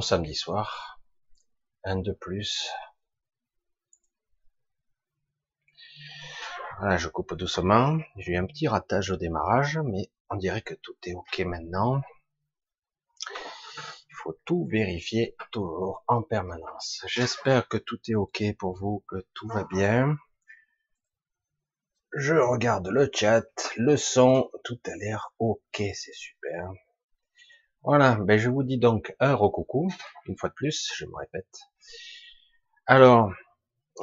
samedi soir. Un de plus. Voilà, je coupe doucement. J'ai eu un petit ratage au démarrage, mais on dirait que tout est ok maintenant. Il faut tout vérifier toujours en permanence. J'espère que tout est ok pour vous, que tout va bien. Je regarde le chat, le son, tout a l'air ok, c'est super. Voilà, ben je vous dis donc un recoucou, une fois de plus, je me répète. Alors,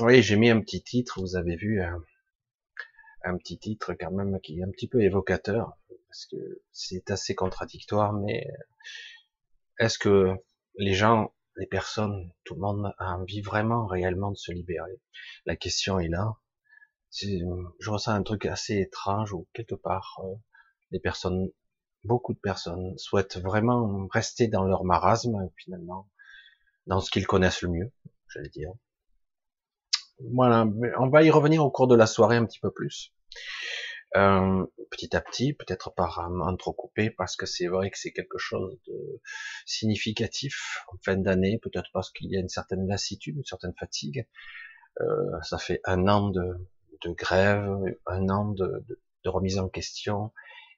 oui, j'ai mis un petit titre, vous avez vu, un, petit titre quand même qui est un petit peu évocateur, parce que c'est assez contradictoire, mais est-ce que les gens, les personnes, tout le monde a envie vraiment, réellement de se libérer? La question est là. Je ressens un truc assez étrange où quelque part, euh, les personnes beaucoup de personnes souhaitent vraiment rester dans leur marasme, finalement, dans ce qu'ils connaissent le mieux, j'allais dire. Voilà, on va y revenir au cours de la soirée un petit peu plus. Euh, petit à petit, peut-être par entrecoupé, parce que c'est vrai que c'est quelque chose de significatif en fin d'année, peut-être parce qu'il y a une certaine lassitude, une certaine fatigue. Euh, ça fait un an de, grève, un an de remise en question,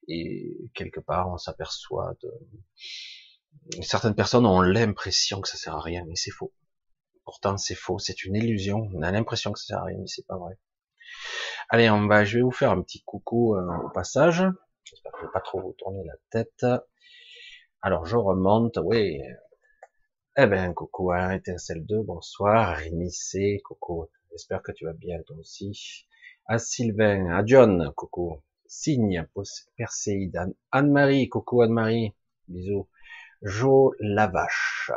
et quelque part on s'aperçoit de certaines personnes ont l'impression que ça sert à rien mais c'est faux. Pourtant c'est faux c'est une illusion. On a l'impression que ça sert à rien mais c'est pas vrai. Allez on va je vais vous faire un petit coucou euh, au passage. J'espère que je vais pas trop vous tourner la tête. Alors je remonte. Oui. Eh ben coucou à étincelle 2 bonsoir. Rémi coucou. J'espère que tu vas bien toi aussi. À Sylvain. À John. Coucou Signe, Perséide, Anne-Marie, coucou Anne-Marie, bisous. Jo Lavache.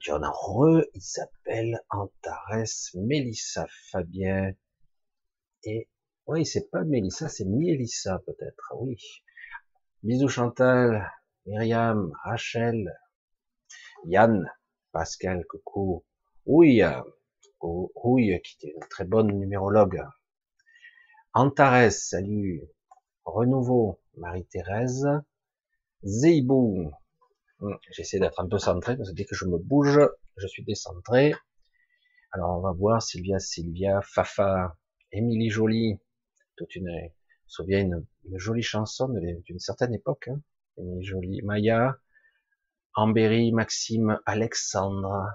John Re, Isabelle, Antares, Mélissa, Fabien, et, oui, c'est pas Mélissa, c'est Mélissa, peut-être, oui. Bisous Chantal, Myriam, Rachel, Yann, Pascal, coucou. Oui, oui, qui était une très bonne numérologue. Antares, salut. Renouveau, Marie-Thérèse. Zeibou. Hum, j'essaie d'être un peu centré, parce que dès que je me bouge, je suis décentré. Alors, on va voir Sylvia, Sylvia, Fafa, Émilie Jolie. Toute une, je une, jolie chanson d'une certaine époque, hein. Émilie Jolie. Maya, Ambéry, Maxime, Alexandre,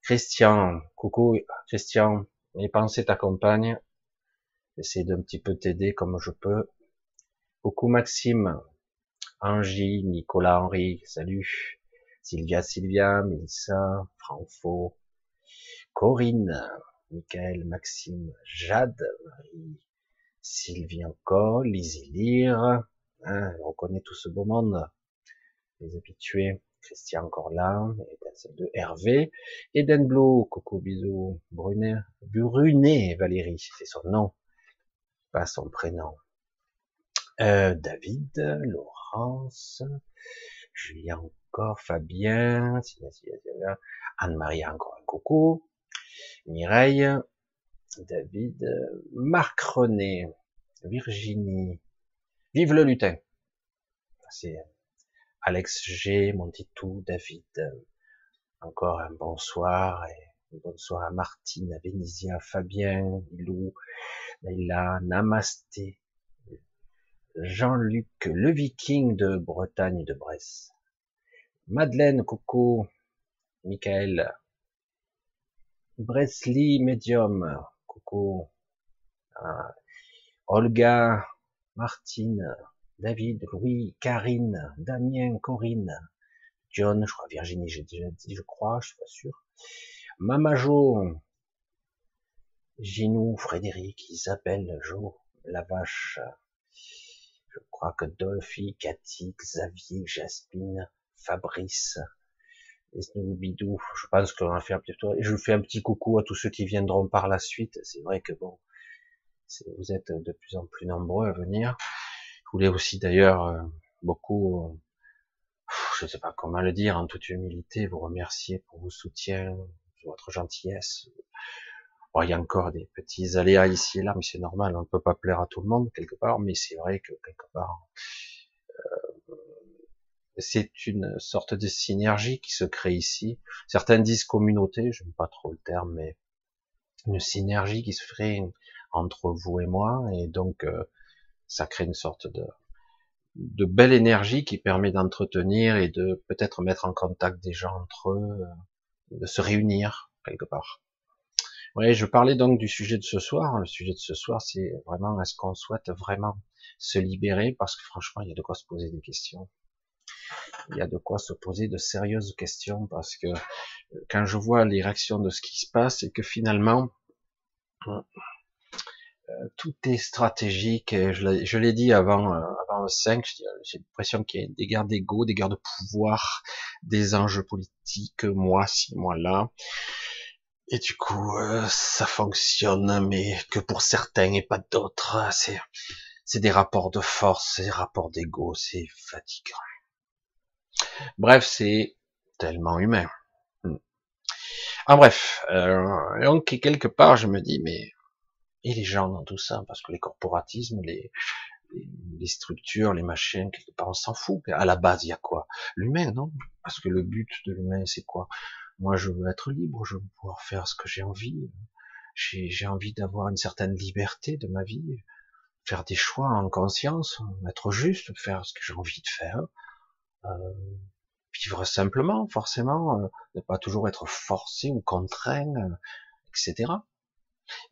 Christian. Coucou, Christian. Les pensées t'accompagnent. J'essaie d'un petit peu t'aider comme je peux. Coucou Maxime, Angie, Nicolas Henri, salut. Sylvia, Sylvia, Melissa, Franfo, Corinne, Michael, Maxime, Jade, Marie, Sylvie encore, Lizzie Lire, hein, on connaît tout ce beau monde, les habitués, Christian encore là, celle de Hervé, Eden Blue, coucou bisous, Brunet, Brunet Valérie, c'est son nom, pas son prénom. Euh, David, Laurence, Julien encore, Fabien, Anne-Marie encore un coucou, Mireille, David, Marc René, Virginie, vive le lutin. C'est Alex G, Montitou, David, encore un bonsoir et bonsoir à Martine, à Vénisia, Fabien, Lou, Leila, Namasté, Jean-Luc, le viking de Bretagne et de Bresse, Madeleine, coucou, Michael, Bresley, médium, coucou, ah, Olga, Martine, David, Louis, Karine, Damien, Corinne, John, je crois Virginie, j'ai déjà dit, je crois, je suis pas sûr. Mamajo, Ginou, Frédéric, Isabelle, Jo, la vache. Je crois que Dolphy, Cathy, Xavier, Jasmine, Fabrice, Bidou, je pense qu'on a fait un petit tour. Et je fais un petit coucou à tous ceux qui viendront par la suite. C'est vrai que bon, vous êtes de plus en plus nombreux à venir. Je voulais aussi d'ailleurs euh, beaucoup, je ne sais pas comment le dire, en toute humilité, vous remercier pour vos soutiens, votre gentillesse, il y a encore des petits aléas ici et là, mais c'est normal, on ne peut pas plaire à tout le monde quelque part, mais c'est vrai que quelque part, euh, c'est une sorte de synergie qui se crée ici. Certains disent communauté, je n'aime pas trop le terme, mais une synergie qui se ferait entre vous et moi, et donc euh, ça crée une sorte de, de belle énergie qui permet d'entretenir et de peut-être mettre en contact des gens entre eux, euh, de se réunir quelque part. Oui, je parlais donc du sujet de ce soir. Le sujet de ce soir, c'est vraiment est-ce qu'on souhaite vraiment se libérer? Parce que franchement, il y a de quoi se poser des questions. Il y a de quoi se poser de sérieuses questions parce que euh, quand je vois les réactions de ce qui se passe et que finalement tout est stratégique. Je l'ai dit avant, euh, avant le 5, j'ai l'impression qu'il y a des guerres d'ego, des guerres de pouvoir, des enjeux politiques, moi ci, moi là. Et du coup, ça fonctionne, mais que pour certains et pas d'autres. C'est, des rapports de force, c'est des rapports d'ego, c'est fatigant. Bref, c'est tellement humain. Hmm. En bref, euh, donc quelque part, je me dis, mais et les gens dans tout ça, parce que les corporatismes, les, les, structures, les machines, quelque part, on s'en fout. À la base, il y a quoi? L'humain, non? Parce que le but de l'humain, c'est quoi? Moi, je veux être libre, je veux pouvoir faire ce que j'ai envie. J'ai envie d'avoir une certaine liberté de ma vie, faire des choix en conscience, être juste, faire ce que j'ai envie de faire. Euh, vivre simplement, forcément, euh, ne pas toujours être forcé ou contraint, euh, etc.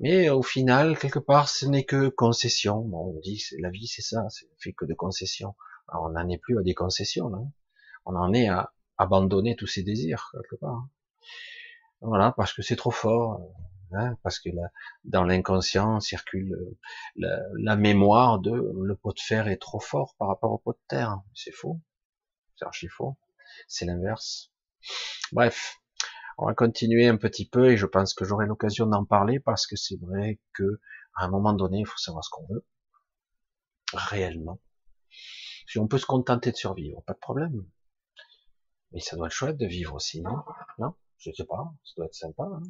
Mais au final, quelque part, ce n'est que concession. Bon, on dit la vie, c'est ça, c'est fait que de concessions. on n'en est plus à des concessions. On en est à abandonner tous ses désirs quelque part. Voilà, parce que c'est trop fort, hein, parce que dans l'inconscient circule la, la, mémoire de le pot de fer est trop fort par rapport au pot de terre. C'est faux, c'est archi faux c'est l'inverse. Bref, on va continuer un petit peu et je pense que j'aurai l'occasion d'en parler parce que c'est vrai que à un moment donné, il faut savoir ce qu'on veut réellement. Si on peut se contenter de survivre, pas de problème. Mais ça doit être chouette de vivre aussi, non? Non? Je sais pas, ça doit être sympa. Hein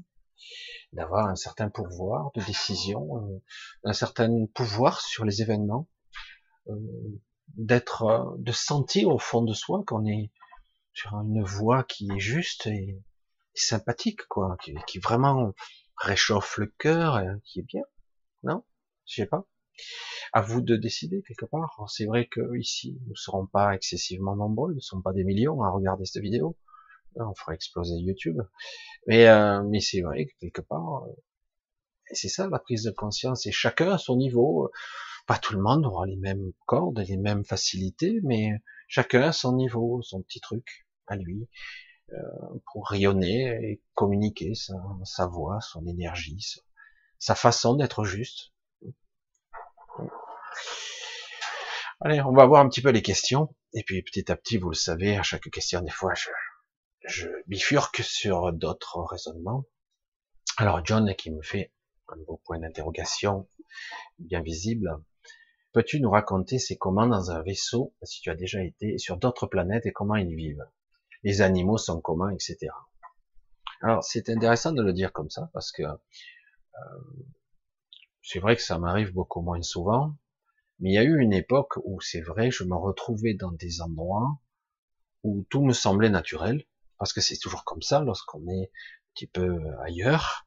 D'avoir un certain pouvoir de décision, euh, un certain pouvoir sur les événements, euh, d'être, euh, de sentir au fond de soi qu'on est sur une voix qui est juste et, sympathique, quoi, qui, qui, vraiment réchauffe le cœur, et qui est bien. Non? Je sais pas. À vous de décider quelque part. C'est vrai que ici, nous ne serons pas excessivement nombreux, nous ne sommes pas des millions à regarder cette vidéo. On fera exploser YouTube. Mais, euh, mais c'est vrai que quelque part, euh, c'est ça la prise de conscience. Et chacun à son niveau. Pas tout le monde aura les mêmes cordes, les mêmes facilités, mais chacun à son niveau, son petit truc à lui, pour rayonner et communiquer sa, sa voix, son énergie, sa, façon d'être juste. Allez, on va voir un petit peu les questions. Et puis petit à petit, vous le savez, à chaque question, des fois, je, je bifurque sur d'autres raisonnements. Alors John qui me fait un beau point d'interrogation bien visible. Peux-tu nous raconter c'est comment dans un vaisseau, si tu as déjà été sur d'autres planètes et comment ils vivent? Les animaux sont communs, etc. Alors c'est intéressant de le dire comme ça parce que euh, c'est vrai que ça m'arrive beaucoup moins souvent, mais il y a eu une époque où c'est vrai, je me retrouvais dans des endroits où tout me semblait naturel, parce que c'est toujours comme ça lorsqu'on est un petit peu ailleurs.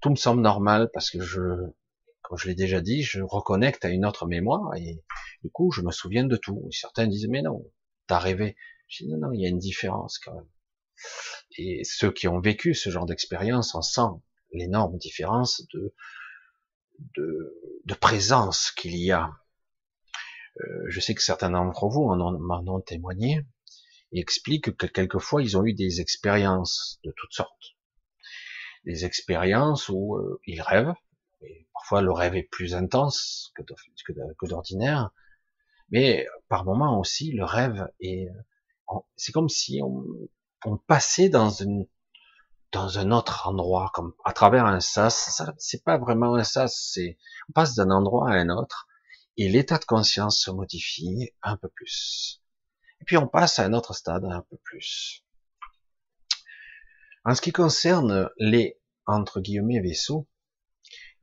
Tout me semble normal parce que je comme je l'ai déjà dit, je reconnecte à une autre mémoire et du coup, je me souviens de tout. Et certains disent, mais non, t'as rêvé. Non, non, il y a une différence quand même. Et ceux qui ont vécu ce genre d'expérience, on sent l'énorme différence de, de, de présence qu'il y a. Euh, je sais que certains d'entre vous m'en ont témoigné et expliquent que quelquefois ils ont eu des expériences de toutes sortes. Des expériences où euh, ils rêvent, parfois le rêve est plus intense que d'ordinaire, mais par moments aussi le rêve est, c'est comme si on, passait dans dans un autre endroit, comme à travers un sas. C'est pas vraiment un sas, c'est on passe d'un endroit à un autre et l'état de conscience se modifie un peu plus. Et puis on passe à un autre stade un peu plus. En ce qui concerne les entre guillemets vaisseaux,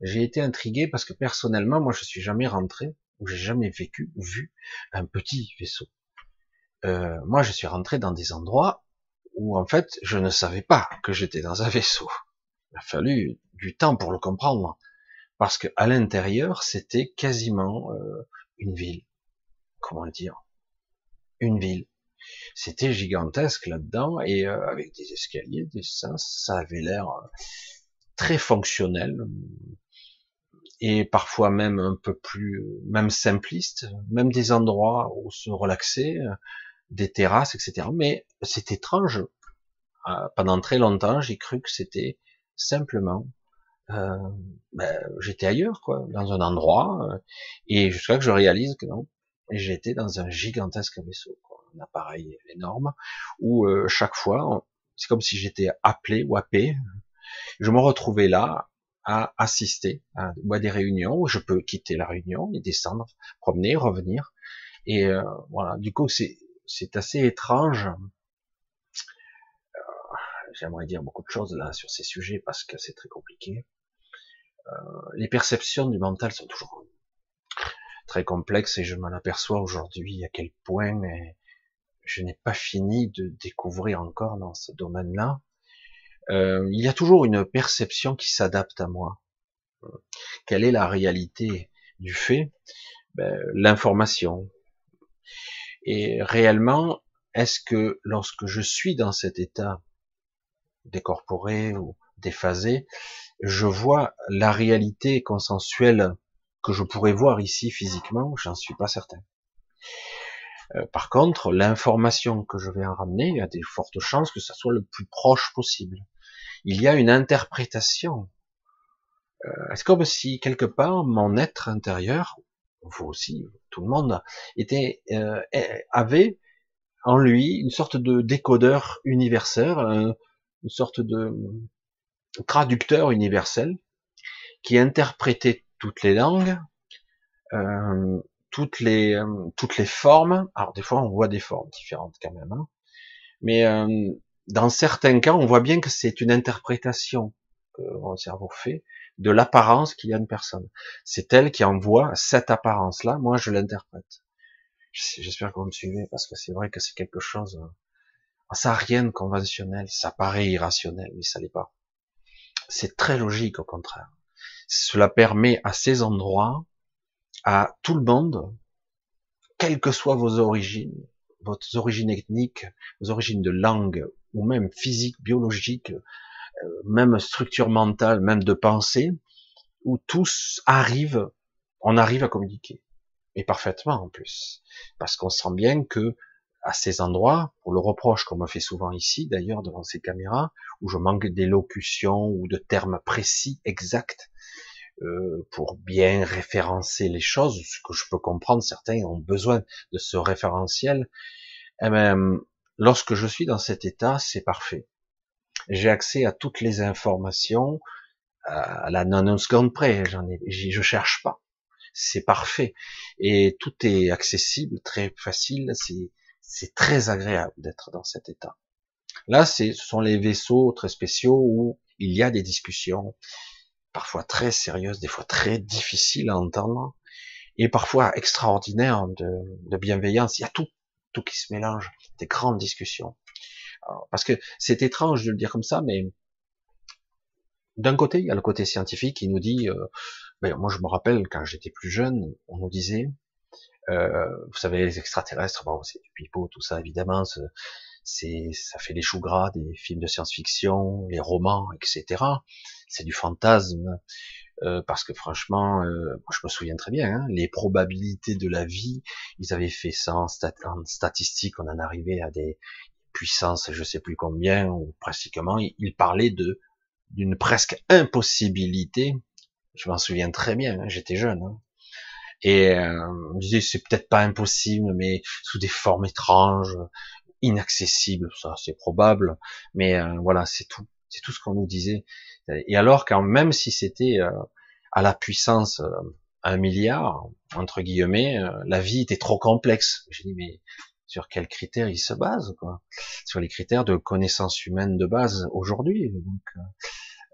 j'ai été intrigué parce que personnellement, moi, je suis jamais rentré ou j'ai jamais vécu ou vu un petit vaisseau. Euh, moi je suis rentré dans des endroits où en fait je ne savais pas que j'étais dans un vaisseau. Il a fallu du temps pour le comprendre, parce que à l'intérieur c'était quasiment euh, une ville. Comment dire? Une ville. C'était gigantesque là-dedans et euh, avec des escaliers, des sens, ça avait l'air euh, très fonctionnel et parfois même un peu plus, même simpliste, même des endroits où se relaxer, des terrasses, etc. Mais c'est étrange. Euh, pendant très longtemps, j'ai cru que c'était simplement, euh, ben, j'étais ailleurs, quoi, dans un endroit, euh, et jusqu'à que je réalise que non, j'étais dans un gigantesque vaisseau, quoi, un appareil énorme, où euh, chaque fois, c'est comme si j'étais appelé ou appé, je me retrouvais là à assister à, à des réunions où je peux quitter la réunion et descendre, promener, revenir, et euh, voilà. Du coup, c'est c'est assez étrange. Euh, j'aimerais dire beaucoup de choses là sur ces sujets parce que c'est très compliqué. Euh, les perceptions du mental sont toujours très complexes et je m'en aperçois aujourd'hui à quel point je n'ai pas fini de découvrir encore dans ce domaine-là. Euh, il y a toujours une perception qui s'adapte à moi. Quelle est la réalité du fait? Ben, L'information, et réellement, est-ce que lorsque je suis dans cet état décorporé ou déphasé, je vois la réalité consensuelle que je pourrais voir ici physiquement? J'en suis pas certain. Euh, par contre, l'information que je vais en ramener, il y a des fortes chances que ça soit le plus proche possible. Il y a une interprétation. Euh, Est-ce comme si quelque part mon être intérieur vous aussi, tout le monde, était, euh, avait en lui une sorte de décodeur universel, une sorte de traducteur universel qui interprétait toutes les langues, euh, toutes les euh, toutes les formes. Alors des fois on voit des formes différentes quand même, hein. mais euh, dans certains cas on voit bien que c'est une interprétation que mon cerveau fait de l'apparence qu'il y a une personne. C'est elle qui envoie cette apparence-là, moi je l'interprète. J'espère que vous me suivez, parce que c'est vrai que c'est quelque chose, euh, ça n'a rien de conventionnel, ça paraît irrationnel, mais ça l'est pas. C'est très logique au contraire. Cela permet à ces endroits, à tout le monde, quelles que soient vos origines, votre origine ethnique, vos origines de langue, ou même physique, biologique, même structure mentale, même de pensée, où tous arrivent, on arrive à communiquer. Et parfaitement en plus. Parce qu'on sent bien que à ces endroits, pour le reproche qu'on me fait souvent ici, d'ailleurs, devant ces caméras, où je manque d'élocution ou de termes précis, exacts, euh, pour bien référencer les choses, ce que je peux comprendre, certains ont besoin de ce référentiel, eh ben, lorsque je suis dans cet état, c'est parfait j'ai accès à toutes les informations à la seconde près. J'en ai, je cherche pas. C'est parfait et tout est accessible, très facile. C'est c'est très agréable d'être dans cet état. Là, ce sont les vaisseaux très spéciaux où il y a des discussions, parfois très sérieuses, des fois très difficiles à entendre, et parfois extraordinaires de, de bienveillance. Il y a tout, tout qui se mélange, des grandes discussions parce que c'est étrange de le dire comme ça, mais d'un côté, il y a le côté scientifique qui nous dit, euh, ben, moi je me rappelle quand j'étais plus jeune, on nous disait, euh, vous savez, les extraterrestres, bon, c'est du pipeau, tout ça, évidemment, c'est, ça fait les choux gras des films de science-fiction, les romans, etc. C'est du fantasme, euh, parce que franchement, euh, je me souviens très bien, hein, les probabilités de la vie, ils avaient fait ça en, stat en statistique, on en arrivait à des, puissance, je sais plus combien, ou pratiquement, il parlait de d'une presque impossibilité. Je m'en souviens très bien, hein, j'étais jeune. Hein. Et euh, on disait c'est peut-être pas impossible, mais sous des formes étranges, inaccessibles, ça c'est probable. Mais euh, voilà, c'est tout, c'est tout ce qu'on nous disait. Et alors quand même si c'était euh, à la puissance euh, un milliard entre guillemets, la vie était trop complexe. J'ai dit mais sur quels critères il se base, quoi Sur les critères de connaissance humaine de base aujourd'hui. Donc,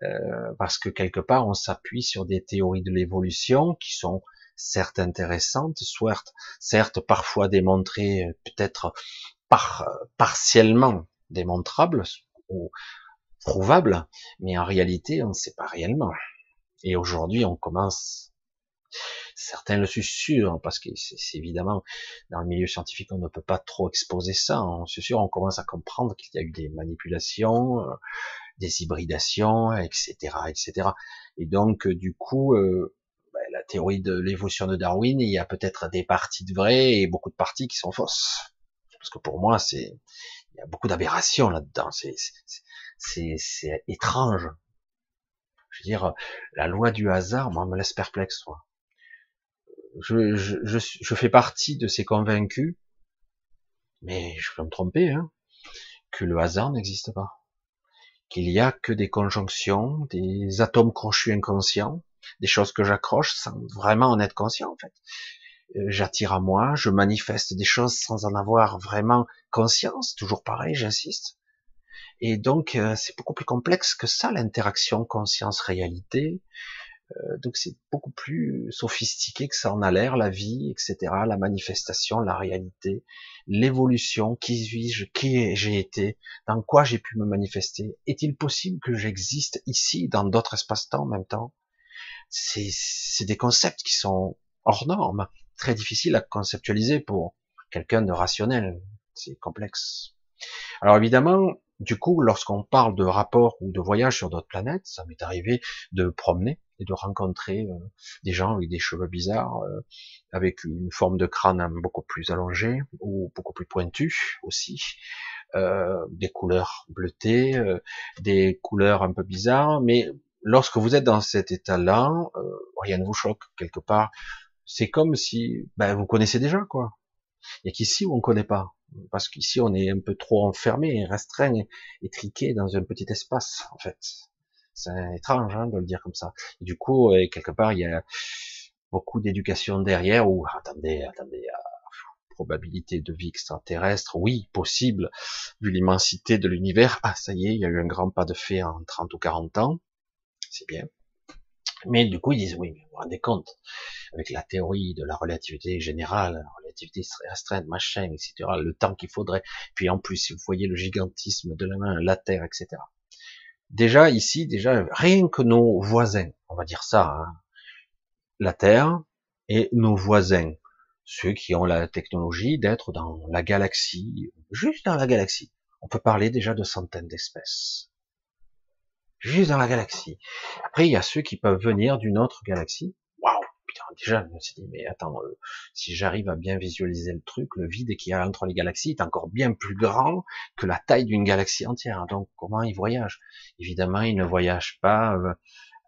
euh, parce que quelque part, on s'appuie sur des théories de l'évolution qui sont certes intéressantes, soit certes parfois démontrées peut-être par, partiellement démontrable ou prouvable, mais en réalité, on ne sait pas réellement. Et aujourd'hui, on commence, certains le susurrent, parce que c'est évidemment, dans le milieu scientifique, on ne peut pas trop exposer ça, on susurre, on commence à comprendre qu'il y a eu des manipulations, euh, des hybridations, etc., etc. Et donc, euh, du coup, euh, ben, la théorie de l'évolution de Darwin, il y a peut-être des parties de vraies et beaucoup de parties qui sont fausses. Parce que pour moi, c'est, il y a beaucoup d'aberrations là-dedans. C'est, c'est étrange. Je veux dire, la loi du hasard, moi, me laisse perplexe, toi. Je, je, je, fais partie de ces convaincus, mais je peux me tromper, hein, que le hasard n'existe pas. Qu'il y a que des conjonctions, des atomes crochus inconscients, des choses que j'accroche sans vraiment en être conscient, en fait. Euh, j'attire à moi, je manifeste des choses sans en avoir vraiment conscience, toujours pareil, j'insiste. Et donc, euh, c'est beaucoup plus complexe que ça, l'interaction conscience-réalité. Euh, donc, c'est beaucoup plus sophistiqué que ça en a l'air, la vie, etc., la manifestation, la réalité, l'évolution, qui suis-je, qui j'ai été, dans quoi j'ai pu me manifester. Est-il possible que j'existe ici, dans d'autres espaces-temps en même temps? C'est des concepts qui sont hors normes, très difficiles à conceptualiser pour quelqu'un de rationnel. C'est complexe. Alors évidemment, du coup, lorsqu'on parle de rapport ou de voyage sur d'autres planètes, ça m'est arrivé de promener et de rencontrer euh, des gens avec des cheveux bizarres, euh, avec une forme de crâne beaucoup plus allongée ou beaucoup plus pointue aussi, euh, des couleurs bleutées, des couleurs un peu bizarres, mais lorsque vous êtes dans cet état-là, rien ne vous choque quelque part. C'est comme si ben, vous connaissez déjà quoi. Il y a qu'ici où on ne connaît pas parce qu'ici on est un peu trop enfermé, restreint, et triqué dans un petit espace en fait. C'est étrange hein, de le dire comme ça. Du coup, euh, quelque part, il y a beaucoup d'éducation derrière. Ou attendez, attendez, probabilité de vie extraterrestre, oui, possible, vu l'immensité de l'univers. Ah, ça y est, il y a eu un grand pas de fait en 30 ou 40 ans. C'est bien. Mais du coup, ils disent, oui, mais vous vous rendez compte, avec la théorie de la relativité générale, la relativité restreinte, machin, etc., le temps qu'il faudrait, puis en plus, si vous voyez le gigantisme de la main, la Terre, etc. Déjà, ici, déjà, rien que nos voisins, on va dire ça, hein, la Terre et nos voisins, ceux qui ont la technologie d'être dans la galaxie, juste dans la galaxie, on peut parler déjà de centaines d'espèces juste dans la galaxie. Après, il y a ceux qui peuvent venir d'une autre galaxie. Déjà, je me suis dit, mais attends, euh, si j'arrive à bien visualiser le truc, le vide qu'il y a entre les galaxies est encore bien plus grand que la taille d'une galaxie entière. Donc, comment ils voyagent? Évidemment, ils ne voyagent pas euh,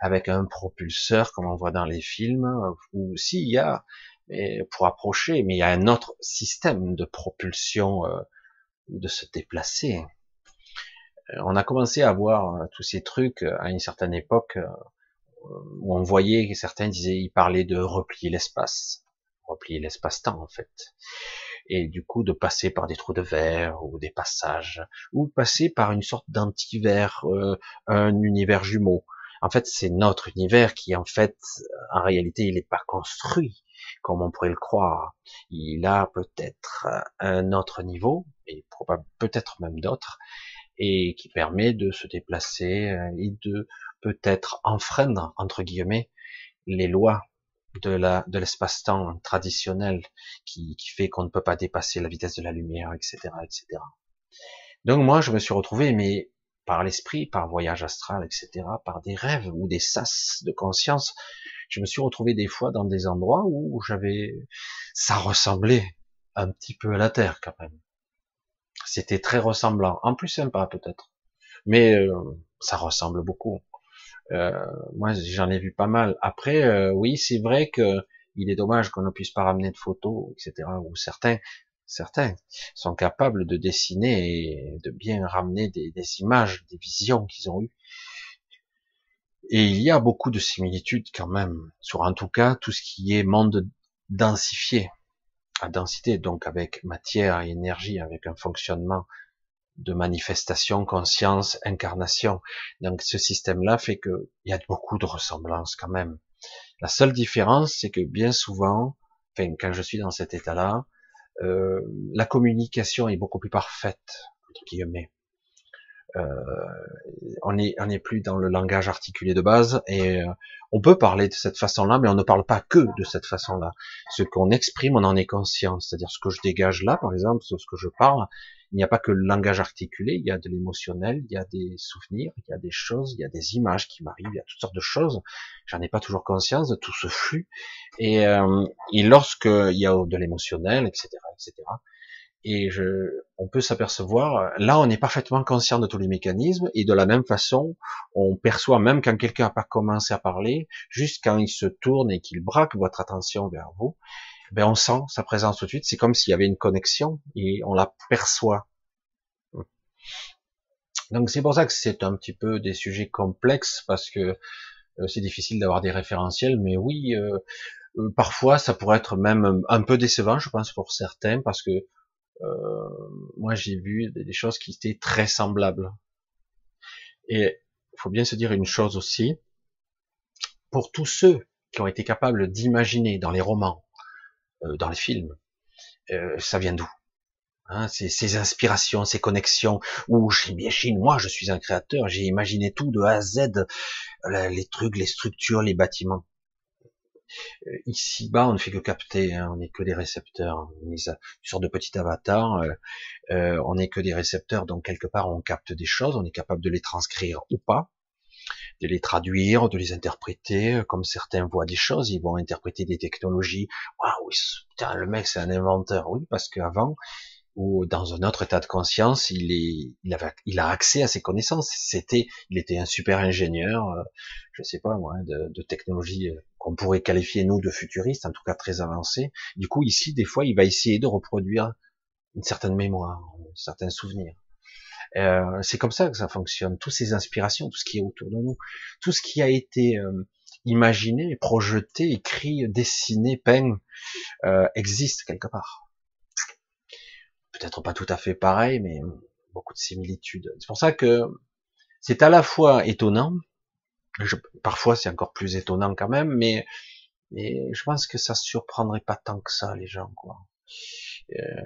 avec un propulseur comme on voit dans les films, euh, ou s'il y a, pour approcher, mais il y a un autre système de propulsion ou de se déplacer on a commencé à voir euh, tous ces trucs euh, à une certaine époque euh, où on voyait que certains disaient, ils parlaient de replier l'espace, replier l'espace-temps en fait, et du coup de passer par des trous de verre ou des passages, ou passer par une sorte d'antivers, un univers jumeau. En fait, c'est notre univers qui, en fait, en réalité, il n'est pas construit comme on pourrait le croire. Il a peut-être un autre niveau, et peut-être même d'autres, et qui permet de se déplacer euh, et de peut-être enfreindre entre guillemets les lois de la de l'espace-temps traditionnel qui, qui fait qu'on ne peut pas dépasser la vitesse de la lumière, etc., etc. Donc moi je me suis retrouvé mais par l'esprit, par voyage astral, etc., par des rêves ou des sas de conscience, je me suis retrouvé des fois dans des endroits où j'avais, ça ressemblait un petit peu à la Terre quand même. C'était très ressemblant, en plus sympa peut-être, mais euh, ça ressemble beaucoup. Euh, moi, j'en ai vu pas mal. Après, euh, oui, c'est vrai que il est dommage qu'on ne puisse pas ramener de photos, etc. Ou certains, certains sont capables de dessiner et de bien ramener des, des images, des visions qu'ils ont eues. Et il y a beaucoup de similitudes quand même sur, en tout cas, tout ce qui est monde densifié à densité, donc avec matière et énergie, avec un fonctionnement de manifestation, conscience, incarnation. Donc ce système-là fait qu'il y a beaucoup de ressemblances quand même. La seule différence, c'est que bien souvent, enfin quand je suis dans cet état-là, euh, la communication est beaucoup plus parfaite entre guillemets. Euh, on n'est on est plus dans le langage articulé de base et euh, on peut parler de cette façon-là, mais on ne parle pas que de cette façon-là. Ce qu'on exprime, on en est conscient. C'est-à-dire ce que je dégage là, par exemple, ce que je parle, il n'y a pas que le langage articulé, il y a de l'émotionnel, il y a des souvenirs, il y a des choses, il y a des images qui m'arrivent, il y a toutes sortes de choses. J'en ai pas toujours conscience de tout ce flux. Et, euh, et lorsque il y a de l'émotionnel, etc., etc., et je, on peut s'apercevoir, là on est parfaitement conscient de tous les mécanismes, et de la même façon, on perçoit même quand quelqu'un n'a pas commencé à parler, juste quand il se tourne et qu'il braque votre attention vers vous, ben on sent sa présence tout de suite, c'est comme s'il y avait une connexion, et on la perçoit. Donc c'est pour ça que c'est un petit peu des sujets complexes, parce que euh, c'est difficile d'avoir des référentiels, mais oui, euh, euh, parfois ça pourrait être même un peu décevant, je pense, pour certains, parce que euh, moi j'ai vu des choses qui étaient très semblables. Et il faut bien se dire une chose aussi, pour tous ceux qui ont été capables d'imaginer dans les romans, dans les films, euh, ça vient d'où hein, ces, ces, inspirations, ces connexions, où j'imagine, moi je suis un créateur, j'ai imaginé tout de A à Z, les trucs, les structures, les bâtiments. Euh, ici-bas, on ne fait que capter, hein, on n'est que des récepteurs, une sorte de petit avatar, euh, euh, on n'est que des récepteurs, donc quelque part on capte des choses, on est capable de les transcrire ou pas, de les traduire, de les interpréter, comme certains voient des choses, ils vont interpréter des technologies, waouh, putain, le mec c'est un inventeur, oui, parce qu'avant, ou dans un autre état de conscience, il est, il avait, il a accès à ses connaissances. C'était, il était un super ingénieur, euh, je sais pas moi, de, de technologie euh, qu'on pourrait qualifier nous de futuriste, en tout cas très avancé. Du coup, ici, des fois, il va essayer de reproduire une certaine mémoire, certains souvenirs. Euh, c'est comme ça que ça fonctionne. Toutes ces inspirations, tout ce qui est autour de nous, tout ce qui a été euh, imaginé, projeté, écrit, dessiné, peint, euh, existe quelque part peut-être pas tout à fait pareil, mais beaucoup de similitudes. C'est pour ça que c'est à la fois étonnant, parfois c'est encore plus étonnant quand même, mais, je pense que ça surprendrait pas tant que ça les gens, quoi,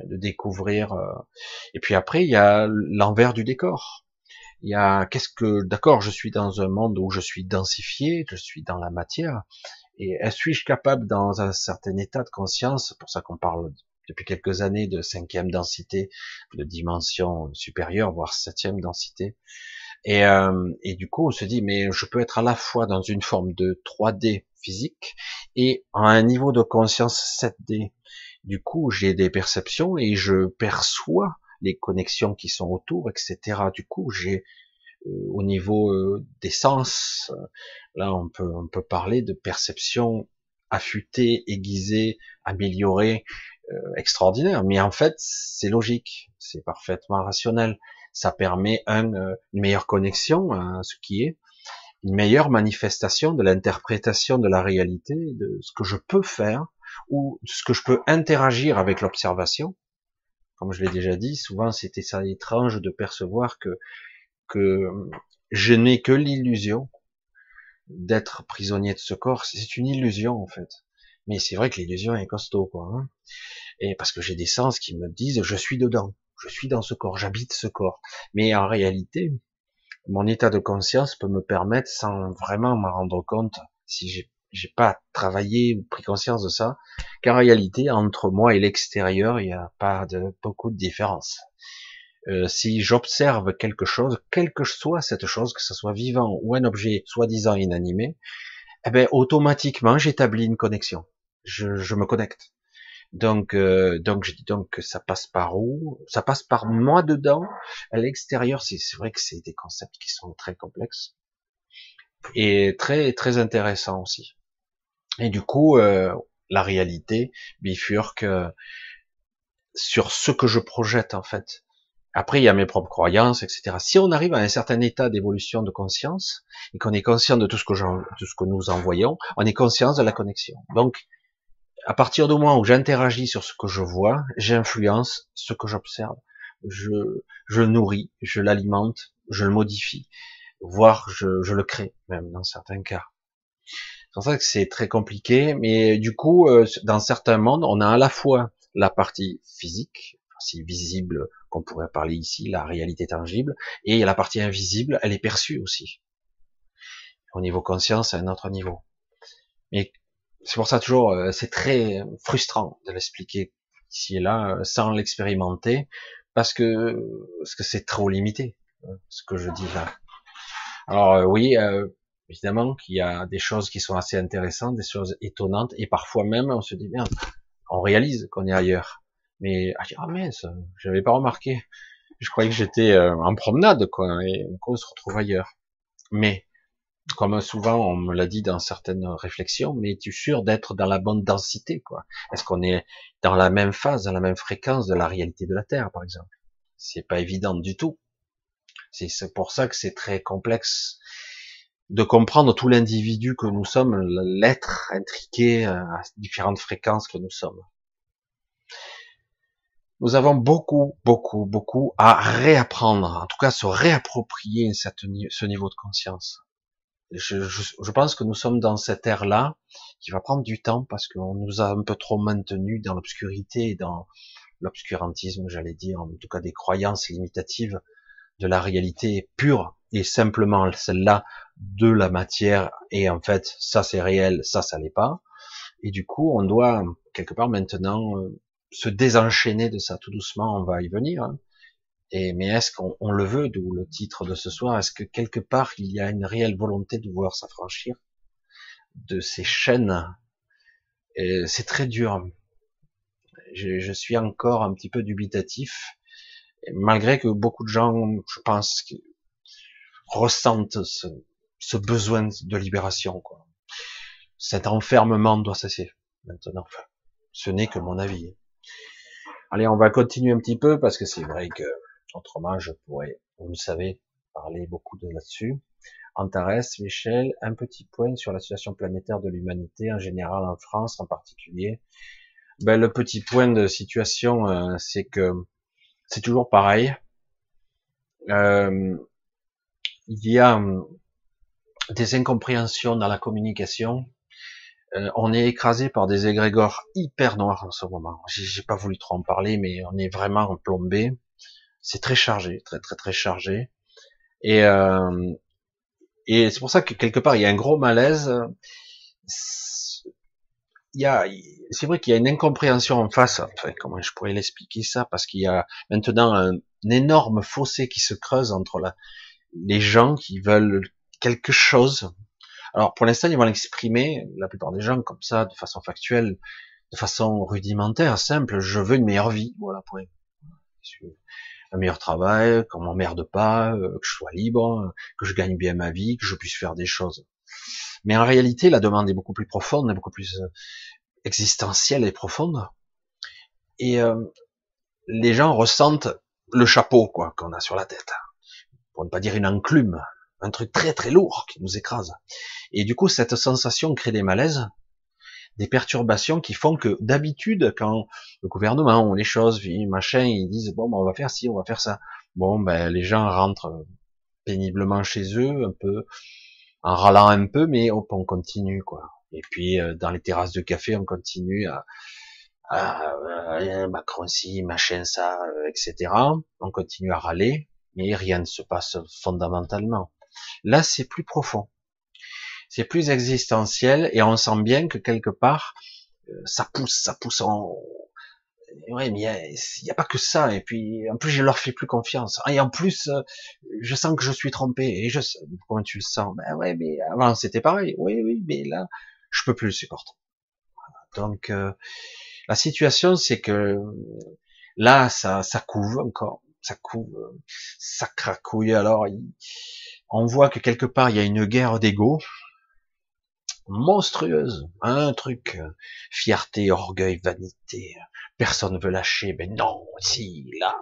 de découvrir. Euh. Et puis après, il y a l'envers du décor. Il y a qu'est-ce que, d'accord, je suis dans un monde où je suis densifié, je suis dans la matière, et suis-je capable dans un certain état de conscience, pour ça qu'on parle depuis quelques années de cinquième densité, de dimension supérieure, voire septième densité. Et, euh, et du coup, on se dit, mais je peux être à la fois dans une forme de 3D physique et à un niveau de conscience 7D. Du coup, j'ai des perceptions et je perçois les connexions qui sont autour, etc. Du coup, j'ai euh, au niveau euh, des sens, là, on peut on peut parler de perception affûtée, aiguisée, améliorée, euh, extraordinaire. Mais en fait, c'est logique, c'est parfaitement rationnel. Ça permet un, euh, une meilleure connexion à ce qui est, une meilleure manifestation de l'interprétation de la réalité, de ce que je peux faire ou ce que je peux interagir avec l'observation. Comme je l'ai déjà dit, souvent c'était ça étrange de percevoir que que je n'ai que l'illusion d'être prisonnier de ce corps. C'est une illusion en fait. Mais c'est vrai que l'illusion est costaud, quoi. Hein. et parce que j'ai des sens qui me disent, je suis dedans, je suis dans ce corps, j'habite ce corps. Mais en réalité, mon état de conscience peut me permettre, sans vraiment m'en rendre compte, si j'ai j'ai pas travaillé ou pris conscience de ça, qu'en réalité, entre moi et l'extérieur, il n'y a pas de beaucoup de différence. Euh, si j'observe quelque chose, quelle que soit cette chose, que ce soit vivant ou un objet soi-disant inanimé, eh ben automatiquement j'établis une connexion je, je me connecte. Donc, euh, donc je dis donc ça passe par où? Ça passe par moi dedans. À l'extérieur, c'est vrai que c'est des concepts qui sont très complexes et très très intéressants aussi. Et du coup, euh, la réalité bifurque euh, sur ce que je projette en fait. Après, il y a mes propres croyances, etc. Si on arrive à un certain état d'évolution de conscience et qu'on est conscient de tout ce que, tout ce que nous on est conscient de la connexion. Donc, à partir du moment où j'interagis sur ce que je vois, j'influence ce que j'observe. Je, je nourris, je l'alimente, je le modifie, voire je, je, le crée, même dans certains cas. Pour ça que c'est très compliqué, mais du coup, euh, dans certains mondes, on a à la fois la partie physique, si visible qu'on pourrait parler ici, la réalité tangible, et la partie invisible, elle est perçue aussi. Au niveau conscience, à un autre niveau. Mais c'est pour ça toujours, euh, c'est très frustrant de l'expliquer ici et là, euh, sans l'expérimenter, parce que parce que c'est trop limité, ce que je dis là. Alors euh, oui, évidemment qu'il y a des choses qui sont assez intéressantes, des choses étonnantes, et parfois même on se dit merde, on réalise qu'on est ailleurs. Mais ah, ah mince, j'avais pas remarqué. Je croyais que j'étais euh, en promenade, quoi, et on se retrouve ailleurs. Mais comme souvent on me l'a dit dans certaines réflexions, mais tu es sûr d'être dans la bonne densité, quoi? Est-ce qu'on est dans la même phase, dans la même fréquence de la réalité de la Terre, par exemple? C'est pas évident du tout. C'est pour ça que c'est très complexe de comprendre tout l'individu que nous sommes, l'être intriqué à différentes fréquences que nous sommes. Nous avons beaucoup, beaucoup, beaucoup à réapprendre, en tout cas se réapproprier ce niveau de conscience. Je, je, pense que nous sommes dans cette ère-là qui va prendre du temps parce qu'on nous a un peu trop maintenus dans l'obscurité et dans l'obscurantisme, j'allais dire, en tout cas des croyances limitatives de la réalité pure et simplement celle-là de la matière et en fait ça c'est réel, ça ça l'est pas. Et du coup on doit quelque part maintenant euh, se désenchaîner de ça tout doucement, on va y venir. Hein. Et mais est-ce qu'on le veut, d'où le titre de ce soir? Est-ce que quelque part il y a une réelle volonté de vouloir s'affranchir de ces chaînes? C'est très dur. Je, je, suis encore un petit peu dubitatif, malgré que beaucoup de gens, je pense, ressentent ce, ce besoin de libération. Quoi. Cet enfermement doit cesser maintenant. Ce n'est que mon avis. Allez, on va continuer un petit peu parce que c'est vrai que autrement je pourrais, vous le savez, parler beaucoup de là-dessus. Antares, Michel, un petit point sur la situation planétaire de l'humanité en général en France en particulier. Ben, le petit point de situation, euh, c'est que c'est toujours pareil. Euh, il y a des incompréhensions dans la communication. Euh, on est écrasé par des égrégores hyper noirs en ce moment. J'ai pas voulu trop en parler, mais on est vraiment plombé. C'est très chargé, très très très chargé. Et euh, et c'est pour ça que quelque part il y a un gros malaise. Il y a, c'est vrai qu'il y a une incompréhension en face. Enfin, comment je pourrais l'expliquer ça? Parce qu'il y a maintenant un, un énorme fossé qui se creuse entre la, les gens qui veulent quelque chose. Alors pour l'instant, ils vont l'exprimer, la plupart des gens, comme ça, de façon factuelle, de façon rudimentaire, simple. Je veux une meilleure vie, voilà, pour un meilleur travail, qu'on m'emmerde pas, euh, que je sois libre, que je gagne bien ma vie, que je puisse faire des choses. Mais en réalité, la demande est beaucoup plus profonde, beaucoup plus euh, existentielle et profonde. Et euh, les gens ressentent le chapeau quoi qu'on a sur la tête pour ne pas dire une enclume, un truc très très lourd qui nous écrase. Et du coup, cette sensation crée des malaises, des perturbations qui font que d'habitude, quand le gouvernement ou les choses, machin, ils disent bon, ben, on va faire ci, on va faire ça. Bon, ben les gens rentrent péniblement chez eux, un peu en râlant un peu, mais hop, on continue quoi. Et puis euh, dans les terrasses de café, on continue à, à, Macron ci, machin ça, euh, etc. On continue à râler mais rien ne se passe fondamentalement. Là, c'est plus profond. C'est plus existentiel et on sent bien que quelque part, euh, ça pousse, ça pousse en... Ouais, mais il n'y a, pas que ça. Et puis, en plus, je leur fais plus confiance. Et en plus, euh, je sens que je suis trompé. Et je comment tu le sens? Ben ouais, mais avant c'était pareil. Oui, oui, mais là, je peux plus le supporter. Donc, euh, la situation, c'est que là, ça, ça couve encore ça couve, ça cracouille. Alors, on voit que quelque part il y a une guerre d'ego monstrueuse, un truc fierté, orgueil, vanité. Personne veut lâcher, mais non, si là.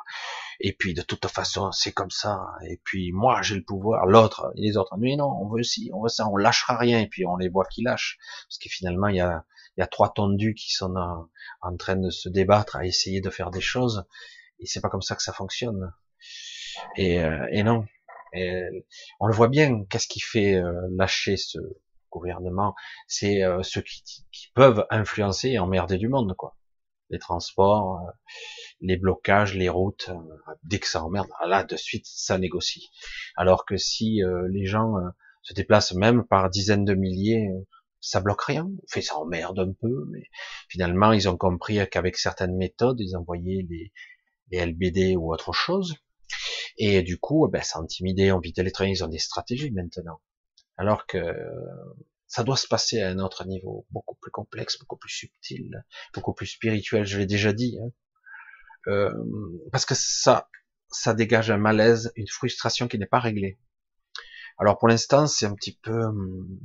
Et puis de toute façon, c'est comme ça. Et puis moi, j'ai le pouvoir. L'autre, les autres, mais non, on veut si, on veut ça, on lâchera rien. Et puis on les voit qui lâchent, parce que finalement, il y a, trois tondus qui sont en train de se débattre à essayer de faire des choses et c'est pas comme ça que ça fonctionne. Et, euh, et non. On le voit bien. Qu'est-ce qui fait euh, lâcher ce gouvernement? C'est euh, ceux qui, qui, peuvent influencer et emmerder du monde, quoi. les transports, euh, les blocages, les routes. Dès que ça emmerde, ah là de suite ça négocie. Alors que si les gens se déplacent même par dizaines de milliers, ça bloque rien. Fait ça emmerde un peu, mais finalement ils ont compris qu'avec certaines méthodes, ils envoyaient les, les LBD ou autre chose. Et du coup, ben, ça intimidait, on vidait les trains, ils ont des stratégies maintenant. Alors que ça doit se passer à un autre niveau, beaucoup plus complexe, beaucoup plus subtil, beaucoup plus spirituel, je l'ai déjà dit. Hein. Euh, parce que ça, ça dégage un malaise, une frustration qui n'est pas réglée. Alors pour l'instant, c'est un petit peu, hum,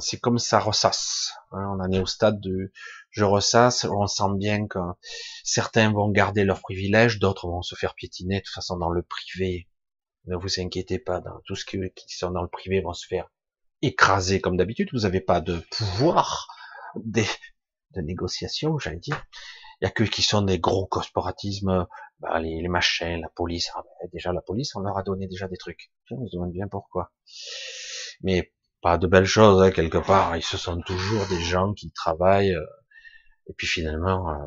c'est comme ça ressasse. Hein. On en est au stade de je ressasse, on sent bien que certains vont garder leurs privilèges, d'autres vont se faire piétiner de toute façon dans le privé. Ne vous inquiétez pas, dans tout ce qui, qui sont dans le privé vont se faire écrasé comme d'habitude, vous n'avez pas de pouvoir de, de négociation, j'allais dire. Il y a que qui sont des gros corporatismes, bah, les, les, machins, la police. Ah, bah, déjà la police, on leur a donné déjà des trucs. On se demande bien pourquoi. Mais pas de belles choses hein, quelque part. Ils se sont toujours des gens qui travaillent euh, et puis finalement euh,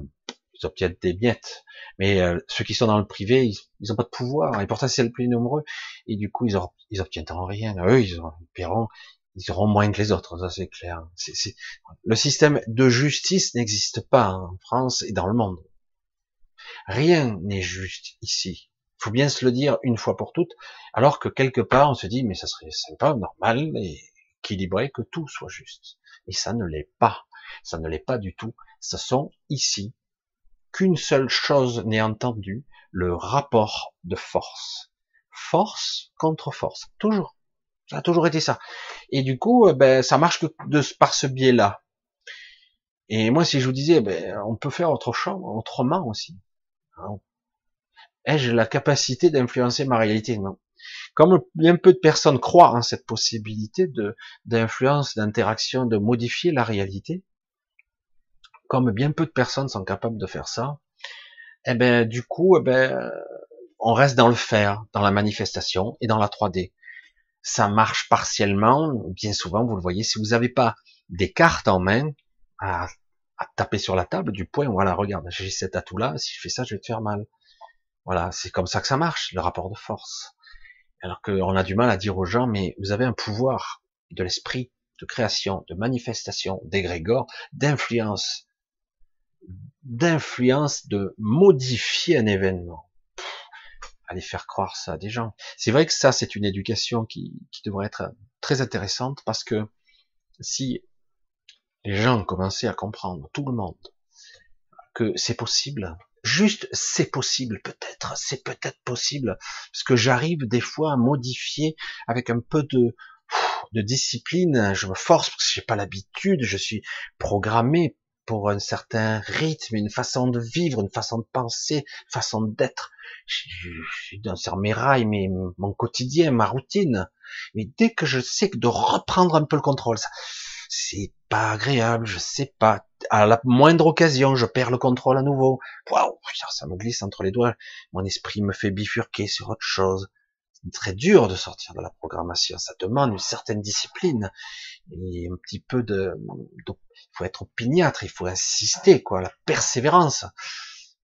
ils obtiennent des miettes. Mais euh, ceux qui sont dans le privé, ils, n'ont pas de pouvoir et pourtant c'est le plus nombreux et du coup ils, ils obtiendront rien. Eux ils, ont, ils paieront, ils auront moins que les autres, ça c'est clair. Le système de justice n'existe pas en France et dans le monde. Rien n'est juste ici. Faut bien se le dire une fois pour toutes, alors que quelque part on se dit mais ça serait sympa, normal équilibré que tout soit juste. Et ça ne l'est pas. Ça ne l'est pas du tout. Ce sont ici qu'une seule chose n'est entendue, le rapport de force. Force contre force. Toujours. Ça a toujours été ça. Et du coup, euh, ben, ça marche que de, par ce biais-là. Et moi, si je vous disais, ben, on peut faire autre chose, autrement aussi. Ai-je la capacité d'influencer ma réalité? Non. Comme bien peu de personnes croient en cette possibilité d'influence, d'interaction, de modifier la réalité, comme bien peu de personnes sont capables de faire ça, eh ben du coup, eh ben on reste dans le faire, dans la manifestation et dans la 3D ça marche partiellement. Bien souvent, vous le voyez, si vous n'avez pas des cartes en main à, taper sur la table du point, voilà, regarde, j'ai cet atout-là, si je fais ça, je vais te faire mal. Voilà, c'est comme ça que ça marche, le rapport de force. Alors qu'on a du mal à dire aux gens, mais vous avez un pouvoir de l'esprit, de création, de manifestation, d'égrégore, d'influence, d'influence, de modifier un événement aller faire croire ça à des gens. C'est vrai que ça, c'est une éducation qui, devrait être très intéressante parce que si les gens commençaient à comprendre, tout le monde, que c'est possible, juste c'est possible, peut-être, c'est peut-être possible, parce que j'arrive des fois à modifier avec un peu de, de discipline, je me force parce que j'ai pas l'habitude, je suis programmé pour un certain rythme, une façon de vivre, une façon de penser, une façon d'être je, suis dans mes rails, mais mon quotidien, ma routine. Mais dès que je sais que de reprendre un peu le contrôle, c'est pas agréable, je sais pas. À la moindre occasion, je perds le contrôle à nouveau. Waouh, ça me glisse entre les doigts. Mon esprit me fait bifurquer sur autre chose. C'est très dur de sortir de la programmation. Ça demande une certaine discipline et un petit peu de, il faut être opiniâtre, il faut insister, quoi, la persévérance.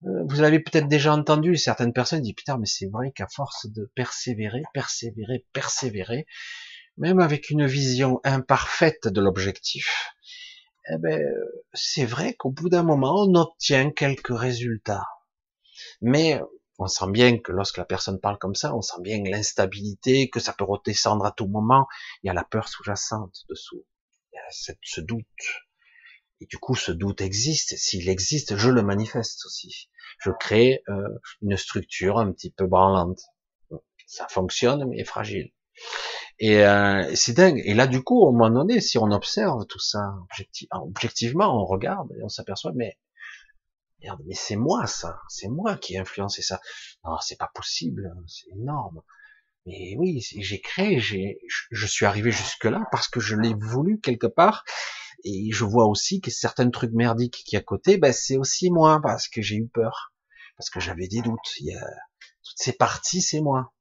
Euh, vous avez peut-être déjà entendu certaines personnes dire putain mais c'est vrai qu'à force de persévérer, persévérer, persévérer, même avec une vision imparfaite de l'objectif, eh ben c'est vrai qu'au bout d'un moment on obtient quelques résultats. Mais on sent bien que lorsque la personne parle comme ça, on sent bien l'instabilité, que ça peut redescendre à tout moment. Il y a la peur sous-jacente dessous. Il y a ce doute. Et du coup, ce doute existe. S'il existe, je le manifeste aussi. Je crée euh, une structure un petit peu branlante. Ça fonctionne, mais fragile. Et euh, c'est dingue. Et là, du coup, au moment donné, si on observe tout ça objectivement, on regarde et on s'aperçoit, mais merde, mais c'est moi ça, c'est moi qui ai influencé ça. Non, c'est pas possible, c'est énorme. Mais oui, j'ai créé, j'ai, je suis arrivé jusque là parce que je l'ai voulu quelque part et je vois aussi que certains trucs merdiques qui à côté, ben c'est aussi moi parce que j'ai eu peur, parce que j'avais des doutes. Il y a toutes ces parties, c'est moi.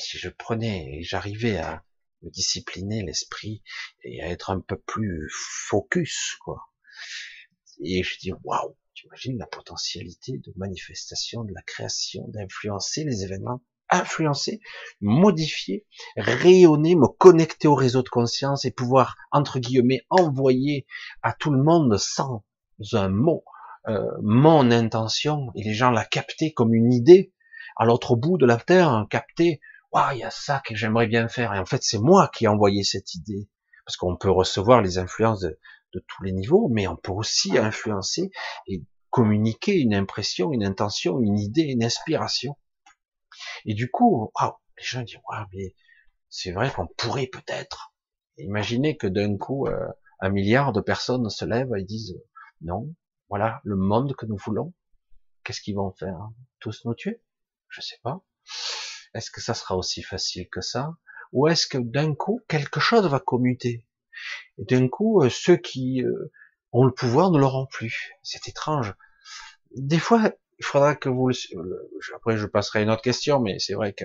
Si je prenais et j'arrivais à me discipliner l'esprit et à être un peu plus focus, quoi. Et je dis, waouh, tu imagines la potentialité de manifestation, de la création, d'influencer les événements, influencer, modifier, rayonner, me connecter au réseau de conscience et pouvoir, entre guillemets, envoyer à tout le monde sans un mot euh, mon intention et les gens la capter comme une idée à l'autre bout de la terre, hein, capter, waouh, il y a ça que j'aimerais bien faire. Et en fait, c'est moi qui ai envoyé cette idée. Parce qu'on peut recevoir les influences de, de tous les niveaux, mais on peut aussi influencer et communiquer une impression, une intention, une idée, une inspiration. Et du coup, les gens disent, ouais, mais c'est vrai qu'on pourrait peut-être. Imaginez que d'un coup, euh, un milliard de personnes se lèvent et disent, non, voilà le monde que nous voulons. Qu'est-ce qu'ils vont faire? Tous nous tuer? Je sais pas. Est-ce que ça sera aussi facile que ça? Ou est-ce que d'un coup, quelque chose va commuter? Et d'un coup, euh, ceux qui euh, ont le pouvoir ne l'auront plus. C'est étrange. Des fois, il faudra que vous après je passerai à une autre question, mais c'est vrai que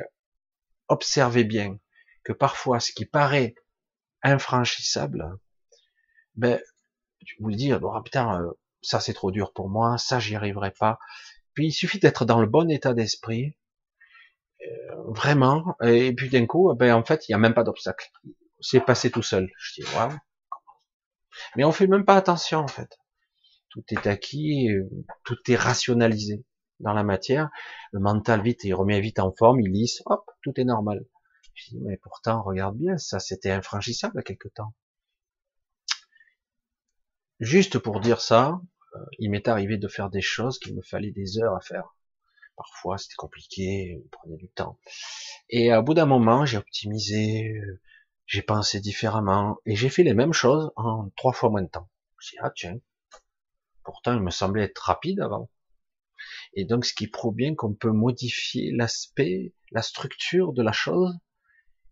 observez bien que parfois ce qui paraît infranchissable, ben, vous dire, oh, putain, euh, ça c'est trop dur pour moi, ça j'y arriverai pas. Puis il suffit d'être dans le bon état d'esprit, euh, vraiment, et puis d'un coup, ben en fait, il n'y a même pas d'obstacle. C'est passé tout seul. Je dis, waouh. Mais on fait même pas attention en fait tout est acquis, tout est rationalisé dans la matière. Le mental vite, il remet vite en forme, il lisse, hop, tout est normal. Mais pourtant, regarde bien, ça c'était infranchissable à quelque temps. Juste pour dire ça, euh, il m'est arrivé de faire des choses qu'il me fallait des heures à faire. Parfois, c'était compliqué, on prenait du temps. Et à bout d'un moment, j'ai optimisé, j'ai pensé différemment, et j'ai fait les mêmes choses en trois fois moins de temps. J'ai dit, ah tiens, Pourtant, il me semblait être rapide avant. Et donc, ce qui prouve bien qu'on peut modifier l'aspect, la structure de la chose,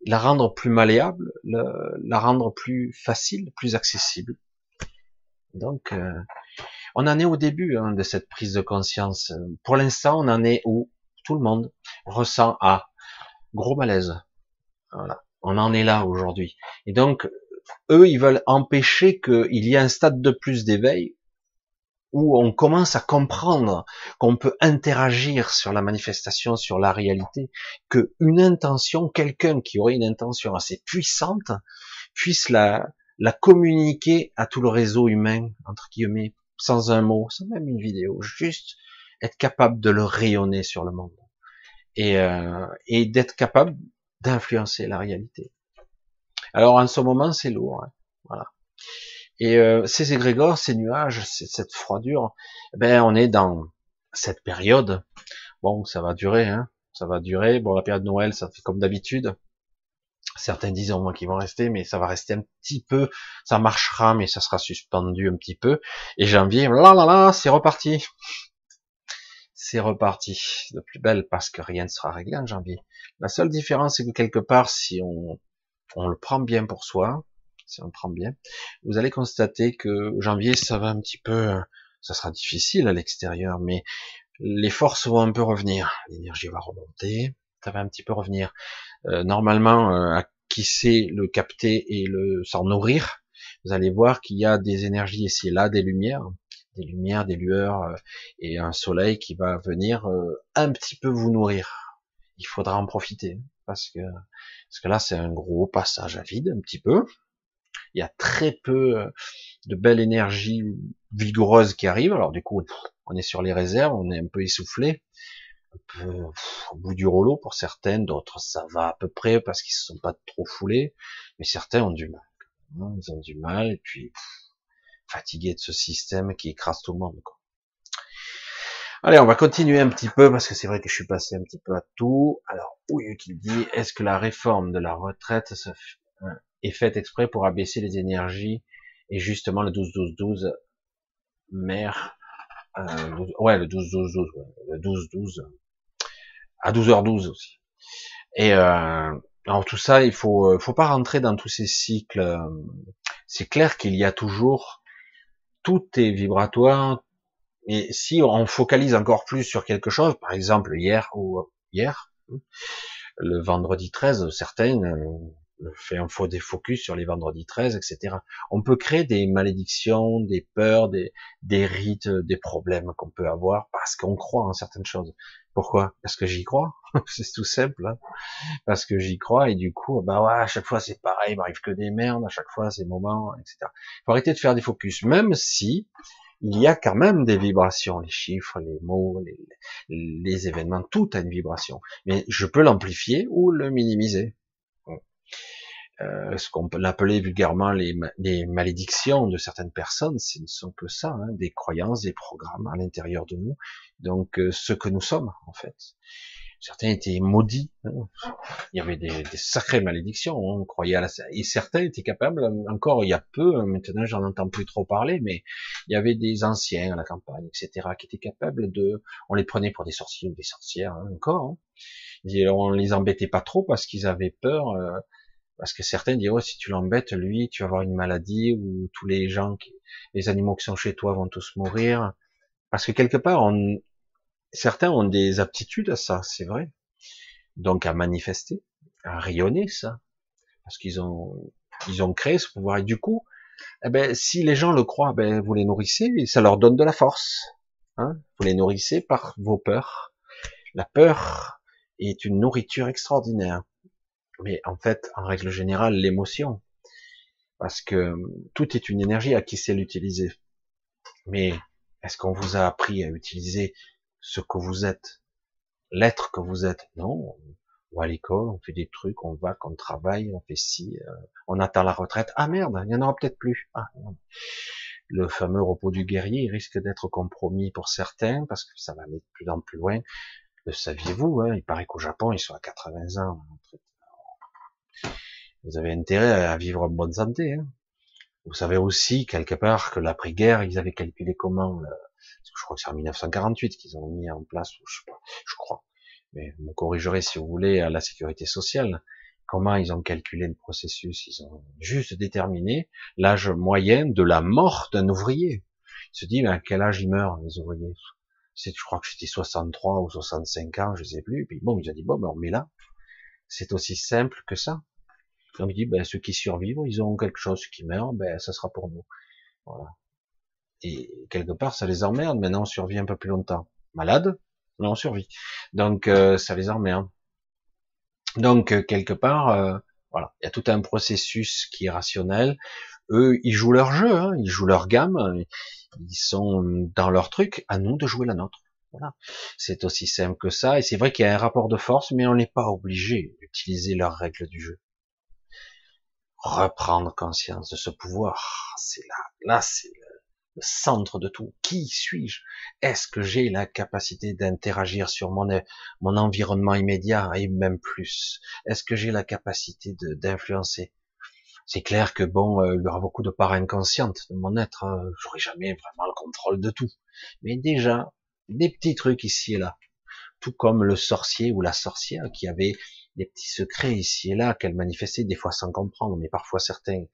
la rendre plus malléable, la rendre plus facile, plus accessible. Donc, euh, on en est au début hein, de cette prise de conscience. Pour l'instant, on en est où tout le monde ressent à gros malaise. Voilà, on en est là aujourd'hui. Et donc, eux, ils veulent empêcher qu'il y ait un stade de plus d'éveil où on commence à comprendre qu'on peut interagir sur la manifestation, sur la réalité, que une intention, quelqu'un qui aurait une intention assez puissante, puisse la, la communiquer à tout le réseau humain, entre guillemets, sans un mot, sans même une vidéo, juste être capable de le rayonner sur le monde et, euh, et d'être capable d'influencer la réalité. Alors en ce moment, c'est lourd, hein, voilà. Et euh, ces égrégores, ces nuages, cette froidure, ben on est dans cette période. Bon, ça va durer, hein, ça va durer. Bon, la période de Noël, ça fait comme d'habitude. Certains disent au moins qu'ils vont rester, mais ça va rester un petit peu. Ça marchera, mais ça sera suspendu un petit peu. Et janvier, là là là, c'est reparti. C'est reparti de plus belle parce que rien ne sera réglé en janvier. La seule différence, c'est que quelque part, si on, on le prend bien pour soi, si on prend bien, vous allez constater que janvier, ça va un petit peu, ça sera difficile à l'extérieur, mais les forces vont un peu revenir, l'énergie va remonter, ça va un petit peu revenir. Euh, normalement, euh, à qui sait le capter et le s'en nourrir, vous allez voir qu'il y a des énergies ici et là, des lumières, des lumières, des lueurs euh, et un soleil qui va venir un petit peu vous nourrir. Il faudra en profiter parce que parce que là c'est un gros passage à vide un petit peu il y a très peu de belle énergie vigoureuse qui arrive. Alors du coup, on est sur les réserves, on est un peu essoufflé, peu au bout du rouleau pour certaines, d'autres ça va à peu près parce qu'ils se sont pas trop foulés, mais certains ont du mal. Ils ont du mal et puis fatigués de ce système qui écrase tout le monde. Quoi. Allez, on va continuer un petit peu parce que c'est vrai que je suis passé un petit peu à tout. Alors, oui, qui dit, est-ce que la réforme de la retraite se, est faite exprès pour abaisser les énergies et justement le 12-12-12 mère euh, ouais le 12-12-12 le 12-12 à 12h12 aussi et euh, alors tout ça il faut faut pas rentrer dans tous ces cycles c'est clair qu'il y a toujours tout est vibratoire et si on focalise encore plus sur quelque chose par exemple hier ou hier le vendredi 13 certaines fait un faux défocus sur les vendredis 13, etc. On peut créer des malédictions, des peurs, des, des rites, des problèmes qu'on peut avoir parce qu'on croit en certaines choses. Pourquoi? Parce que j'y crois. c'est tout simple. Hein parce que j'y crois et du coup, bah ouais, à chaque fois c'est pareil, il m'arrive que des merdes, à chaque fois c'est moments, etc. Il faut arrêter de faire des focus, même si il y a quand même des vibrations, les chiffres, les mots, les événements, tout a une vibration. Mais je peux l'amplifier ou le minimiser. Euh, ce qu'on peut l'appeler vulgairement les, les, malédictions de certaines personnes, ce ne sont que ça, hein, des croyances, des programmes à l'intérieur de nous, donc euh, ce que nous sommes en fait. Certains étaient maudits, hein. il y avait des, des, sacrées malédictions, on croyait à la... et certains étaient capables, encore il y a peu, maintenant j'en entends plus trop parler, mais il y avait des anciens à la campagne, etc., qui étaient capables de, on les prenait pour des sorciers ou des sorcières hein, encore, hein. et on les embêtait pas trop parce qu'ils avaient peur. Euh, parce que certains diront, oh, si tu l'embêtes, lui, tu vas avoir une maladie, ou tous les gens, qui, les animaux qui sont chez toi vont tous mourir. Parce que quelque part, on, certains ont des aptitudes à ça, c'est vrai. Donc à manifester, à rayonner ça. Parce qu'ils ont, ils ont créé ce pouvoir. Et du coup, eh ben, si les gens le croient, ben, vous les nourrissez, et ça leur donne de la force. Hein vous les nourrissez par vos peurs. La peur est une nourriture extraordinaire mais en fait, en règle générale, l'émotion, parce que tout est une énergie à qui sait l'utiliser. Mais est-ce qu'on vous a appris à utiliser ce que vous êtes, l'être que vous êtes? Non. On va à l'école, on fait des trucs, on va, on travaille, on fait ci, euh, on attend la retraite. Ah merde, il y en aura peut-être plus. Ah, le fameux repos du guerrier risque d'être compromis pour certains parce que ça va aller de plus en plus loin. Le saviez-vous hein Il paraît qu'au Japon, ils sont à 80 ans vous avez intérêt à vivre en bonne santé. Hein. Vous savez aussi, quelque part, que l'après-guerre, ils avaient calculé comment, je crois que c'est en 1948 qu'ils ont mis en place, je sais pas, je crois. Mais vous me corrigerez si vous voulez à la sécurité sociale. Comment ils ont calculé le processus Ils ont juste déterminé l'âge moyen de la mort d'un ouvrier. Ils se disent, à quel âge ils meurent, les ouvriers? Je crois que c'était 63 ou 65 ans, je sais plus. Puis bon, ils ont dit, bon, ben, on met là. C'est aussi simple que ça. Donc il dit, ben, ceux qui survivent, ils ont quelque chose qui meurt, ben, ça sera pour nous. Voilà. Et quelque part, ça les emmerde. Maintenant, on survit un peu plus longtemps. Malade, mais on survit. Donc, euh, ça les emmerde. Donc, euh, quelque part, euh, voilà, il y a tout un processus qui est rationnel. Eux, ils jouent leur jeu, hein, ils jouent leur gamme, ils sont dans leur truc. À nous de jouer la nôtre. Voilà. C'est aussi simple que ça. Et c'est vrai qu'il y a un rapport de force, mais on n'est pas obligé d'utiliser leurs règles du jeu reprendre conscience de ce pouvoir. C'est là, là, c'est le, centre de tout. Qui suis-je? Est-ce que j'ai la capacité d'interagir sur mon, mon environnement immédiat et même plus? Est-ce que j'ai la capacité d'influencer? C'est clair que bon, euh, il y aura beaucoup de parts inconscientes de mon être. Hein. J'aurai jamais vraiment le contrôle de tout. Mais déjà, des petits trucs ici et là. Tout comme le sorcier ou la sorcière qui avait des petits secrets ici et là qu'elle manifestait des fois sans comprendre, mais parfois certains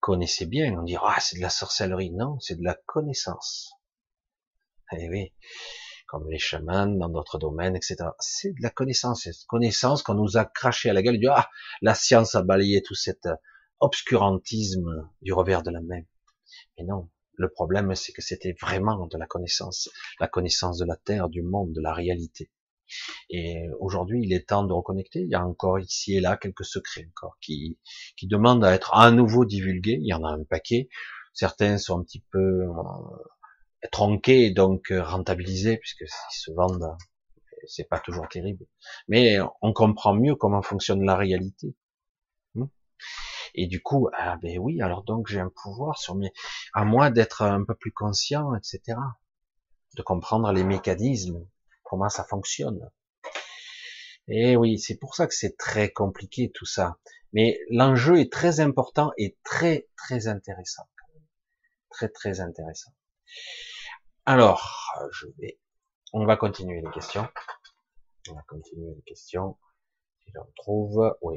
connaissaient bien. On dirait ah c'est de la sorcellerie, non, c'est de la connaissance. Eh oui, comme les chamans dans d'autres domaines, etc. C'est de la connaissance, cette connaissance qu'on nous a craché à la gueule. Du ah la science a balayé tout cet obscurantisme du revers de la main. Mais non, le problème c'est que c'était vraiment de la connaissance, la connaissance de la terre, du monde, de la réalité. Et aujourd'hui, il est temps de reconnecter. Il y a encore ici et là quelques secrets encore qui, qui demandent à être à nouveau divulgués. Il y en a un paquet. Certains sont un petit peu euh, tronqués, donc euh, rentabilisés, puisque se vendent, c'est pas toujours terrible. Mais on comprend mieux comment fonctionne la réalité. Et du coup, ah ben oui, alors donc j'ai un pouvoir sur mes, à moi d'être un peu plus conscient, etc. De comprendre les mécanismes comment ça fonctionne. Et oui, c'est pour ça que c'est très compliqué tout ça. Mais l'enjeu est très important et très très intéressant. Très très intéressant. Alors, je vais, on va continuer les questions. On va continuer les questions. Si j'en trouve, oui.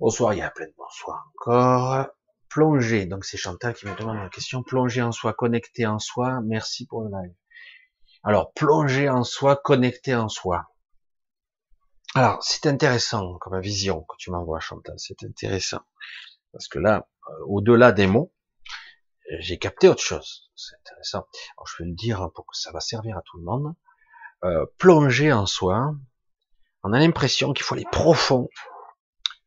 Bonsoir, il y a plein de bonsoir encore. Plonger, donc c'est Chantal qui me demande la question. Plonger en soi, connecter en soi. Merci pour le live. Alors, plonger en soi, connecter en soi. Alors, c'est intéressant comme vision que tu m'envoies, Chantal. C'est intéressant. Parce que là, euh, au-delà des mots, j'ai capté autre chose. C'est intéressant. Alors, je vais le dire pour que ça va servir à tout le monde. Euh, plonger en soi, on a l'impression qu'il faut aller profond.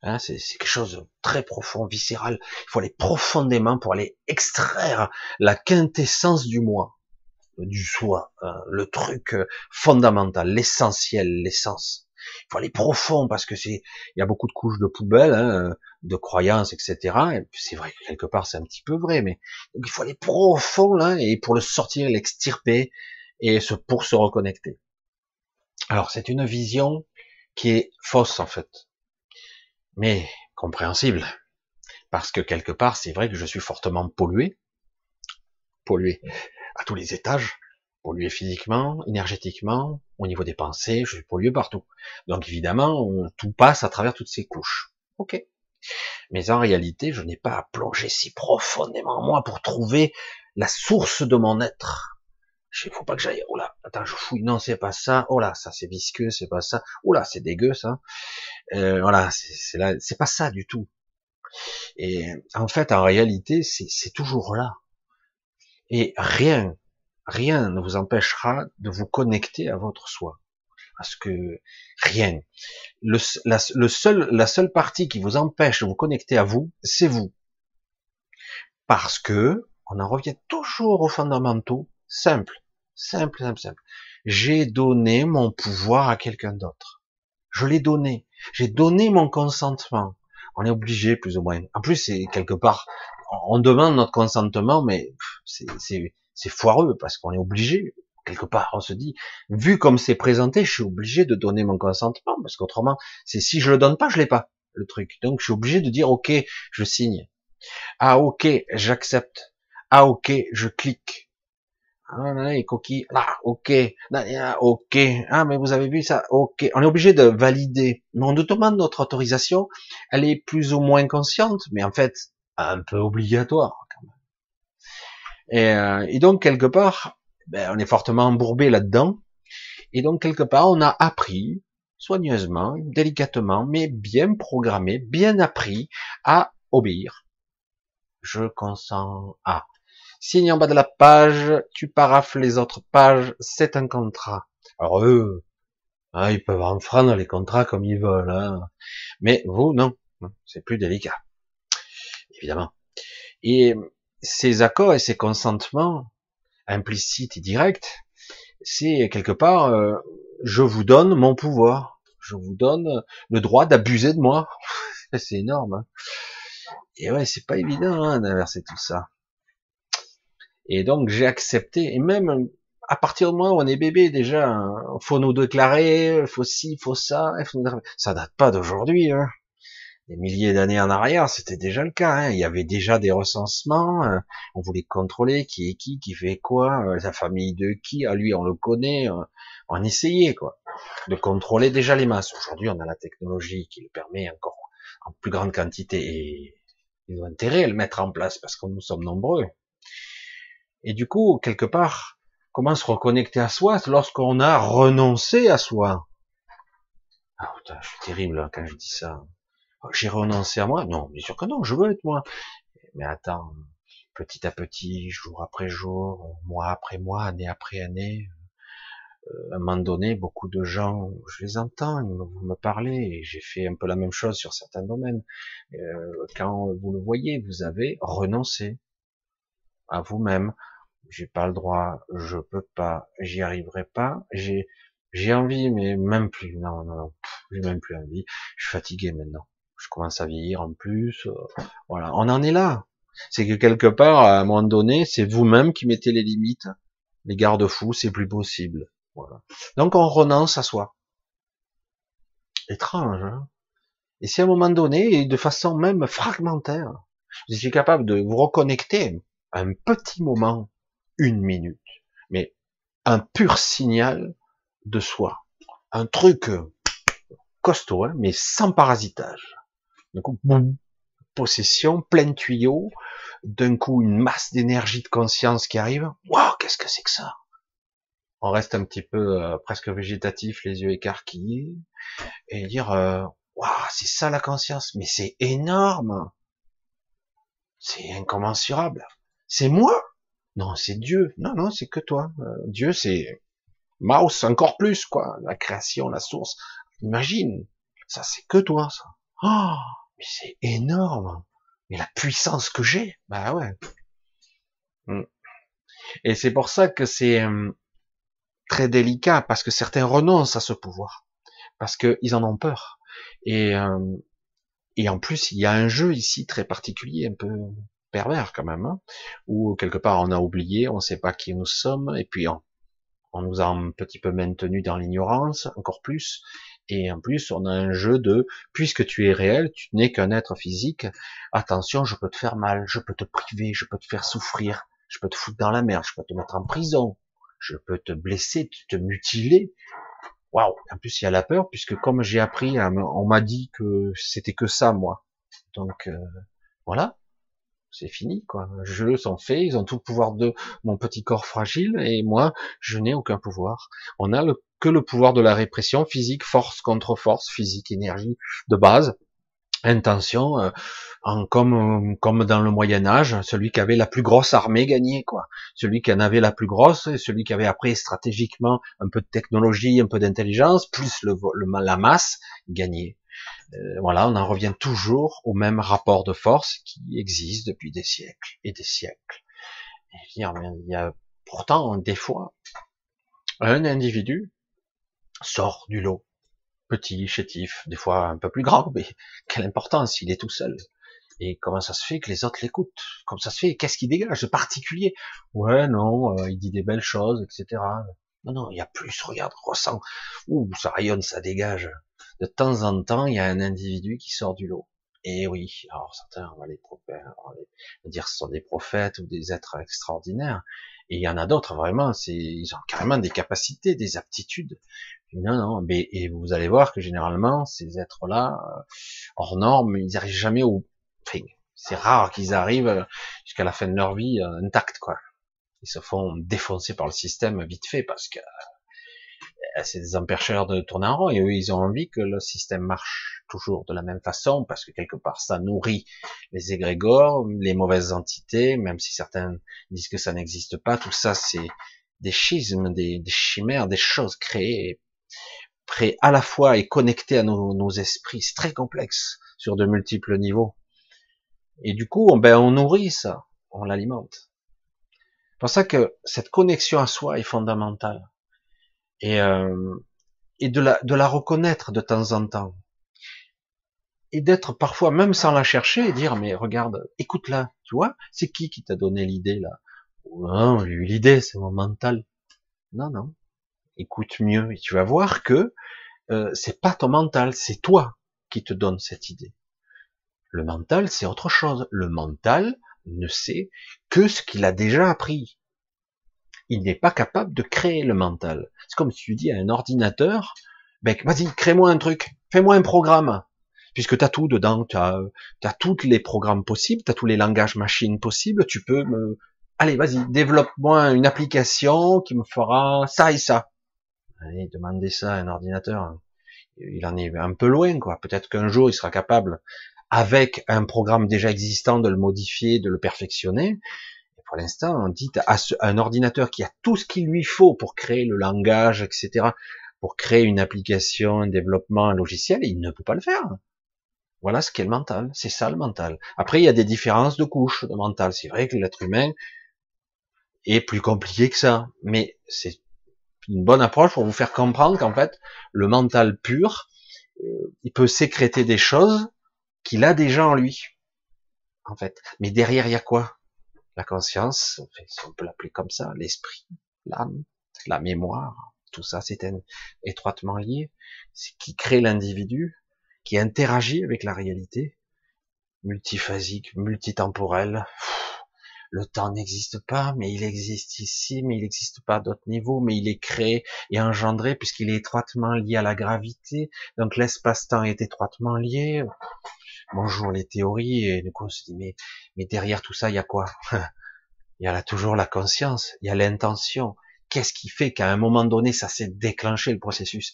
Hein, c'est quelque chose de très profond, viscéral. Il faut aller profondément pour aller extraire la quintessence du moi, du soi, hein, le truc euh, fondamental, l'essentiel, l'essence. Il faut aller profond parce que c'est, il y a beaucoup de couches de poubelle, hein, de croyances, etc. Et c'est vrai que quelque part c'est un petit peu vrai, mais il faut aller profond là et pour le sortir, l'extirper et se, pour se reconnecter. Alors c'est une vision qui est fausse en fait, mais compréhensible parce que quelque part c'est vrai que je suis fortement pollué, pollué à tous les étages, pollué physiquement, énergétiquement, au niveau des pensées, je suis pollué partout. Donc évidemment, tout passe à travers toutes ces couches. Ok. Mais en réalité, je n'ai pas à plonger si profondément en moi pour trouver la source de mon être. Il faut pas que j'aille. Oh là, attends, je fouille. Non, c'est pas ça. Oh là, ça c'est visqueux, c'est pas ça. Oh là, c'est dégueu ça. Euh, voilà, c'est là, c'est pas ça du tout. Et en fait, en réalité, c'est toujours là. Et rien, rien ne vous empêchera de vous connecter à votre soi. Parce que rien. Le, la, le seul, la seule partie qui vous empêche de vous connecter à vous, c'est vous. Parce que on en revient toujours aux fondamentaux simples, simple, simple, simple. J'ai donné mon pouvoir à quelqu'un d'autre. Je l'ai donné. J'ai donné mon consentement. On est obligé, plus ou moins. En plus, c'est quelque part, on demande notre consentement, mais c'est c'est foireux parce qu'on est obligé quelque part. On se dit, vu comme c'est présenté, je suis obligé de donner mon consentement parce qu'autrement, c'est si je le donne pas, je l'ai pas le truc. Donc je suis obligé de dire ok, je signe. Ah ok, j'accepte. Ah ok, je clique. Ah. Là, ok. ok. Ah mais vous avez vu ça? Ok. On est obligé de valider. Mais on nous demande notre autorisation. Elle est plus ou moins consciente, mais en fait un peu obligatoire. Et, euh, et donc quelque part, ben, on est fortement embourbé là-dedans. Et donc quelque part, on a appris soigneusement, délicatement, mais bien programmé, bien appris à obéir. Je consens à. Signe en bas de la page, tu parafles les autres pages, c'est un contrat. Alors eux, hein, ils peuvent enfreindre les contrats comme ils veulent, hein. mais vous non, c'est plus délicat, évidemment. Et ces accords et ces consentements implicites et directs, c'est quelque part, euh, je vous donne mon pouvoir, je vous donne le droit d'abuser de moi. c'est énorme. Hein. et ouais, c'est pas évident hein, d'inverser tout ça. Et donc j'ai accepté, et même à partir du moment où on est bébé déjà, hein, faut nous déclarer, faut ci, faut ça, ça date pas d'aujourd'hui. Hein des milliers d'années en arrière, c'était déjà le cas. Hein. Il y avait déjà des recensements. Euh, on voulait contrôler qui est qui, qui fait quoi, euh, la famille de qui. À lui, on le connaît. Euh, on essayait quoi, de contrôler déjà les masses. Aujourd'hui, on a la technologie qui le permet encore en plus grande quantité et ils ont intérêt à le mettre en place parce que nous sommes nombreux. Et du coup, quelque part, comment se reconnecter à soi lorsqu'on a renoncé à soi? Ah putain, je suis terrible hein, quand je dis ça j'ai renoncé à moi? Non, bien sûr que non, je veux être moi. Mais attends, petit à petit, jour après jour, mois après mois, année après année, euh, à un moment donné, beaucoup de gens, je les entends, ils me, parler, et j'ai fait un peu la même chose sur certains domaines. Euh, quand vous le voyez, vous avez renoncé à vous-même. J'ai pas le droit, je peux pas, j'y arriverai pas, j'ai, j'ai envie, mais même plus. Non, non, non, j'ai même plus envie. Je suis fatigué maintenant je commence à vieillir en plus. Euh, voilà, on en est là. C'est que quelque part, à un moment donné, c'est vous-même qui mettez les limites, les garde-fous, c'est plus possible. Voilà. Donc on renonce à soi. Étrange. Hein et si à un moment donné, de façon même fragmentaire, vous étiez capable de vous reconnecter un petit moment, une minute, mais un pur signal de soi, un truc costaud, hein, mais sans parasitage. Possession, plein tuyau. D'un coup, une masse d'énergie, de conscience qui arrive. Waouh, qu'est-ce que c'est que ça? On reste un petit peu euh, presque végétatif, les yeux écarquillés, et dire euh, waouh, c'est ça la conscience, mais c'est énorme, c'est incommensurable, c'est moi, non, c'est Dieu, non, non, c'est que toi, euh, Dieu, c'est Mouse encore plus quoi, la création, la source, imagine, ça c'est que toi, ça, oh, mais c'est énorme, mais la puissance que j'ai, bah ouais. Hmm. Et c'est pour ça que c'est très délicat parce que certains renoncent à ce pouvoir. Parce qu'ils en ont peur. Et, euh, et en plus, il y a un jeu ici très particulier, un peu pervers quand même, hein, où quelque part on a oublié, on ne sait pas qui nous sommes, et puis on, on nous a un petit peu maintenu dans l'ignorance, encore plus. Et en plus, on a un jeu de, puisque tu es réel, tu n'es qu'un être physique, attention, je peux te faire mal, je peux te priver, je peux te faire souffrir, je peux te foutre dans la merde, je peux te mettre en prison, je peux te blesser, te mutiler. Waouh En plus, il y a la peur, puisque comme j'ai appris, on m'a dit que c'était que ça, moi. Donc, euh, voilà. C'est fini, quoi. Les jeux sont faits, ils ont tout le pouvoir de mon petit corps fragile, et moi, je n'ai aucun pouvoir. On a que le pouvoir de la répression physique, force contre force, physique, énergie de base, intention, euh, comme comme dans le Moyen Âge, celui qui avait la plus grosse armée gagnait quoi. Celui qui en avait la plus grosse, et celui qui avait après stratégiquement un peu de technologie, un peu d'intelligence, plus le, la masse gagnait. Euh, voilà, on en revient toujours au même rapport de force qui existe depuis des siècles et des siècles. il y a pourtant des fois un individu sort du lot petit, chétif, des fois un peu plus grand, mais quelle importance, il est tout seul. Et comment ça se fait que les autres l'écoutent? Comment ça se fait? Qu'est-ce qu'il dégage de particulier? Ouais, non, euh, il dit des belles choses, etc. Non, non, il y a plus, regarde, ressent. Ouh, ça rayonne, ça dégage. De temps en temps, il y a un individu qui sort du lot. Et oui, alors certains, on va les, on va les dire ce sont des prophètes ou des êtres extraordinaires. Et il y en a d'autres, vraiment, c'est, ils ont carrément des capacités, des aptitudes. Non, non, mais et vous allez voir que généralement, ces êtres-là, euh, hors normes, ils n'arrivent jamais au... Enfin, c'est rare qu'ils arrivent euh, jusqu'à la fin de leur vie euh, intacts, quoi. Ils se font défoncer par le système vite fait parce que c'est des empêcheurs de tourner en rond et eux, ils ont envie que le système marche toujours de la même façon parce que quelque part, ça nourrit les égrégores, les mauvaises entités, même si certains disent que ça n'existe pas. Tout ça, c'est des schismes, des, chimères, des choses créées prêt à la fois et connecté à nos, esprits. C'est très complexe sur de multiples niveaux. Et du coup, on, ben, on nourrit ça, on l'alimente. C'est pour ça que cette connexion à soi est fondamentale. Et, euh, et de, la, de la reconnaître de temps en temps. Et d'être parfois, même sans la chercher, et dire, mais regarde, écoute-la, tu vois, c'est qui qui t'a donné l'idée là? Non, l'idée, c'est mon mental. Non, non, écoute mieux et tu vas voir que euh, c'est pas ton mental, c'est toi qui te donne cette idée. Le mental, c'est autre chose. Le mental ne sait que ce qu'il a déjà appris. Il n'est pas capable de créer le mental. C'est comme si tu dis à un ordinateur, ben, vas-y, crée-moi un truc, fais-moi un programme. Puisque tu tout dedans, tu as, as tous les programmes possibles, tu tous les langages machines possibles, tu peux me... Allez, vas-y, développe-moi une application qui me fera ça et ça. Allez, demandez ça à un ordinateur. Il en est un peu loin, quoi. Peut-être qu'un jour, il sera capable, avec un programme déjà existant, de le modifier, de le perfectionner. Pour l'instant, on dit à un ordinateur qui a tout ce qu'il lui faut pour créer le langage, etc., pour créer une application, un développement, un logiciel, il ne peut pas le faire. Voilà ce qu'est le mental. C'est ça le mental. Après, il y a des différences de couches de mental. C'est vrai que l'être humain est plus compliqué que ça, mais c'est une bonne approche pour vous faire comprendre qu'en fait, le mental pur, euh, il peut sécréter des choses qu'il a déjà en lui. En fait. Mais derrière, il y a quoi? La conscience, si on peut l'appeler comme ça, l'esprit, l'âme, la mémoire, tout ça, c'est étroitement lié. C'est qui crée l'individu, qui interagit avec la réalité, multiphasique, multitemporel le temps n'existe pas, mais il existe ici, mais il n'existe pas à d'autres niveaux, mais il est créé et engendré puisqu'il est étroitement lié à la gravité. Donc l'espace-temps est étroitement lié. Bonjour les théories, et du coup on se dit, mais, mais derrière tout ça, il y a quoi? Il y a là toujours la conscience, il y a l'intention, Qu'est-ce qui fait qu'à un moment donné, ça s'est déclenché le processus?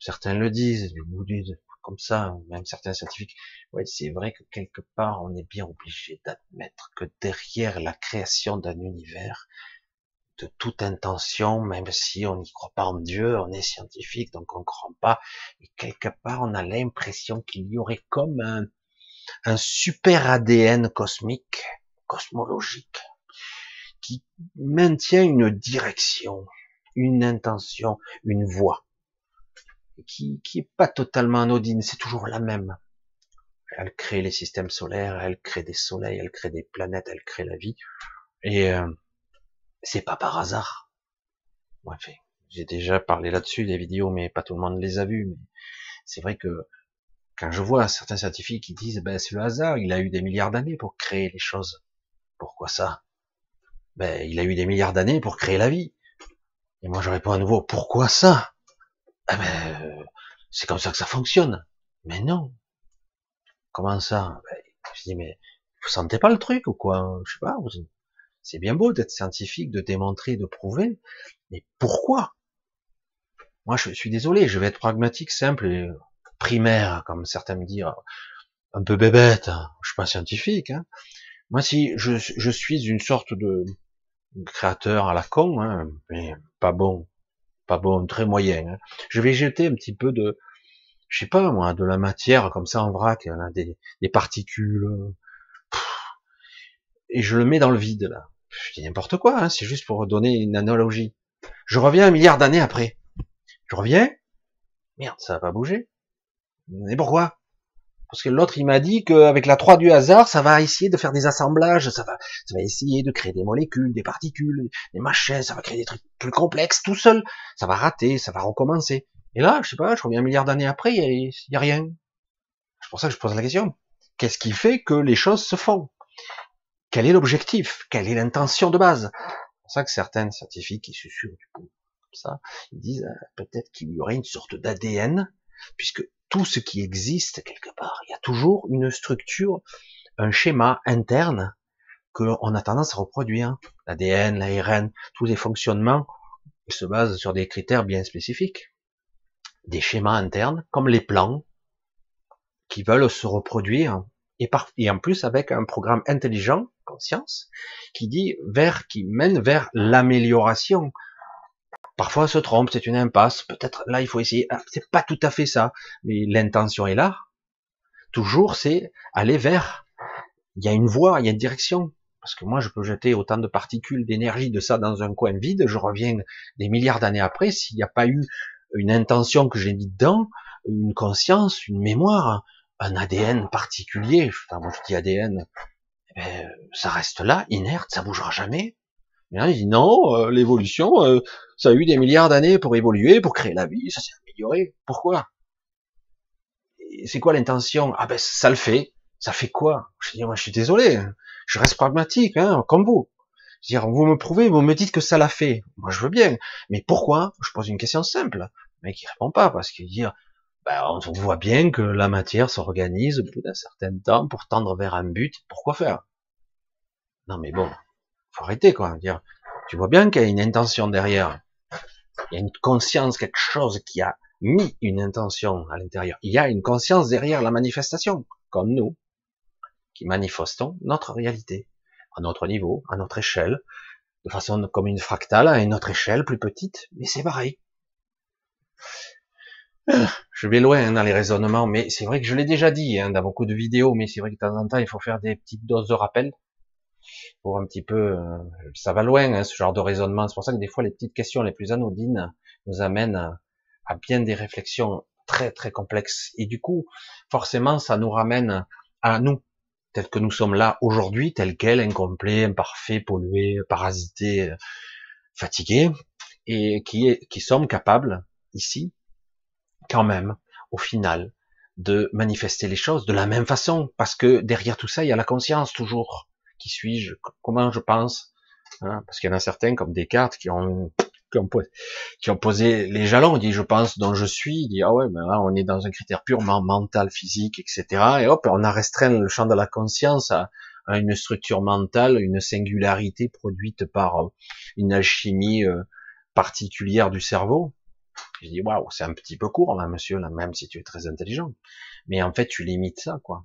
Certains le disent, vous dites comme ça, même certains scientifiques. Ouais, c'est vrai que quelque part, on est bien obligé d'admettre que derrière la création d'un univers, de toute intention, même si on n'y croit pas en Dieu, on est scientifique, donc on ne croit pas, et quelque part, on a l'impression qu'il y aurait comme un, un super ADN cosmique, cosmologique, qui maintient une direction, une intention, une voie qui, qui est pas totalement anodine, c'est toujours la même. Elle crée les systèmes solaires, elle crée des soleils, elle crée des planètes, elle crée la vie. Et euh, c'est pas par hasard. Bref, j'ai déjà parlé là-dessus des vidéos, mais pas tout le monde les a vues. Mais c'est vrai que quand je vois certains scientifiques qui disent ben c'est le hasard, il a eu des milliards d'années pour créer les choses. Pourquoi ça? Ben il a eu des milliards d'années pour créer la vie. Et moi je réponds à nouveau pourquoi ça? Ah ben, c'est comme ça que ça fonctionne. Mais non. Comment ça? Ben, Je dis, mais vous sentez pas le truc ou quoi? Je sais pas. C'est bien beau d'être scientifique, de démontrer, de prouver, mais pourquoi? Moi, je suis désolé, je vais être pragmatique, simple et primaire, comme certains me disent, un peu bébête. Je suis pas scientifique. Hein. Moi, si je, je, suis une sorte de créateur à la con, hein, mais pas bon, pas bon, très moyen. Hein. Je vais jeter un petit peu de, je sais pas moi, de la matière comme ça en vrac, hein, des, des, particules, et je le mets dans le vide là. Je dis n'importe quoi, hein, c'est juste pour donner une analogie. Je reviens un milliard d'années après. Je reviens, merde, ça va pas bouger. Mais pourquoi? Parce que l'autre, il m'a dit qu'avec la 3 du hasard, ça va essayer de faire des assemblages, ça va, ça va essayer de créer des molécules, des particules, des machins, ça va créer des trucs plus complexes tout seul. Ça va rater, ça va recommencer. Et là, je sais pas, je reviens un milliard d'années après, il y, a rien. C'est pour ça que je pose la question. Qu'est-ce qui fait que les choses se font? Quel est l'objectif? Quelle est l'intention de base? C'est pour ça que certains scientifiques qui susurrent du coup ça, ils disent euh, peut-être qu'il y aurait une sorte d'ADN, puisque tout ce qui existe quelque part. Il y a toujours une structure, un schéma interne qu'on a tendance à reproduire. L'ADN, l'ARN, tous les fonctionnements se basent sur des critères bien spécifiques. Des schémas internes, comme les plans, qui veulent se reproduire, et, en plus avec un programme intelligent, conscience, qui dit vers, qui mène vers l'amélioration, Parfois, on se trompe, c'est une impasse. Peut-être là, il faut essayer. Ah, c'est pas tout à fait ça, mais l'intention est là. Toujours, c'est aller vers. Il y a une voie, il y a une direction. Parce que moi, je peux jeter autant de particules d'énergie de ça dans un coin vide. Je reviens des milliards d'années après. S'il n'y a pas eu une intention que j'ai mis dedans, une conscience, une mémoire, un ADN particulier. Enfin, moi, je dis ADN. Eh ben, ça reste là, inerte, ça bougera jamais. Il dit non, euh, l'évolution, euh, ça a eu des milliards d'années pour évoluer, pour créer la vie, ça s'est amélioré. Pourquoi? C'est quoi l'intention? Ah ben ça le fait. Ça fait quoi? Je dis, moi je suis désolé, je reste pragmatique, hein, comme vous. Je veux dire, vous me prouvez, vous me dites que ça l'a fait. Moi je veux bien, mais pourquoi? Je pose une question simple. Mais qui répond pas parce qu'il dit, ben, on voit bien que la matière s'organise au bout d'un certain temps pour tendre vers un but. Pourquoi faire? Non mais bon, faut arrêter quoi. Tu vois bien qu'il y a une intention derrière. Il y a une conscience, quelque chose qui a mis une intention à l'intérieur. Il y a une conscience derrière la manifestation, comme nous, qui manifestons notre réalité, à notre niveau, à notre échelle, de façon comme une fractale, à une autre échelle plus petite, mais c'est pareil. Je vais loin dans les raisonnements, mais c'est vrai que je l'ai déjà dit hein, dans beaucoup de vidéos, mais c'est vrai que de temps en temps, il faut faire des petites doses de rappel pour un petit peu, euh, ça va loin hein, ce genre de raisonnement. C'est pour ça que des fois les petites questions les plus anodines nous amènent à, bien des réflexions très très complexes. Et du coup, forcément, ça nous ramène à nous, tels que nous sommes là aujourd'hui, tels quels, incomplets, imparfaits, pollués, parasités, fatigués, et qui, est, qui sommes capables ici, quand même, au final, de manifester les choses de la même façon, parce que derrière tout ça, il y a la conscience toujours qui suis-je, comment je pense, hein, parce qu'il y en a certains comme Descartes qui ont, qui ont, qui ont posé les jalons, il dit je pense dont je suis, il dit ah ouais, mais là on est dans un critère purement mental, physique, etc. Et hop, on a restreint le champ de la conscience à, à une structure mentale, une singularité produite par euh, une alchimie euh, particulière du cerveau. Je dis waouh, c'est un petit peu court là, monsieur, là, même si tu es très intelligent. Mais en fait, tu limites ça, quoi.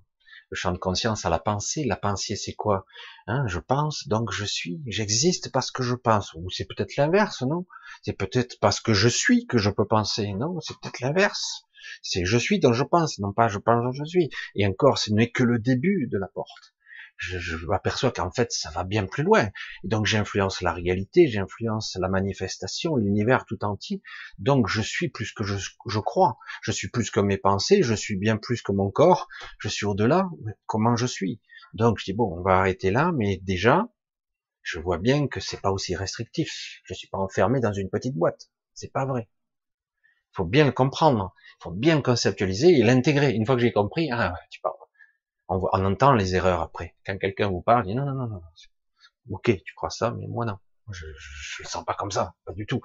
Le champ de conscience à la pensée. La pensée, c'est quoi? Hein, Je pense, donc je suis. J'existe parce que je pense. Ou c'est peut-être l'inverse, non? C'est peut-être parce que je suis que je peux penser. Non, c'est peut-être l'inverse. C'est je suis donc je pense, non pas je pense donc je suis. Et encore, ce n'est que le début de la porte je, je m'aperçois qu'en fait, ça va bien plus loin. Et donc, j'influence la réalité, j'influence la manifestation, l'univers tout entier. Donc, je suis plus que je, je crois. Je suis plus que mes pensées, je suis bien plus que mon corps. Je suis au-delà. Comment je suis? Donc, je dis bon, on va arrêter là, mais déjà, je vois bien que c'est pas aussi restrictif. Je suis pas enfermé dans une petite boîte. C'est pas vrai. Il faut bien le comprendre. Il faut bien le conceptualiser et l'intégrer. Une fois que j'ai compris, ah, tu parles on, entend les erreurs après. Quand quelqu'un vous parle, dit non, non, non, non. Ok, tu crois ça, mais moi non. Je, je, le sens pas comme ça, pas du tout.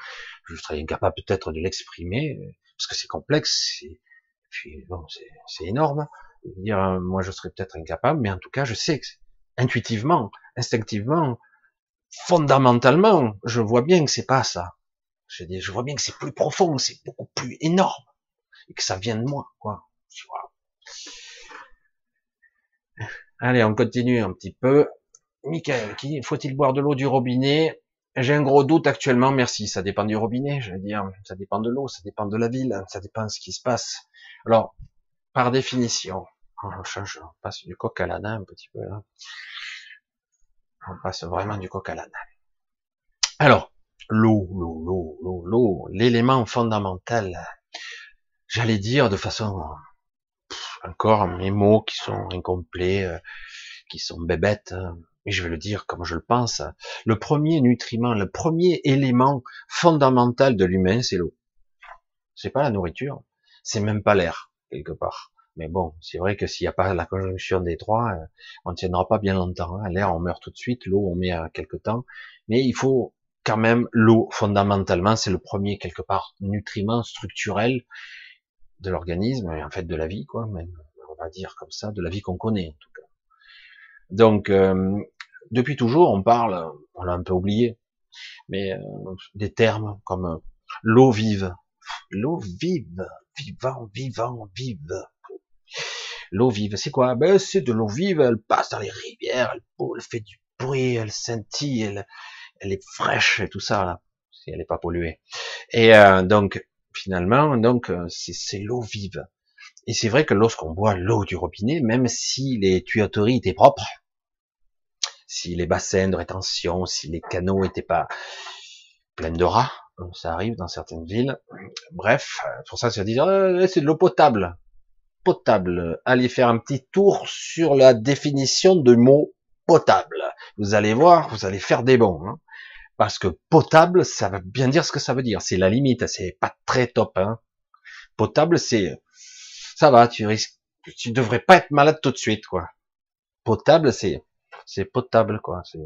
Je serais incapable peut-être de l'exprimer parce que c'est complexe. Et puis bon, c'est énorme. Dire, moi, je serais peut-être incapable, mais en tout cas, je sais que intuitivement, instinctivement, fondamentalement, je vois bien que c'est pas ça. Je, dis, je vois bien que c'est plus profond, c'est beaucoup plus énorme et que ça vient de moi, quoi. Allez, on continue un petit peu. Michael, faut-il boire de l'eau du robinet? J'ai un gros doute actuellement, merci. Ça dépend du robinet, je dire. Ça dépend de l'eau, ça dépend de la ville, ça dépend de ce qui se passe. Alors, par définition, on change, passe du coq à l'âne un petit peu là. On passe vraiment du coq à l'âne. Alors, l'eau, l'eau, l'eau, l'eau, l'eau, l'élément fondamental. J'allais dire de façon encore mes mots qui sont incomplets, euh, qui sont bébêtes, hein. mais je vais le dire comme je le pense. Le premier nutriment, le premier élément fondamental de l'humain, c'est l'eau. C'est pas la nourriture, c'est même pas l'air quelque part. Mais bon, c'est vrai que s'il n'y a pas la conjonction des trois, euh, on ne tiendra pas bien longtemps. Hein. L'air, on meurt tout de suite. L'eau, on met à quelque temps. Mais il faut quand même l'eau fondamentalement, c'est le premier quelque part nutriment structurel de l'organisme et en fait de la vie, quoi, même, on va dire comme ça, de la vie qu'on connaît en tout cas. Donc euh, depuis toujours, on parle, on l'a un peu oublié, mais euh, des termes comme euh, l'eau vive, l'eau vive, vivant, vivant, vive. L'eau vive, c'est quoi? Ben c'est de l'eau vive, elle passe dans les rivières, elle, elle fait du bruit, elle scintille, elle, est fraîche et tout ça là, si elle n'est pas polluée. Et donc finalement, donc euh, c'est l'eau vive. Et c'est vrai que lorsqu'on boit l'eau du robinet, même si les tuyauteries étaient propres, si les bassins de rétention, si les canaux étaient pas pleins de rats, ça arrive dans certaines villes. Bref, pour ça, se dit, oh, c'est de l'eau potable. Potable. Allez faire un petit tour sur la définition de mot potable. Vous allez voir, vous allez faire des bons. Hein. Parce que potable, ça veut bien dire ce que ça veut dire. C'est la limite, c'est pas très top. Hein. Potable, c'est ça va, tu risques, tu devrais pas être malade tout de suite, quoi. Potable, c'est c'est potable, quoi. C'est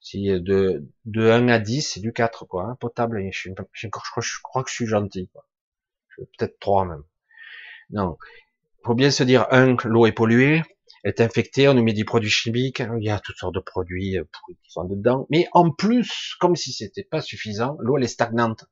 si de de 1 à 10, c'est du 4, quoi. Hein. Potable, je, crois que je suis gentil, quoi. Peut-être 3 même. Non, faut bien se dire un, l'eau est polluée est infectée, on nous met des produits chimiques, il y a toutes sortes de produits euh, qui sont dedans. Mais en plus, comme si c'était pas suffisant, l'eau elle est stagnante.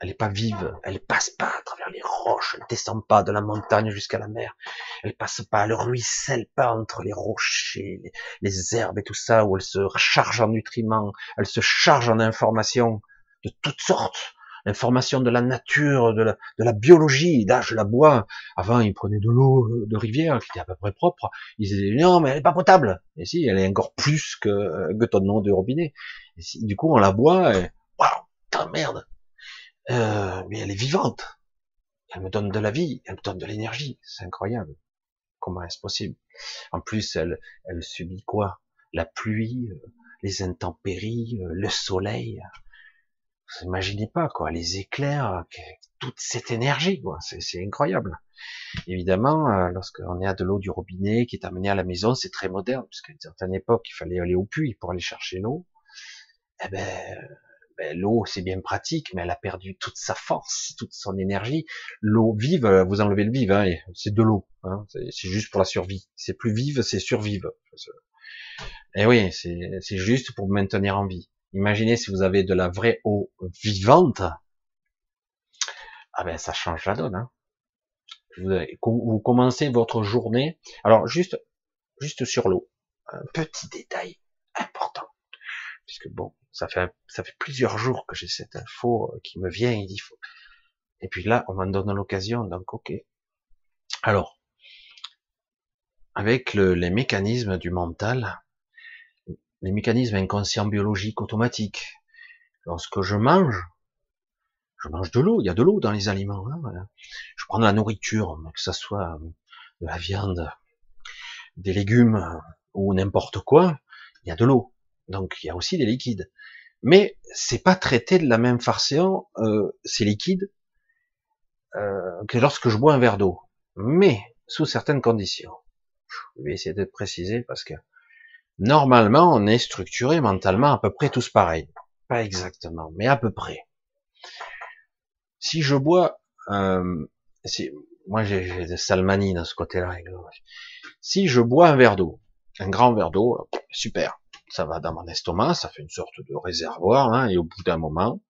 Elle n'est pas vive, elle passe pas à travers les roches, elle descend pas de la montagne jusqu'à la mer, elle passe pas, elle ruisselle pas entre les rochers, les, les herbes et tout ça, où elle se charge en nutriments, elle se charge en informations de toutes sortes l'information de la nature, de la, de la biologie. Là, je la bois. Avant, ils prenaient de l'eau de rivière qui était à peu près propre. Ils disaient non, mais elle est pas potable. Et si, elle est encore plus que, que ton eau de robinet. Et si, du coup, on la boit. Et, waouh, merde. Euh, mais elle est vivante. Elle me donne de la vie. Elle me donne de l'énergie. C'est incroyable. Comment est-ce possible? En plus, elle, elle subit quoi? La pluie, euh, les intempéries, euh, le soleil. Imaginez pas, quoi, les éclairs, toute cette énergie, quoi, c'est incroyable. Évidemment, euh, lorsqu'on est à de l'eau du robinet qui est amenée à la maison, c'est très moderne, puisqu'à une certaine époque, il fallait aller au puits pour aller chercher l'eau. Eh ben, ben l'eau, c'est bien pratique, mais elle a perdu toute sa force, toute son énergie. L'eau vive, euh, vous enlevez le vive, hein, c'est de l'eau, hein, c'est juste pour la survie. C'est plus vive, c'est survive. Et eh oui, c'est juste pour maintenir en vie. Imaginez si vous avez de la vraie eau vivante. Ah ben ça change la donne. Hein. Vous, commencez votre journée. Alors juste, juste sur l'eau, un petit détail important, puisque bon, ça fait ça fait plusieurs jours que j'ai cette info euh, qui me vient. Il dit faut. Et puis là, on m'en donne l'occasion, donc ok. Alors, avec les mécanismes du mental, les mécanismes inconscients biologiques automatiques. Lorsque je mange, je mange de l'eau, il y a de l'eau dans les aliments. Hein, je prends de la nourriture, que ce soit de la viande, des légumes ou n'importe quoi, il y a de l'eau. Donc il y a aussi des liquides. Mais c'est pas traité de la même façon, euh, ces liquides, euh, que lorsque je bois un verre d'eau. Mais sous certaines conditions. Je vais essayer de préciser parce que Normalement, on est structuré mentalement à peu près tous pareil. Pas exactement, mais à peu près. Si je bois, euh, si, moi j'ai des salmanies dans ce côté-là. Si je bois un verre d'eau, un grand verre d'eau, super, ça va dans mon estomac, ça fait une sorte de réservoir, hein, et au bout d'un moment,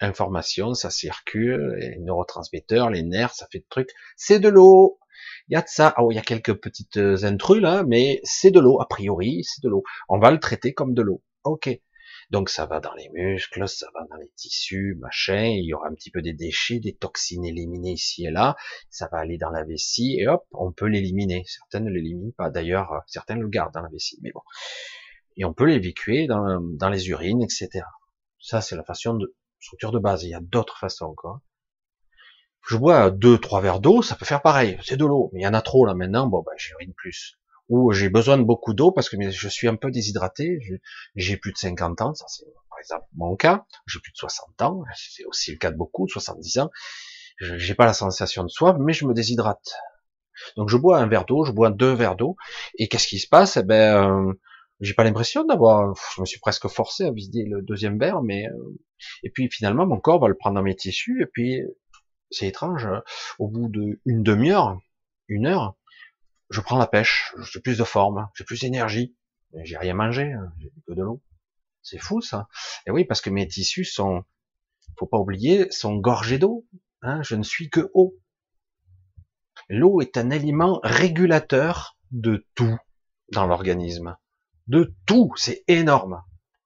information, ça circule, les neurotransmetteurs, les nerfs, ça fait de trucs, c'est de l'eau, il y a de ça. Oh, il y a quelques petites euh, intrus là, mais c'est de l'eau. A priori, c'est de l'eau. On va le traiter comme de l'eau. Ok. Donc ça va dans les muscles, ça va dans les tissus, machin. Il y aura un petit peu des déchets, des toxines éliminées ici et là. Ça va aller dans la vessie et hop, on peut l'éliminer. Certaines ne l'éliminent pas. D'ailleurs, euh, certaines le gardent dans la vessie, mais bon. Et on peut l'évacuer dans, les urines, etc. Ça, c'est la façon de structure de base. Il y a d'autres façons encore je bois deux, trois verres d'eau, ça peut faire pareil. C'est de l'eau, mais il y en a trop là maintenant. Bon, ben, j'urine plus. Ou j'ai besoin de beaucoup d'eau parce que je suis un peu déshydraté. J'ai plus de 50 ans, ça c'est par exemple mon cas. J'ai plus de 60 ans, c'est aussi le cas de beaucoup, de 70 ans. J'ai pas la sensation de soif, mais je me déshydrate. Donc je bois un verre d'eau, je bois deux verres d'eau, et qu'est-ce qui se passe? Eh ben, euh, j'ai pas l'impression d'avoir. Je me suis presque forcé à vider le deuxième verre, mais euh, et puis finalement mon corps va le prendre dans mes tissus, et puis c'est étrange, euh, au bout d'une demi-heure, une heure, je prends la pêche, j'ai plus de forme, j'ai plus d'énergie, j'ai rien mangé, hein, j'ai que de l'eau. C'est fou ça. Et oui, parce que mes tissus sont, faut pas oublier, sont gorgés d'eau. Hein, je ne suis que eau. L'eau est un aliment régulateur de tout dans l'organisme. De tout, c'est énorme.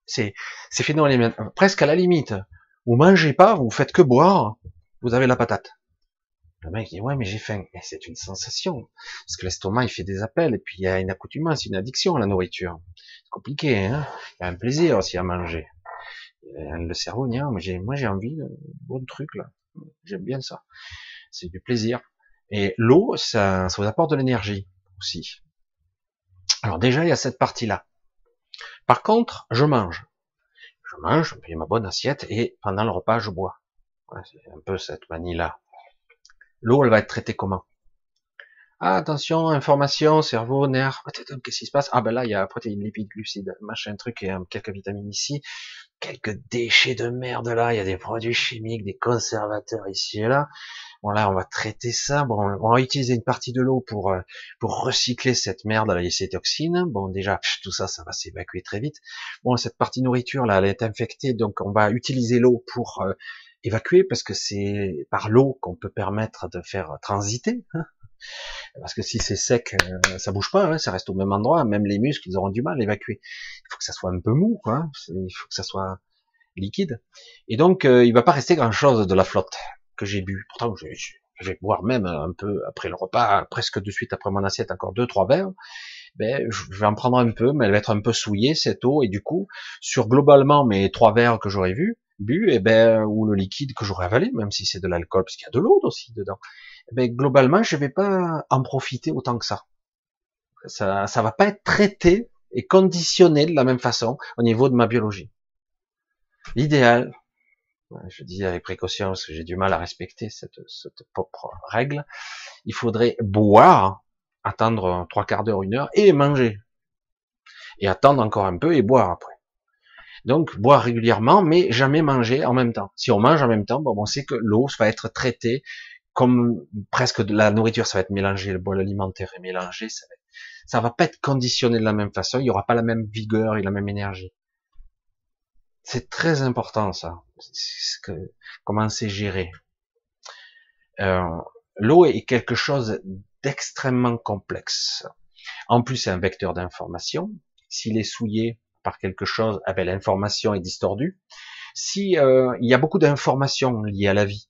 C'est, c'est phénoménal. Presque à la limite. Vous mangez pas, vous faites que boire, vous avez la patate. Le mec dit, ouais, mais j'ai faim. Mais c'est une sensation. Parce que l'estomac, il fait des appels, et puis il y a une accoutumance, une addiction à la nourriture. C'est compliqué, hein. Il y a un plaisir aussi à manger. Le cerveau, dit, mais j'ai, moi, j'ai envie de bon truc, là. J'aime bien ça. C'est du plaisir. Et l'eau, ça, ça vous apporte de l'énergie aussi. Alors déjà, il y a cette partie-là. Par contre, je mange. Je mange, j'ai ma bonne assiette, et pendant le repas, je bois c'est un peu cette manie-là. L'eau, elle va être traitée comment? Ah, attention, information, cerveau, nerf. Qu'est-ce qui se passe? Ah ben là, il y a protéines, lipides, glucides, machin truc, et quelques vitamines ici, quelques déchets de merde là. Il y a des produits chimiques, des conservateurs ici et là. Bon là, on va traiter ça. Bon, on va utiliser une partie de l'eau pour euh, pour recycler cette merde là, les toxines. Bon, déjà, tout ça, ça va s'évacuer très vite. Bon, cette partie nourriture là, elle est infectée, donc on va utiliser l'eau pour euh, évacuer parce que c'est par l'eau qu'on peut permettre de faire transiter. Hein. parce que si c'est sec, euh, ça bouge pas, hein, ça reste au même endroit. Même les muscles, ils auront du mal à évacuer. Il faut que ça soit un peu mou, quoi. Il faut que ça soit liquide. Et donc, euh, il va pas rester grand-chose de la flotte que j'ai bu. Pourtant, je, je, vais boire même un peu après le repas, presque de suite après mon assiette, encore deux, trois verres. Ben, je vais en prendre un peu, mais elle va être un peu souillée cette eau. Et du coup, sur globalement mes trois verres que j'aurais vus, bu, eh ben, ou le liquide que j'aurais avalé, même si c'est de l'alcool, parce qu'il y a de l'eau aussi dedans, eh ben, globalement, je vais pas en profiter autant que ça. Ça, ça va pas être traité et conditionné de la même façon au niveau de ma biologie. L'idéal, je dis avec précaution parce que j'ai du mal à respecter cette, cette propre règle, il faudrait boire, attendre trois quarts d'heure, une heure, et manger. Et attendre encore un peu et boire après. Donc boire régulièrement, mais jamais manger en même temps. Si on mange en même temps, bon, on sait que l'eau va être traitée comme presque la nourriture, ça va être mélangé, le bol alimentaire est mélangé, ça va, va pas être conditionné de la même façon, il y aura pas la même vigueur et la même énergie. C'est très important ça. Comment c'est géré. Euh, L'eau est quelque chose d'extrêmement complexe. En plus, c'est un vecteur d'information. S'il est souillé par quelque chose, eh ben, l'information est distordue. Si euh, il y a beaucoup d'informations liées à la vie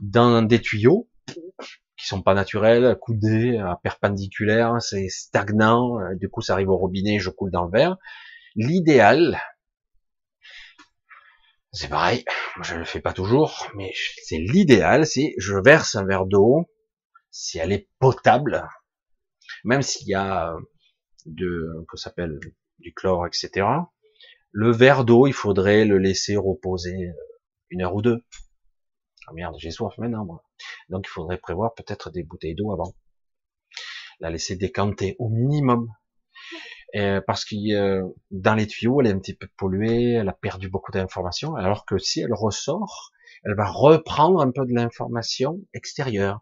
dans des tuyaux qui sont pas naturels, coudés, perpendiculaires, c'est stagnant. Euh, du coup, ça arrive au robinet, je coule dans le verre. L'idéal, c'est pareil, je le fais pas toujours, mais c'est l'idéal, c'est je verse un verre d'eau, si elle est potable, même s'il y a de, que s'appelle du chlore, etc. Le verre d'eau, il faudrait le laisser reposer une heure ou deux. Ah merde, j'ai soif maintenant, moi. Donc il faudrait prévoir peut-être des bouteilles d'eau avant. La laisser décanter au minimum. parce que dans les tuyaux, elle est un petit peu polluée, elle a perdu beaucoup d'informations, alors que si elle ressort, elle va reprendre un peu de l'information extérieure.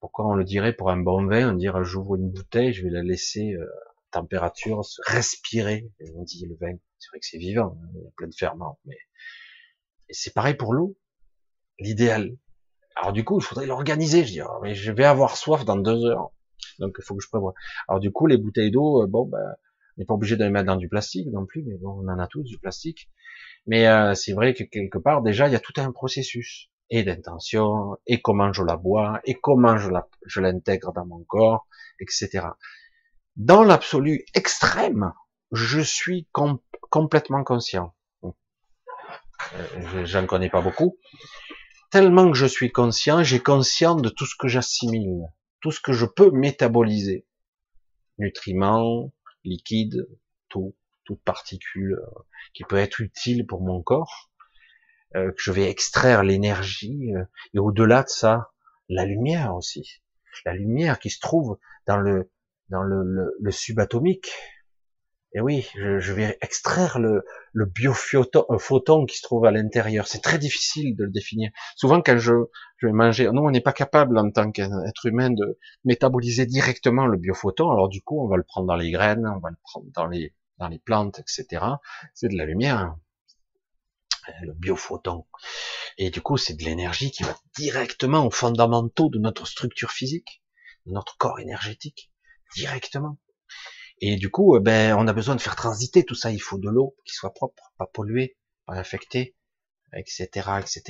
Pourquoi on le dirait pour un bon vin, on dirait j'ouvre une bouteille, je vais la laisser euh, température respirer. on dit le vin, c'est vrai que c'est vivant, hein, il y a plein de ferments, mais c'est pareil pour l'eau. L'idéal. Alors du coup, il faudrait l'organiser. Je dis, oh, mais je vais avoir soif dans deux heures, donc il faut que je prévoie. Alors du coup, les bouteilles d'eau, euh, bon, ben, on n'est pas obligé de les mettre dans du plastique non plus, mais bon, on en a tous du plastique. Mais euh, c'est vrai que quelque part, déjà, il y a tout un processus et d'intention, et comment je la bois, et comment je la, je l'intègre dans mon corps, etc. Dans l'absolu extrême, je suis complètement conscient. Euh, j'en connais pas beaucoup. Tellement que je suis conscient, j'ai conscience de tout ce que j'assimile, tout ce que je peux métaboliser. Nutriments, liquides, tout, toute particule euh, qui peut être utile pour mon corps euh, que je vais extraire l'énergie, euh, et au-delà de ça, la lumière aussi. La lumière qui se trouve dans le, dans le, le, subatomique. Et oui, je, je, vais extraire le, le biophoton photon qui se trouve à l'intérieur. C'est très difficile de le définir. Souvent, quand je, je vais manger, non, on n'est pas capable en tant qu'être humain de métaboliser directement le biophoton. Alors du coup, on va le prendre dans les graines, on va le prendre dans les, dans les plantes, etc. C'est de la lumière le biophoton. Et du coup, c'est de l'énergie qui va directement aux fondamentaux de notre structure physique, de notre corps énergétique, directement. Et du coup, euh, ben, on a besoin de faire transiter tout ça. Il faut de l'eau qui soit propre, pas polluée, pas infectée, etc., etc.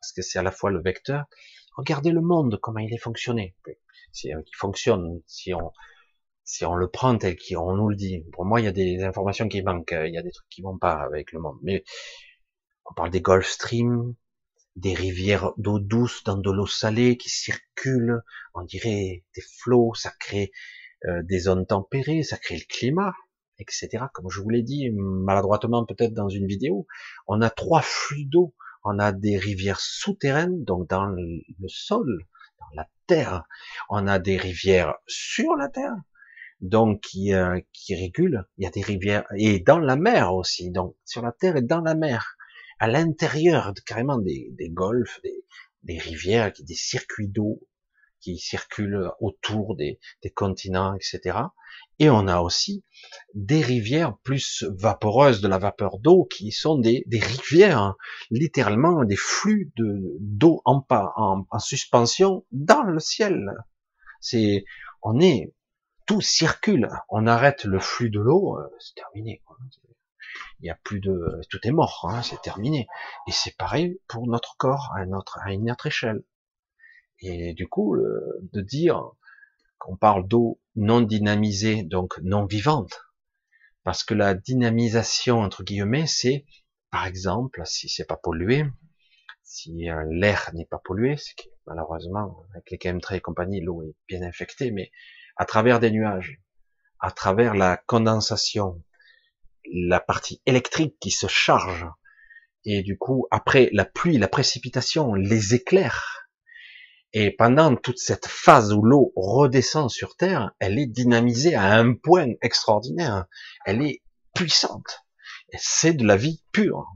Parce que c'est à la fois le vecteur. Regardez le monde, comment il est fonctionné. Si euh, il fonctionne, si on, si on le prend tel qu'on nous le dit. Pour moi, il y a des informations qui manquent, il y a des trucs qui vont pas avec le monde. Mais on parle des Gulf Stream, des rivières d'eau douce dans de l'eau salée qui circulent, on dirait des flots, ça crée euh, des zones tempérées, ça crée le climat, etc. Comme je vous l'ai dit maladroitement peut-être dans une vidéo, on a trois flux d'eau. On a des rivières souterraines, donc dans le sol, dans la terre. On a des rivières sur la terre, donc qui, euh, qui régulent. Il y a des rivières et dans la mer aussi, donc sur la terre et dans la mer à l'intérieur carrément des, des golfs, des, des rivières, des circuits d'eau qui circulent autour des, des, continents, etc. Et on a aussi des rivières plus vaporeuses de la vapeur d'eau qui sont des, des rivières, hein, littéralement des flux de d'eau en, en, en suspension dans le ciel. C'est, on est, tout circule. On arrête le flux de l'eau, euh, c'est terminé. Il y a plus de, tout est mort, hein, c'est terminé. Et c'est pareil pour notre corps à notre, à une autre échelle. Et du coup, de dire qu'on parle d'eau non dynamisée, donc non vivante, parce que la dynamisation entre guillemets, c'est, par exemple, si c'est pas pollué, si euh, l'air n'est pas pollué, c'est que malheureusement avec les chemtrails et compagnie, l'eau est bien infectée, mais à travers des nuages, à travers la condensation, la partie électrique qui se charge. Et du coup, après la pluie, la précipitation, les éclairs. Et pendant toute cette phase où l'eau redescend sur Terre, elle est dynamisée à un point extraordinaire. Elle est puissante. C'est de la vie pure.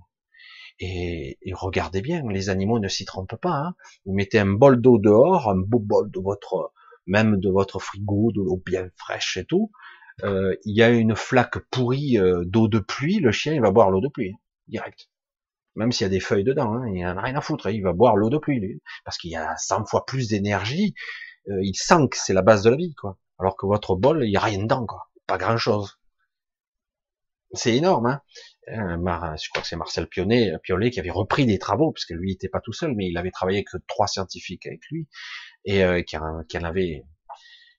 Et, regardez bien, les animaux ne s'y trompent pas. Hein. Vous mettez un bol d'eau dehors, un beau bol de votre, même de votre frigo, de l'eau bien fraîche et tout. Euh, il y a une flaque pourrie euh, d'eau de pluie, le chien il va boire l'eau de pluie. direct. Même s'il y a des feuilles dedans, hein, il en a rien à foutre, hein. il va boire l'eau de pluie, lui, parce qu'il y a 100 fois plus d'énergie, euh, il sent que c'est la base de la vie, quoi. Alors que votre bol, il y a rien dedans, quoi. Pas grand chose. C'est énorme, hein. Euh, je crois que c'est Marcel Pionnet, Piolet qui avait repris des travaux, parce que lui n'était pas tout seul, mais il avait travaillé avec trois scientifiques avec lui, et euh, qui, en avait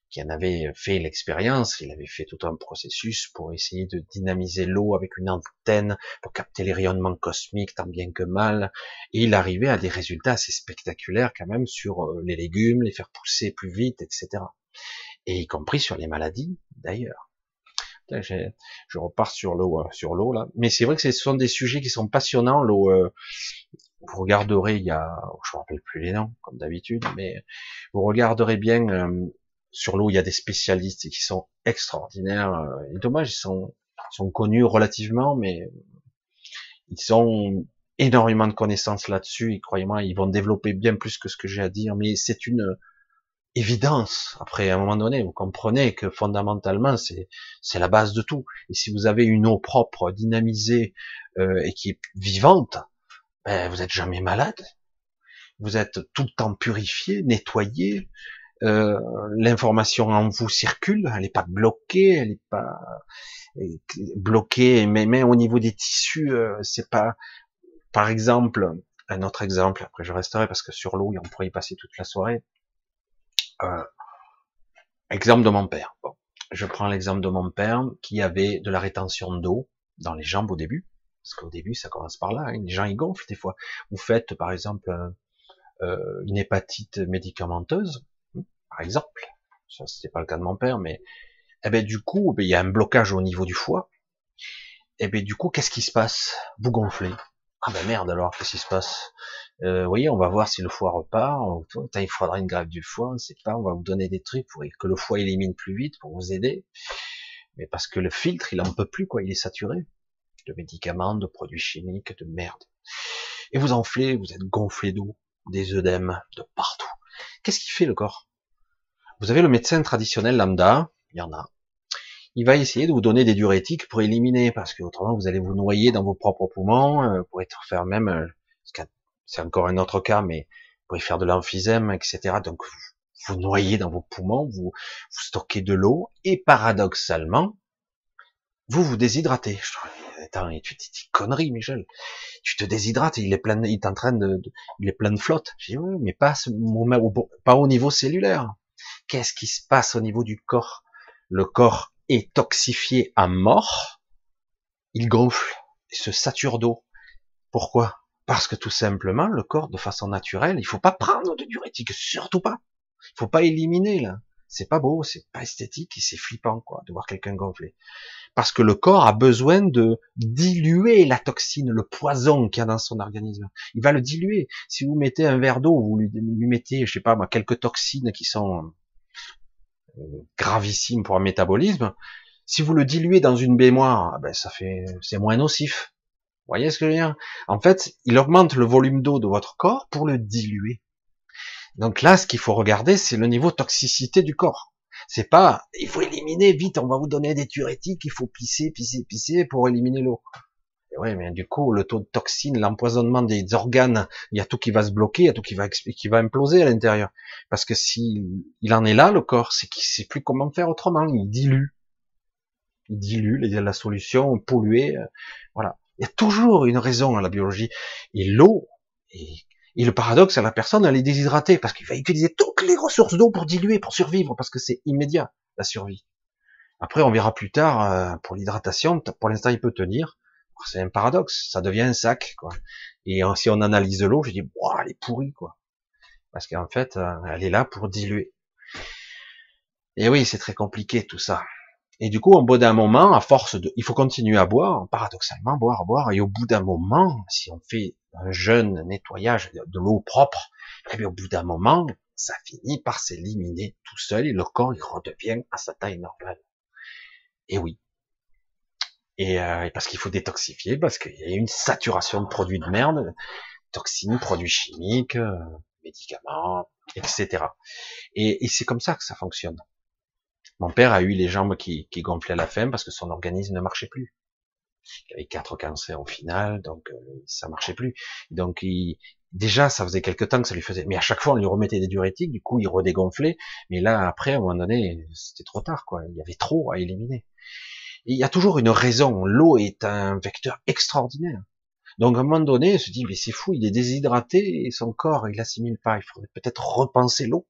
qui en avait fait l'expérience, il avait fait tout un processus pour essayer de dynamiser l'eau avec une antenne pour capter les rayonnements cosmiques tant bien que mal, et il arrivait à des résultats assez spectaculaires quand même sur euh, les légumes, les faire pousser plus vite, etc. Et y compris sur les maladies d'ailleurs. Je repars sur l'eau, euh, sur l'eau là. Mais c'est vrai que ce sont des sujets qui sont passionnants. L'eau, euh, vous regarderez, il y a, je me rappelle plus les noms comme d'habitude, mais vous regarderez bien euh, sur l'eau, il y a des spécialistes qui sont extraordinaires. Et dommage, ils sont, sont connus relativement, mais ils ont énormément de connaissances là-dessus. Et croyez-moi, ils vont développer bien plus que ce que j'ai à dire. Mais c'est une évidence. Après, à un moment donné, vous comprenez que fondamentalement, c'est c'est la base de tout. Et si vous avez une eau propre, dynamisée euh, et qui est vivante, ben, vous êtes jamais malade. Vous êtes tout le temps purifié, nettoyé. Euh, L'information en vous circule, elle n'est pas bloquée, elle n'est pas bloquée, mais même au niveau des tissus, euh, c'est pas. Par exemple, un autre exemple. Après, je resterai parce que sur l'eau, on pourrait y passer toute la soirée euh, exemple de mon père. Bon, je prends l'exemple de mon père qui avait de la rétention d'eau dans les jambes au début, parce qu'au début ça commence par là. Hein. Les gens ils gonflent des fois. Vous faites par exemple euh, une hépatite médicamenteuse, par exemple. Ça c'était pas le cas de mon père, mais eh ben du coup ben, il y a un blocage au niveau du foie. Et eh ben du coup qu'est-ce qui se passe? Vous gonflez. Ah ben merde alors qu'est-ce qui se passe? Euh, vous voyez, on va voir si le foie repart. Il faudra une grève du foie, on sait pas. On va vous donner des trucs pour que le foie élimine plus vite, pour vous aider. Mais parce que le filtre, il en peut plus, quoi. Il est saturé de médicaments, de produits chimiques, de merde. Et vous enflez, vous êtes gonflé d'eau, des œdèmes de partout. Qu'est-ce qui fait le corps? Vous avez le médecin traditionnel lambda, il y en a. Il va essayer de vous donner des diurétiques pour éliminer, parce que autrement vous allez vous noyer dans vos propres poumons, euh, pour être faire même euh, c'est encore un autre cas, mais vous pouvez faire de l'emphysème, etc. Donc vous, noyez dans vos poumons, vous, stockez de l'eau, et paradoxalement, vous vous déshydratez. Attends, tu dis conneries, Michel. Tu te déshydrates, il est plein, il en train de, il est plein de flotte. Je dis oui, mais pas au niveau cellulaire. Qu'est-ce qui se passe au niveau du corps? Le corps est toxifié à mort. Il gonfle, il se sature d'eau. Pourquoi? Parce que tout simplement, le corps, de façon naturelle, il faut pas prendre de diurétique, surtout pas. Il faut pas éliminer, là. C'est pas beau, c'est pas esthétique et c'est flippant, quoi, de voir quelqu'un gonfler. Parce que le corps a besoin de diluer la toxine, le poison qu'il y a dans son organisme. Il va le diluer. Si vous mettez un verre d'eau, vous lui, mettez, je sais pas, quelques toxines qui sont euh, gravissimes pour un métabolisme, si vous le diluez dans une baignoire, ah ben ça fait, c'est moins nocif. Vous voyez ce que je veux dire? En fait, il augmente le volume d'eau de votre corps pour le diluer. Donc là, ce qu'il faut regarder, c'est le niveau toxicité du corps. C'est pas, il faut éliminer vite, on va vous donner des diurétiques, il faut pisser, pisser, pisser pour éliminer l'eau. Oui, mais du coup, le taux de toxine, l'empoisonnement des organes, il y a tout qui va se bloquer, il y a tout qui va, qui va imploser à l'intérieur. Parce que si il en est là, le corps, c'est qu'il sait plus comment faire autrement. Il dilue. Il dilue la solution polluée. Euh, voilà. Il y a toujours une raison à la biologie. Et l'eau, et, le paradoxe, à la personne, elle est déshydratée parce qu'il va utiliser toutes les ressources d'eau pour diluer, pour survivre, parce que c'est immédiat, la survie. Après, on verra plus tard, euh, pour l'hydratation, pour l'instant, il peut tenir. C'est un paradoxe, ça devient un sac, quoi. Et euh, si on analyse l'eau, je dis, wow, elle est pourrie, quoi. Parce qu'en fait, euh, elle est là pour diluer. Et oui, c'est très compliqué tout ça. Et du coup, au bout d'un moment, à force de, il faut continuer à boire, paradoxalement, boire, boire, et au bout d'un moment, si on fait un jeune nettoyage de l'eau propre, et au bout d'un moment, ça finit par s'éliminer tout seul et le corps il redevient à sa taille normale. Et oui. Et euh, parce qu'il faut détoxifier, parce qu'il y a une saturation de produits de merde, toxines, produits chimiques, euh, médicaments, etc. Et, et c'est comme ça que ça fonctionne. Mon père a eu les jambes qui, qui gonflaient à la fin parce que son organisme ne marchait plus. Il avait quatre cancers au final, donc euh, ça marchait plus. Donc il, déjà, ça faisait quelque temps que ça lui faisait, mais à chaque fois on lui remettait des diurétiques, du coup il redégonflait. Mais là, après, à un moment donné, c'était trop tard, quoi. Il y avait trop à éliminer. il y a toujours une raison. L'eau est un vecteur extraordinaire. Donc à un moment donné, il se dit, mais c'est fou, il est déshydraté et son corps, il assimile pas. Il faudrait peut-être repenser l'eau.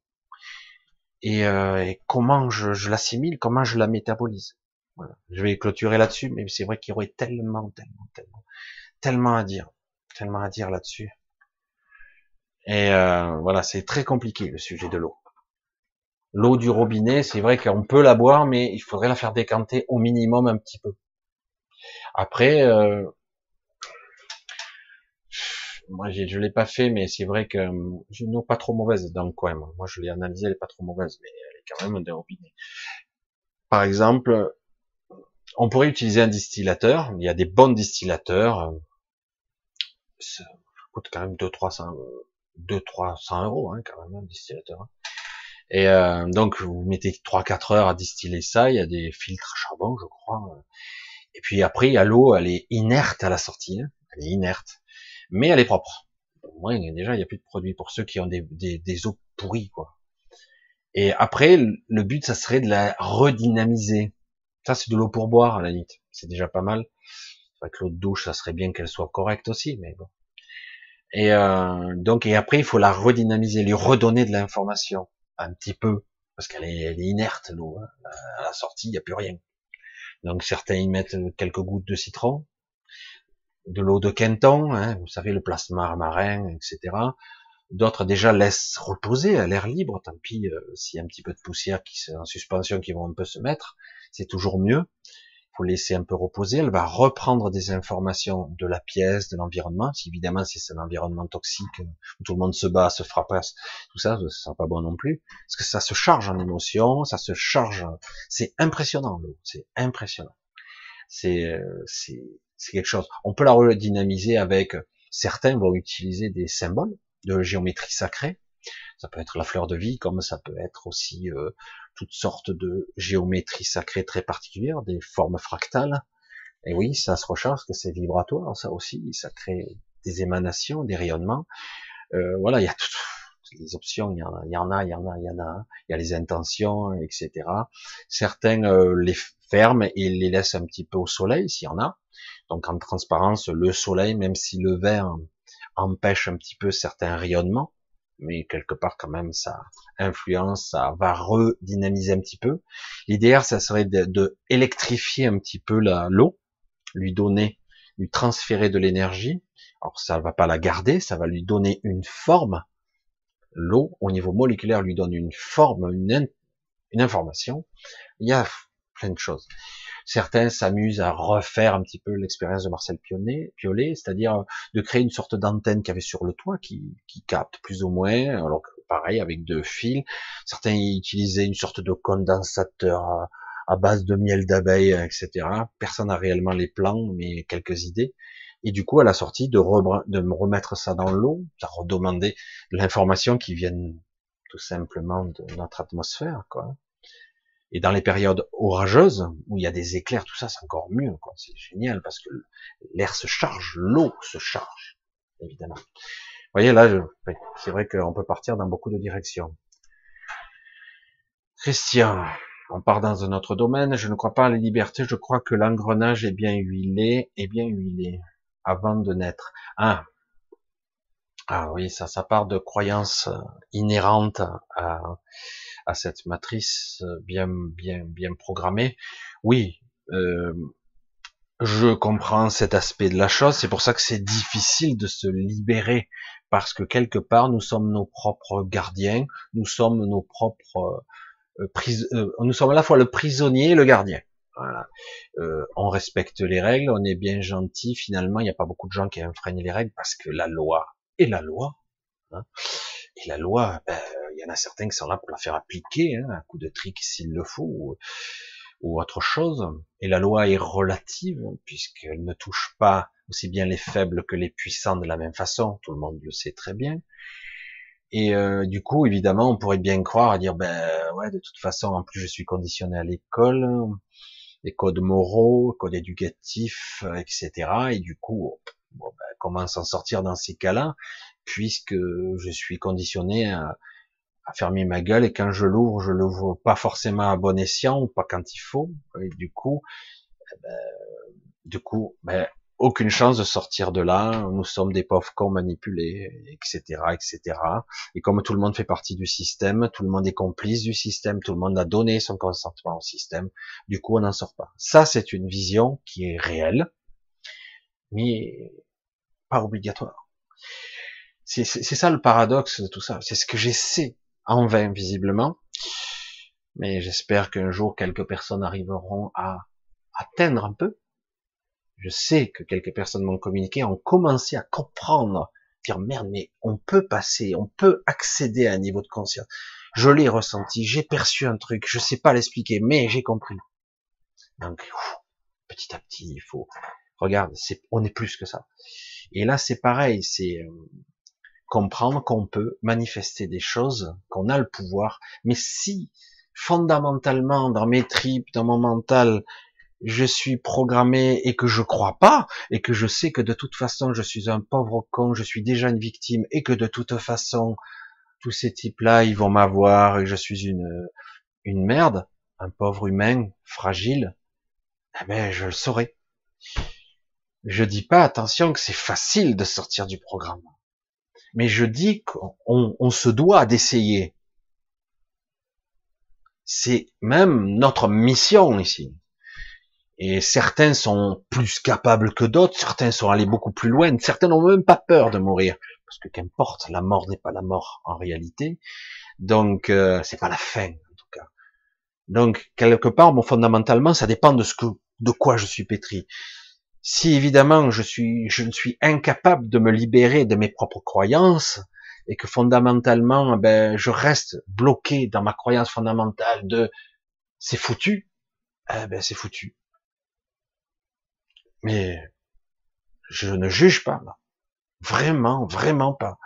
Et, euh, comment je, je l'assimile, comment je la métabolise. Voilà. Je vais clôturer là-dessus, mais c'est vrai qu'il y aurait tellement, tellement, tellement, tellement à dire, tellement à dire là-dessus. Et euh, voilà, c'est très compliqué le sujet de l'eau. L'eau du robinet, c'est vrai qu'on peut la boire, mais il faudrait la faire décanter au minimum un petit peu. Après, euh, moi je l'ai pas fait, mais c'est vrai que j'ai une eau pas trop mauvaise dans le coin. Moi, je l'ai analysée, elle est pas trop mauvaise, mais elle est quand même des robinets. Par exemple, on pourrait utiliser un distillateur. Il y a des bons distillateurs. Ça coûte quand même 2 300 2 300 euros hein, quand même un distillateur. Hein. Et euh, donc vous mettez 3-4 heures à distiller ça. Il y a des filtres à charbon, je crois. Et puis après, il y a l'eau, elle est inerte à la sortie. Hein. Elle est inerte mais elle est propre. Moi, déjà, il n'y a plus de produits pour ceux qui ont des, des, des eaux pourries, quoi. Et après, le but, ça serait de la redynamiser. Ça, c'est de l'eau pour boire, à la limite. C'est déjà pas mal. Que l'eau de douche, ça serait bien qu'elle soit correcte aussi, mais bon. Et euh, donc, et après, il faut la redynamiser, lui redonner de l'information, un petit peu, parce qu'elle est, elle est, inerte, l'eau. Hein. À la sortie, il n'y a plus rien. Donc, certains y mettent quelques gouttes de citron, de l'eau de Quinton, hein, vous savez, le plasma marin, etc. D'autres déjà laissent reposer à l'air libre, tant pis euh, s'il y a un petit peu de poussière qui en suspension qui vont un peu se mettre, c'est toujours mieux. Faut laisser un peu reposer, elle va reprendre des informations de la pièce, de l'environnement. Si évidemment c'est un environnement toxique où tout le monde se bat, se frappe, tout ça, ce sera pas bon non plus. Parce que ça se charge en émotion, ça se charge, c'est impressionnant l'eau, c'est impressionnant. C'est, c'est, c'est quelque chose. On peut la redynamiser avec, certains vont utiliser des symboles de géométrie sacrée. Ça peut être la fleur de vie, comme ça peut être aussi euh, toutes sortes de géométrie sacrée très particulières, des formes fractales. Et oui, ça se recharge, que c'est vibratoire, ça aussi, ça crée des émanations, des rayonnements. Euh, voilà, il y a toutes les options, il y, en a, il y en a, il y en a, il y en a. Il y a les intentions, etc. Certains euh, les ferment et les laissent un petit peu au soleil, s'il y en a. Donc en transparence, le soleil, même si le verre empêche un petit peu certains rayonnements, mais quelque part quand même ça influence, ça va redynamiser un petit peu. L'idéal, ça serait de, électrifier un petit peu l'eau, lui donner, lui transférer de l'énergie. Alors ça va pas la garder, ça va lui donner une forme. L'eau, au niveau moléculaire, lui donne une forme, une, une information. Il y a plein de choses. Certains s'amusent à refaire un petit peu l'expérience de Marcel Pionnet, c'est-à-dire de créer une sorte d'antenne qu'il y avait sur le toit qui, qui capte plus ou moins, alors que pareil avec deux fils. Certains utilisaient une sorte de condensateur à, base de miel d'abeille, etc. Personne n'a réellement les plans, mais quelques idées. Et du coup, à la sortie, de, de me remettre ça dans l'eau, ça redemander l'information qui vienne tout simplement de notre atmosphère, quoi. Et dans les périodes orageuses, où il y a des éclairs, tout ça, c'est encore mieux. C'est génial parce que l'air se charge, l'eau se charge, évidemment. Vous voyez, là, c'est vrai qu'on peut partir dans beaucoup de directions. Christian, on part dans un autre domaine. Je ne crois pas à la liberté. Je crois que l'engrenage est bien huilé, est bien huilé avant de naître. Ah, ah oui, ça, ça part de croyances inhérentes à, à cette matrice euh, bien bien bien programmée. Oui, euh, je comprends cet aspect de la chose. C'est pour ça que c'est difficile de se libérer parce que quelque part nous sommes nos propres gardiens, nous sommes nos propres euh, euh nous sommes à la fois le prisonnier et le gardien. Voilà. Euh, on respecte les règles, on est bien gentil. Finalement, il n'y a pas beaucoup de gens qui enfreignent les règles parce que la loi est la loi. Hein. Et la loi, ben, il y en a certains qui sont là pour la faire appliquer, hein, coup de trick s'il le faut, ou, ou, autre chose. Et la loi est relative, puisqu'elle ne touche pas aussi bien les faibles que les puissants de la même façon, tout le monde le sait très bien. Et euh, du coup, évidemment, on pourrait bien croire à dire, ben ouais, de toute façon, en plus je suis conditionné à l'école, des codes moraux, codes éducatifs, etc. Et du coup, bon, ben, comment s'en sortir dans ces cas-là, puisque je suis conditionné à, à fermer ma gueule et quand je l'ouvre, je l'ouvre pas forcément à bon escient ou pas quand il faut. Et du coup, eh ben, du coup, ben, aucune chance de sortir de là. Nous sommes des pauvres cons manipulés, etc., etc. Et comme tout le monde fait partie du système, tout le monde est complice du système, tout le monde a donné son consentement au système. Du coup, on n'en sort pas. Ça, c'est une vision qui est réelle, mais obligatoire. C'est ça le paradoxe de tout ça. C'est ce que j'essaie en vain visiblement. Mais j'espère qu'un jour quelques personnes arriveront à atteindre un peu. Je sais que quelques personnes m'ont communiqué, ont commencé à comprendre, dire merde, mais on peut passer, on peut accéder à un niveau de conscience. Je l'ai ressenti, j'ai perçu un truc, je sais pas l'expliquer, mais j'ai compris. Donc, petit à petit, il faut, regarde, c'est, on est plus que ça. Et là, c'est pareil, c'est, euh, comprendre qu'on peut manifester des choses, qu'on a le pouvoir, mais si fondamentalement dans mes tripes, dans mon mental, je suis programmé et que je crois pas, et que je sais que de toute façon je suis un pauvre con, je suis déjà une victime, et que de toute façon tous ces types-là ils vont m'avoir et je suis une une merde, un pauvre humain fragile, eh ben je le saurai. Je dis pas attention que c'est facile de sortir du programme mais je dis qu'on se doit d'essayer. C'est même notre mission ici. Et certains sont plus capables que d'autres, certains sont allés beaucoup plus loin, certains n'ont même pas peur de mourir, parce que qu'importe, la mort n'est pas la mort en réalité. Donc euh, c'est pas la fin en tout cas. Donc quelque part, bon, fondamentalement, ça dépend de ce que, de quoi je suis pétri. Si évidemment je suis, incapable de me libérer de mes propres croyances et que fondamentalement, ben, je reste bloqué dans ma croyance fondamentale de c'est foutu, eh ben c'est foutu. Mais je ne juge pas, vraiment, vraiment pas.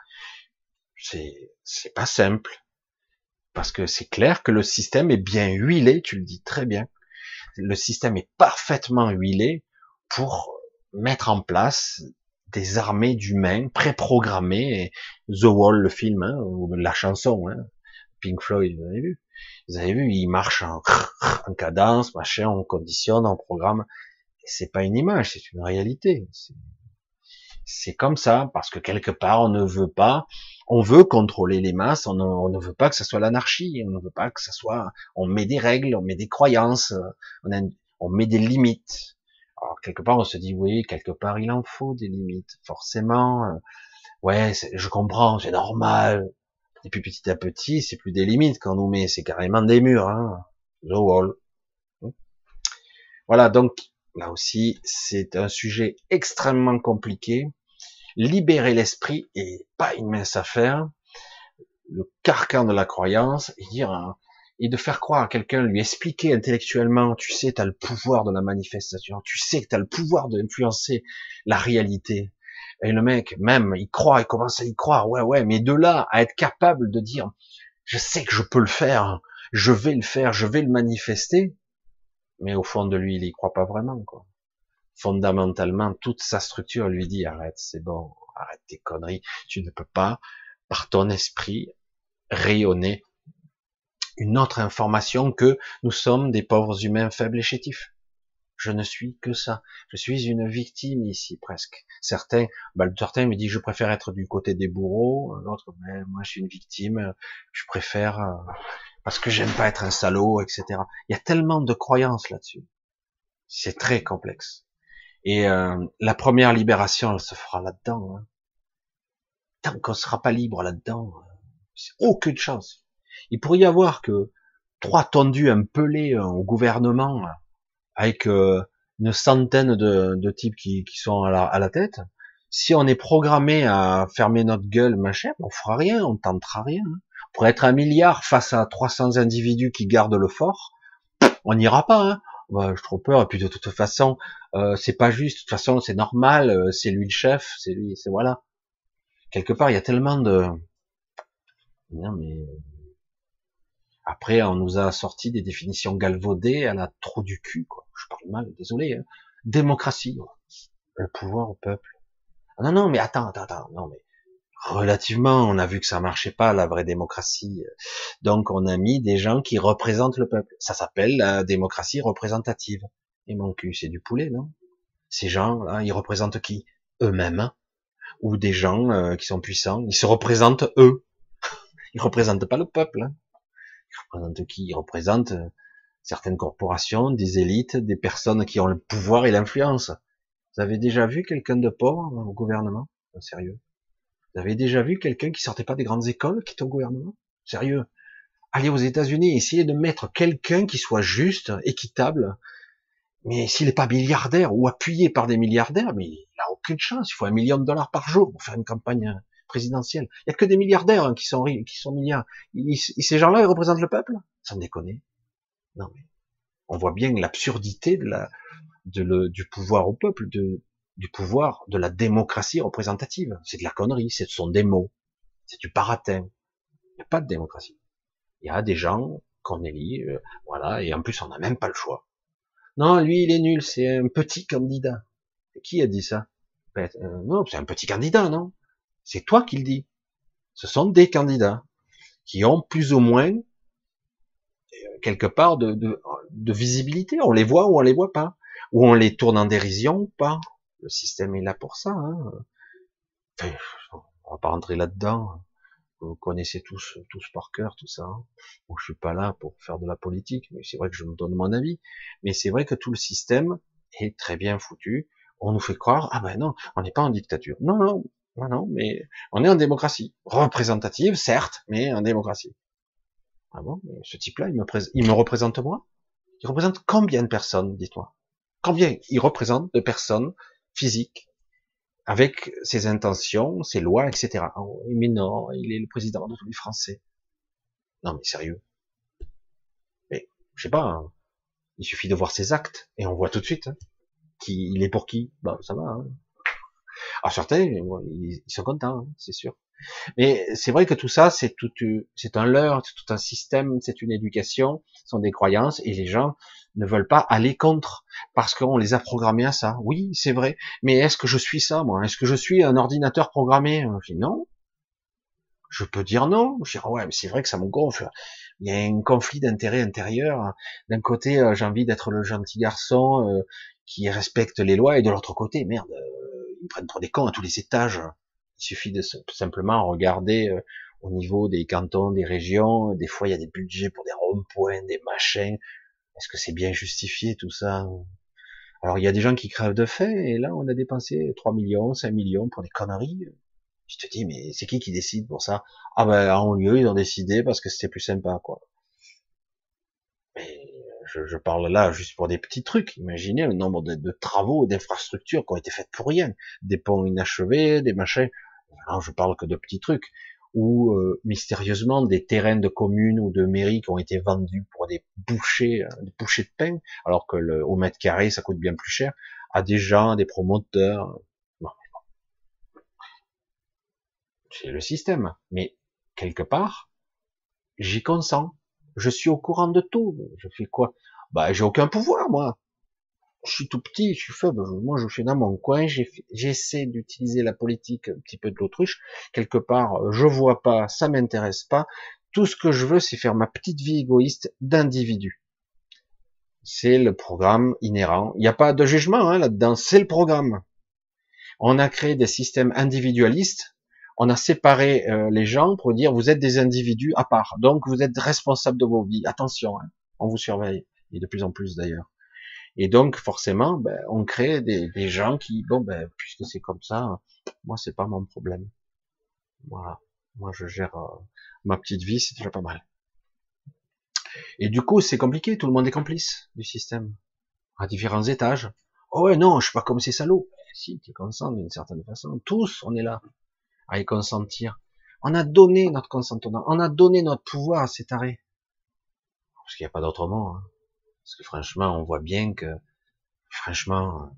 C'est, c'est pas simple parce que c'est clair que le système est bien huilé, tu le dis très bien. Le système est parfaitement huilé pour mettre en place des armées d'humains préprogrammés. The Wall, le film, hein, ou la chanson, hein, Pink Floyd, vous avez vu? Vous avez vu, il marche en, en cadence, machin, on conditionne, on programme. C'est pas une image, c'est une réalité. C'est comme ça, parce que quelque part, on ne veut pas, on veut contrôler les masses, on ne, veut pas que ce soit l'anarchie, on ne veut pas que ce soit, on met des règles, on met des croyances, on met des limites. Alors quelque part on se dit oui, quelque part il en faut des limites, forcément. Euh, ouais, je comprends, c'est normal. Et puis petit à petit, c'est plus des limites qu'on nous met, c'est carrément des murs. Hein. The wall. Voilà, donc là aussi, c'est un sujet extrêmement compliqué. Libérer l'esprit est pas une mince affaire. Le carcan de la croyance, et dire hein, et de faire croire à quelqu'un, lui expliquer intellectuellement, tu sais, tu as le pouvoir de la manifestation, tu sais que tu as le pouvoir d'influencer la réalité. Et le mec, même, il croit, il commence à y croire, ouais, ouais, mais de là à être capable de dire, je sais que je peux le faire, je vais le faire, je vais le manifester, mais au fond de lui, il y croit pas vraiment, quoi. Fondamentalement, toute sa structure lui dit, arrête, c'est bon, arrête tes conneries, tu ne peux pas, par ton esprit, rayonner une autre information que nous sommes des pauvres humains faibles et chétifs. Je ne suis que ça. Je suis une victime ici presque. Certains, bah, certains me disent je préfère être du côté des bourreaux. L'autre, ben, moi je suis une victime. Je préfère euh, parce que j'aime pas être un salaud, etc. Il y a tellement de croyances là-dessus. C'est très complexe. Et euh, la première libération, elle se fera là-dedans. Hein. Tant qu'on sera pas libre là-dedans, c'est aucune chance. Il pourrait y avoir que trois tendus un pelés euh, au gouvernement avec euh, une centaine de, types qui, sont à la, tête. Si on est programmé à fermer notre gueule, machin, on fera rien, on tentera rien. Pour être un milliard face à 300 individus qui gardent le fort, on n'ira pas. Hein. Bah, je trop peur. Et puis de toute façon, euh, c'est pas juste. De toute façon, c'est normal. c'est lui le chef. C'est lui. C'est voilà. Quelque part, il y a tellement de. Non mais Après, on nous a sorti des définitions galvaudées à la trop du cul, quoi. Je parle mal, désolé. Hein. Démocratie, le pouvoir au peuple. Ah non, non, mais attends, attends, attends, non, mais relativement, on a vu que ça marchait pas la vraie démocratie. Donc on a mis des gens qui représentent le peuple. Ça s'appelle la démocratie représentative. Et mon cul, c'est du poulet, non? Ces gens-là, ils représentent qui? Eux-mêmes. Hein? Ou des gens euh, qui sont puissants, ils se représentent eux. ils représentent pas le peuple. Hein ils représentent qui? Ils représentent euh, certaines corporations, des élites, des personnes qui ont le pouvoir et l'influence. Vous avez déjà vu quelqu'un de pauvre au gouvernement? Sérieux? Vous avez déjà vu quelqu'un qui sortait pas des grandes écoles qui était au gouvernement? Sérieux? Allez aux États-Unis, essayez de mettre quelqu'un qui soit juste, équitable. Mais s'il n'est pas milliardaire ou appuyé par des milliardaires, mais il n'a aucune chance. Il faut un million de dollars par jour pour faire une campagne présidentielle. Il n'y a que des milliardaires hein, qui sont qui sont milliards. ces gens-là, ils représentent le peuple? Sans déconner. Non mais on voit bien l'absurdité de de du pouvoir au peuple, de du pouvoir de la démocratie représentative. C'est de la connerie, ce sont des mots, c'est du paratin. Il n'y a pas de démocratie. Il y a des gens qu'on élit, euh, voilà, et en plus on n'a même pas le choix. Non, lui il est nul, c'est un petit candidat. qui a dit ça? Ben, euh, Non, c'est un petit candidat, non? C'est toi qui le dis. Ce sont des candidats qui ont plus ou moins euh, quelque part de, visibilité. On les voit ou on les voit pas. Ou on les tourne en dérision ou pas. Le système est là pour ça. Hein. on va pas rentrer là-dedans. Vous connaissez tous, tous par cœur tout ça. Hein. Bon, je suis pas là pour faire de la politique, mais c'est vrai que je me donne mon avis. Mais c'est vrai que tout le système est très bien foutu. On nous fait croire, ah ben non, on n'est pas en dictature. Non, non, non, mais on est en démocratie. Représentative, certes, mais en démocratie. Ah bon, ce type-là, il me, représente moi? Il représente combien de personnes, dis-toi Combien? Il représente de personnes physique, avec ses intentions, ses lois, etc. Oh, mais non, il est le président de tous les Français. Non, mais sérieux? Mais, je sais pas, hein. il suffit de voir ses actes, et on voit tout de suite, hein, qui, il est pour qui. Bah, ça va. Hein. Alors certains, ils, sont contents, hein, c'est sûr. Mais c'est vrai que tout ça, c'est tout, c'est un leurre, c'est tout un système, c'est une éducation, ce sont des croyances, et les gens ne veulent pas aller contre parce qu'on les a programmés à ça. Oui, c'est vrai. Mais est-ce que je suis ça, moi? Est-ce que je suis un ordinateur programmé? Je dis non. Je peux dire non. Je dis ouais, mais c'est vrai que ça me gonfle. Il y a un conflit d'intérêts intérieur. D'un côté, euh, j'ai envie d'être le gentil garçon euh, qui respecte les lois, et de l'autre côté, merde, euh, ils prennent trop des cons à tous les étages. Il suffit de simplement regarder au niveau des cantons, des régions. Des fois, il y a des budgets pour des ronds-points, des machins. Est-ce que c'est bien justifié tout ça? Alors il y a des gens qui crèvent de faim et là on a dépensé 3 millions, 5 millions pour des conneries. Je te dis mais c'est qui qui décide pour ça? Ah ben en lieu ils ont décidé parce que c'était plus sympa quoi. Je, je, parle là juste pour des petits trucs. Imaginez le nombre de, de travaux, d'infrastructures qui ont été faites pour rien, des ponts inachevés, des machins. Alors je parle que de petits trucs ou euh, mystérieusement des terrains de communes ou de mairies qui ont été vendus pour des bouchées, euh, des bouchées de pain, alors que le, au mètre carré ça coûte bien plus cher, à des gens, des promoteurs. C'est le système. Mais quelque part, j'y consens. Je suis au courant de tout. Je fais quoi? Bah, j'ai aucun pouvoir, moi je suis tout petit, je suis faible, moi je suis dans mon coin, j'essaie d'utiliser la politique un petit peu de l'autruche, quelque part, je vois pas, ça m'intéresse pas, tout ce que je veux, c'est faire ma petite vie égoïste d'individu. C'est le programme inhérent. Il n'y a pas de jugement hein, là-dedans, c'est le programme. On a créé des systèmes individualistes, on a séparé euh, les gens pour dire vous êtes des individus à part, donc vous êtes responsables de vos vies. Attention, hein, on vous surveille, et de plus en plus d'ailleurs. Et donc forcément, ben, on crée des, gens qui, bon, ben, puisque c'est comme ça, moi c'est pas mon problème. Voilà, moi je gère euh, ma petite vie, c'est déjà pas mal. Et du coup, c'est compliqué, tout le monde est complice du système, à différents étages. Oh ouais, non, je suis pas comme ces salauds. Eh, si, tu consens d'une certaine façon. Tous, on est là à y consentir. On a donné notre consentement, on a donné notre pouvoir à cet arrêt. Parce qu'il n'y a pas d'autre mot. Hein. Parce que franchement, on voit bien que, franchement,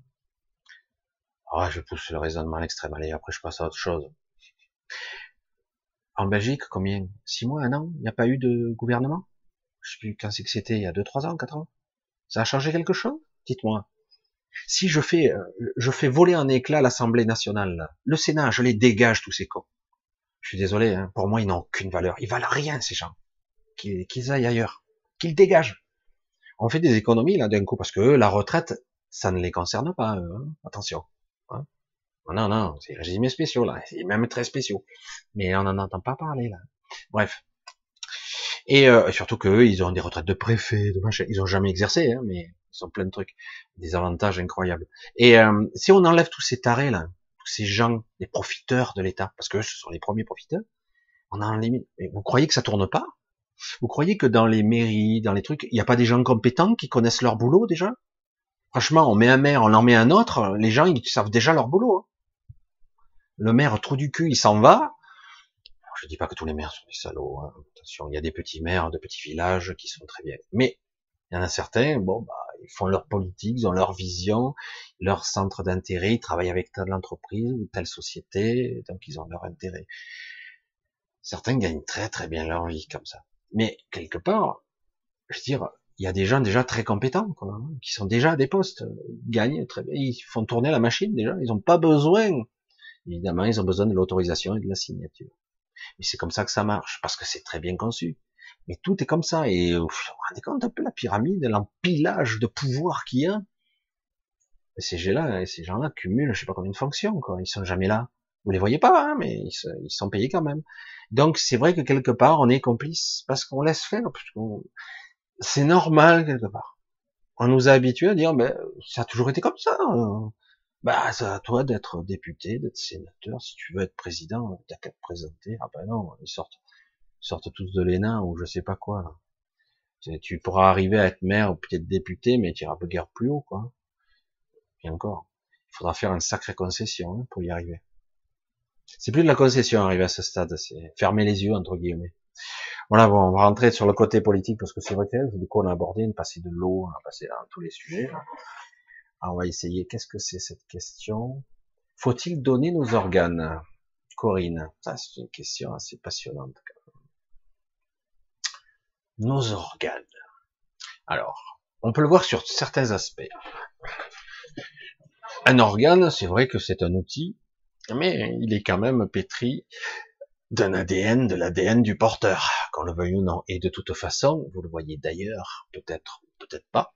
oh, je pousse le raisonnement à l'extrême. Allez, après je passe à autre chose. En Belgique, combien? Six mois, un an? Il n'y a pas eu de gouvernement? Je sais plus quand c'est que c'était, il y a 2, 3 ans, 4 ans? Ça a changé quelque chose? Dites-moi. Si je fais, euh, je fais voler en éclat l'Assemblée nationale, le Sénat, je les dégage tous ces cons. Je suis désolé, hein, pour moi, ils n'ont aucune valeur. Ils valent rien, ces gens. Qu'ils aillent ailleurs. Qu'ils dégagent. On fait des économies, là, d'un coup, parce que eux, la retraite, ça ne les concerne pas, hein. attention. Hein. non, non, c'est régime spéciaux, là. C'est même très spéciaux. Mais on n'en entend pas parler, là. Bref. Et euh, surtout qu'eux, ils ont des retraites de préfet, de machin. Ils ont jamais exercé, hein, mais ils ont plein de trucs, des avantages incroyables. Et euh, si on enlève tous ces tarés là, tous ces gens, les profiteurs de l'État, parce que ce sont les premiers profiteurs, on en limite. Mais vous croyez que ça tourne pas? Vous croyez que dans les mairies, dans les trucs, il n'y a pas des gens compétents qui connaissent leur boulot déjà? Franchement, on met un maire, on en met un autre, les gens ils savent déjà leur boulot. Hein. Le maire trou du cul, il s'en va. Je dis pas que tous les maires sont des salauds. Hein. Attention, il y a des petits maires de petits villages qui sont très bien. Mais il y en a certains, bon, bah, ils font leur politique, ils ont leur vision, leur centre d'intérêt, ils travaillent avec telle entreprise ou telle société, donc ils ont leur intérêt. Certains gagnent très très bien leur vie comme ça. Mais quelque part, je veux dire, il y a des gens déjà très compétents, hein, qui sont déjà à des postes, gagnent très bien, ils font tourner la machine déjà, ils n'ont pas besoin. Évidemment, ils ont besoin de l'autorisation et de la signature. Mais c'est comme ça que ça marche, parce que c'est très bien conçu. Mais tout est comme ça. Et vous vous rendez compte un peu la pyramide, l'empilage de pouvoir qu'il y a? Ces gens-là, ces gens-là cumulent, je sais pas combien de fonctions, quoi. Ils sont jamais là. Vous les voyez pas, hein, mais ils, sont payés quand même. Donc c'est vrai que quelque part on est complice parce qu'on laisse faire. C'est normal quelque part. On nous a habitués à dire, ben ça a toujours été comme ça. Hein. Bah c'est à toi d'être député, d'être sénateur. Si tu veux être président, t'as qu'à te présenter. Ah ben non, ils sortent sortent tous de l'ENA ou je sais pas quoi. Tu pourras arriver à être maire ou peut-être député, mais tu iras guère plus haut, quoi. Et encore, il faudra faire une sacrée concession hein, pour y arriver. C'est plus de la concession arriver à ce stade, c'est fermer les yeux entre guillemets. Voilà, bon, on va rentrer sur le côté politique parce que c'est vrai que du coup on a abordé, on a passé de l'eau, on a passé dans tous les sujets. Alors on va essayer. Qu'est-ce que c'est cette question? Faut-il donner nos organes Corinne, ça c'est une question assez passionnante nos organes. Alors, on peut le voir sur certains aspects. Un organe, c'est vrai que c'est un outil, mais il est quand même pétri d'un ADN, de l'ADN du porteur, qu'on le veuille ou non. Et de toute façon, vous le voyez d'ailleurs, peut-être, peut-être pas,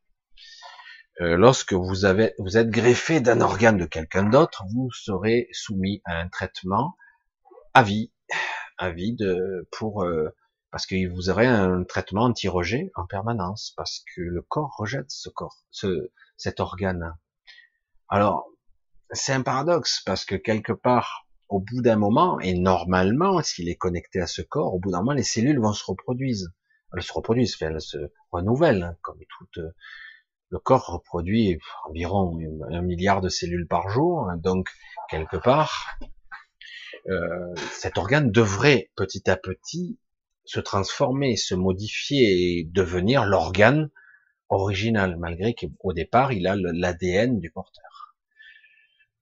euh, lorsque vous êtes greffé d'un organe de quelqu'un d'autre, vous serez soumis à un traitement à vie, à vie de, pour euh, parce que vous aurez un traitement anti-rejet en permanence, parce que le corps rejette ce corps, ce, cet organe. Alors, c'est un paradoxe, parce que quelque part, au bout d'un moment, et normalement, s'il est connecté à ce corps, au bout d'un moment, les cellules vont se reproduire. Elles se reproduisent, elles se renouvellent, hein, comme tout. Le corps reproduit environ un milliard de cellules par jour, hein, donc quelque part, euh, cet organe devrait petit à petit se transformer, se modifier et devenir l'organe original, malgré qu'au départ, il a l'ADN du porteur.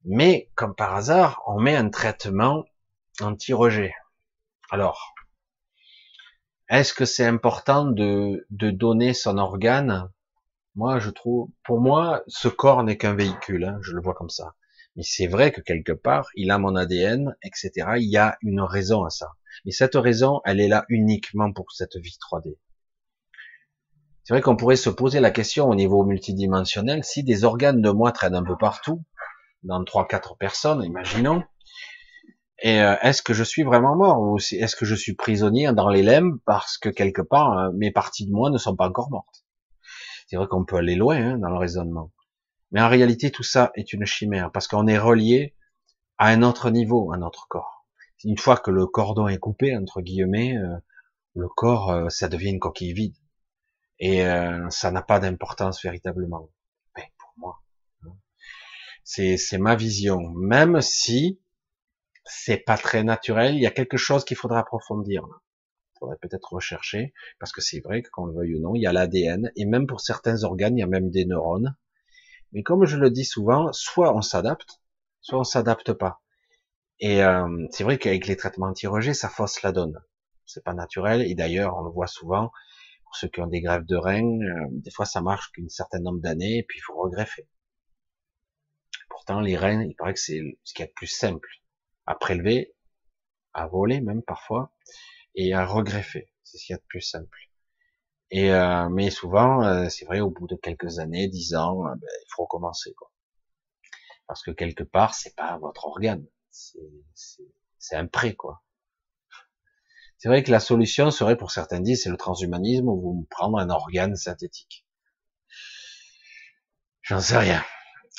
Mais, comme par hasard, on met un traitement anti-rejet. Alors, est-ce que c'est important de, donner son organe? Moi, je trouve, pour moi, ce corps n'est qu'un véhicule, hein, je le vois comme ça. Mais c'est vrai que quelque part, il a mon ADN, etc. Il y a une raison à ça. Mais cette raison, elle est là uniquement pour cette vie 3D. C'est vrai qu'on pourrait se poser la question au niveau multidimensionnel, si des organes de moi traînent un peu partout, dans trois, quatre personnes, imaginons, et euh, est-ce que je suis vraiment mort ou est-ce que je suis prisonnier dans les lemmes parce que quelque part euh, mes parties de moi ne sont pas encore mortes? C'est vrai qu'on peut aller loin hein, dans le raisonnement, mais en réalité tout ça est une chimère parce qu'on est relié à un autre niveau, à notre corps une fois que le cordon est coupé entre guillemets, euh, le corps euh, ça devient une coquille vide et euh, ça n'a pas d'importance véritablement. Mais pour moi, hein. c'est c'est ma vision. Même si c'est pas très naturel, il y a quelque chose qu'il faudra approfondir. Il faudrait peut-être rechercher parce que c'est vrai que qu'on le veuille ou non, il y a l'ADN et même pour certains organes, il y a même des neurones. Mais comme je le dis souvent, soit on s'adapte, soit on s'adapte pas. Et euh, c'est vrai qu'avec les traitements anti-rejet, ça fausse la donne. C'est pas naturel. Et d'ailleurs, on le voit souvent. Pour ceux qui ont des grèves de reins, euh, des fois ça marche qu'une certaine nombre d'années, et puis il faut regreffer. Pourtant, les reins, il paraît que c'est ce qui est le plus simple à prélever, à voler même parfois, et à regreffer. C'est ce qui est le plus simple. Euh, mais souvent, euh, c'est vrai, au bout de quelques années, dix ans, ben, il faut recommencer. Parce que quelque part, c'est pas votre organe, c'est un prêt quoi. C'est vrai que la solution serait, pour certains disent, c'est le transhumanisme, ou vous prendre un organe synthétique. J'en sais rien.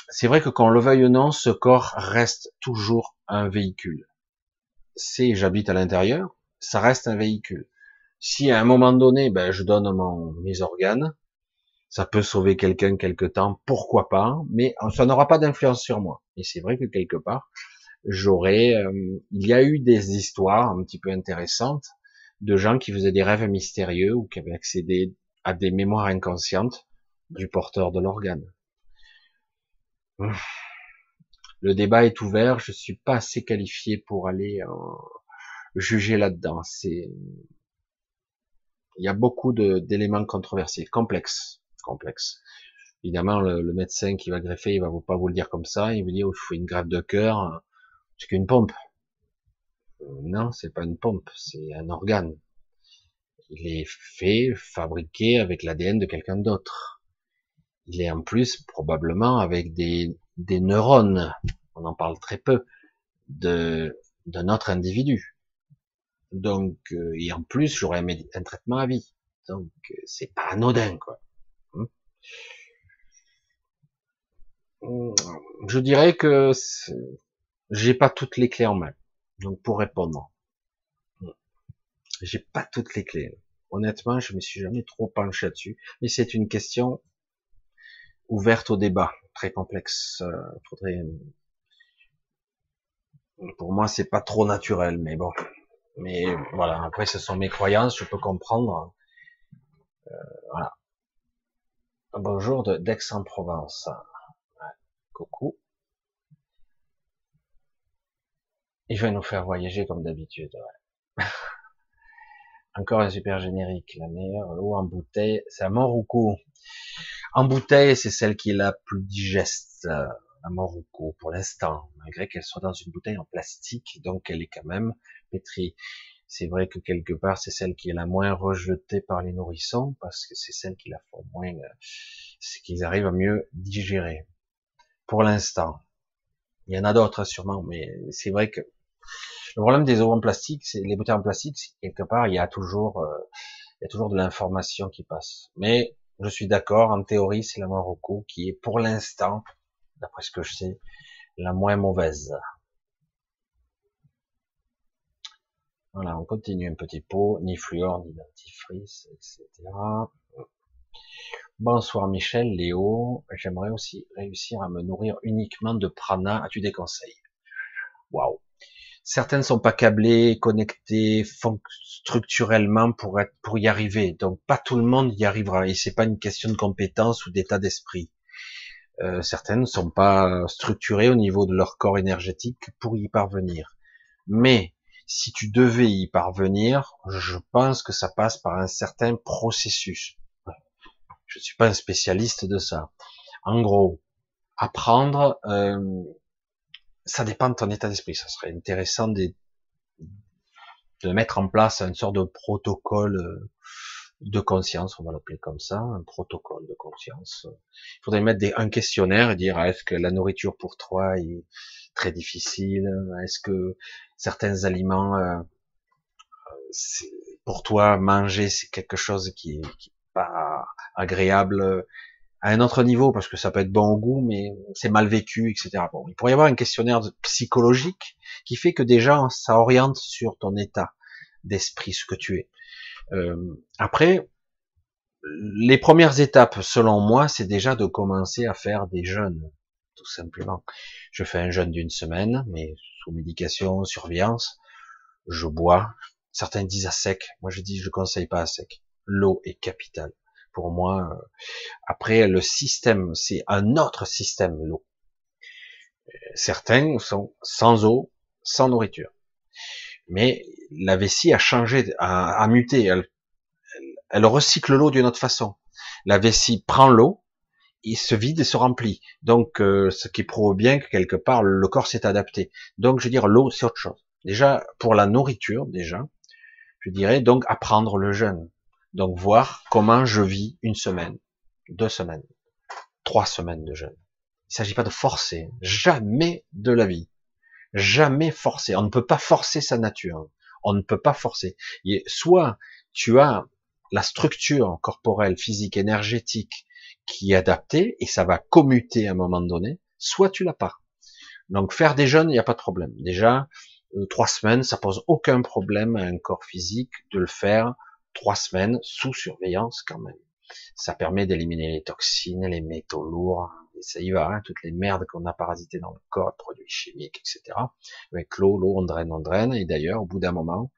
C'est vrai que quand on le veuille ou non, ce corps reste toujours un véhicule. C'est j'habite à l'intérieur, ça reste un véhicule. Si à un moment donné, ben, je donne mon, mes organes, ça peut sauver quelqu'un quelque temps, pourquoi pas, mais ça n'aura pas d'influence sur moi. Et c'est vrai que quelque part, j'aurais, euh, il y a eu des histoires un petit peu intéressantes de gens qui faisaient des rêves mystérieux ou qui avaient accédé à des mémoires inconscientes du porteur de l'organe. Le débat est ouvert, je suis pas assez qualifié pour aller euh, juger là-dedans. C'est, il y a beaucoup d'éléments controversés, complexes, complexes. Évidemment, le, médecin qui va greffer, il va pas vous le dire comme ça. Il vous dit, oh, il faut une greffe de cœur, c'est qu'une pompe. Non, c'est pas une pompe, c'est un organe. Il est fait, fabriqué avec l'ADN de quelqu'un d'autre. Il est en plus probablement avec des, des neurones, on en parle très peu, de d'un autre individu. Donc, euh, et en plus, j'aurais un, traitement à vie. Donc, euh, c'est pas anodin, quoi. Hmm. Je dirais que j'ai pas toutes les clés en main. Donc pour répondre, j'ai pas toutes les clés. Honnêtement, je me suis jamais trop penché là-dessus. Mais c'est une question ouverte au débat, très complexe. Euh, faudrait... Pour moi, c'est pas trop naturel, mais bon. Mais voilà. Après, ce sont mes croyances, je peux comprendre. Euh, voilà. Bonjour de d'Aix-en-Provence. Coucou. Il va nous faire voyager comme d'habitude. Encore un super générique, la meilleure eau en bouteille, c'est à Morouco. En bouteille, c'est celle qui est la plus digeste à Morouco pour l'instant, malgré qu'elle soit dans une bouteille en plastique, donc elle est quand même pétrie. C'est vrai que quelque part, c'est celle qui est la moins rejetée par les nourrissons, parce que c'est celle qui la font moins, euh, c'est qu'ils arrivent à mieux digérer. Pour l'instant. Il y en a d'autres sûrement, mais c'est vrai que le problème des eaux en plastique, c'est les bouteilles en plastique, c'est quelque part il y a toujours, euh, il y a toujours de l'information qui passe. Mais je suis d'accord, en théorie, c'est la Marocco qui est pour l'instant, d'après ce que je sais, la moins mauvaise. Voilà, on continue un petit pot, ni fluor, ni dentifrice, etc. Bonsoir Michel, Léo. J'aimerais aussi réussir à me nourrir uniquement de prana. As-tu des conseils? Waouh certains ne sont pas câblés, connectés structurellement pour pour y arriver. Donc pas tout le monde y arrivera. Et c'est pas une question de compétence ou d'état d'esprit. Euh, certains ne sont pas structurés au niveau de leur corps énergétique pour y parvenir. Mais si tu devais y parvenir, je pense que ça passe par un certain processus. Je suis pas un spécialiste de ça. En gros, apprendre euh, ça dépend de ton état d'esprit. Ça serait intéressant de, de mettre en place une sorte de protocole euh, de conscience, on va l'appeler comme ça, un protocole de conscience. Il faudrait mettre des, un questionnaire et dire est-ce que la nourriture pour toi est très difficile? Est-ce que certains aliments, euh, pour toi, manger c'est quelque chose qui est, qui est pas agréable à un autre niveau, parce que ça peut être bon au goût, mais c'est mal vécu, etc. Bon, il pourrait y avoir un questionnaire psychologique qui fait que déjà ça oriente sur ton état d'esprit, ce que tu es. Euh, après, les premières étapes, selon moi, c'est déjà de commencer à faire des jeûnes, tout simplement. Je fais un jeûne d'une semaine, mais sous médication, surveillance. Je bois. Certains disent à sec. Moi, je dis, je conseille pas à sec. L'eau est capitale pour moi. Euh, après, le système, c'est un autre système, l'eau. Certains sont sans eau, sans nourriture. Mais la vessie a changé, a, muté. elle recycle l'eau d'une autre façon. La vessie prend l'eau, il se vide et se remplit. Donc, euh, ce qui prouve bien que quelque part le corps s'est adapté. Donc, je veux dire, l'eau c'est autre chose. Déjà pour la nourriture, déjà, je dirais donc apprendre le jeûne. Donc voir comment je vis une semaine, deux semaines, trois semaines de jeûne. Il ne s'agit pas de forcer, jamais de la vie, jamais forcer. On ne peut pas forcer sa nature. On ne peut pas forcer. Soit tu as la structure corporelle, physique, énergétique qui est adaptée et ça va commuter à un moment donné, soit tu l'as pas. Donc faire des jeûnes, il n'y a pas de problème. Déjà, euh, trois semaines, ça pose aucun problème à un corps physique de le faire trois semaines sous surveillance quand même. Ça permet d'éliminer les toxines, les métaux lourds, et ça y va, hein, toutes les merdes qu'on a parasitées dans le corps, produits chimiques, etc. Avec l'eau, l'eau, on draine, on draine, et d'ailleurs, au bout d'un moment,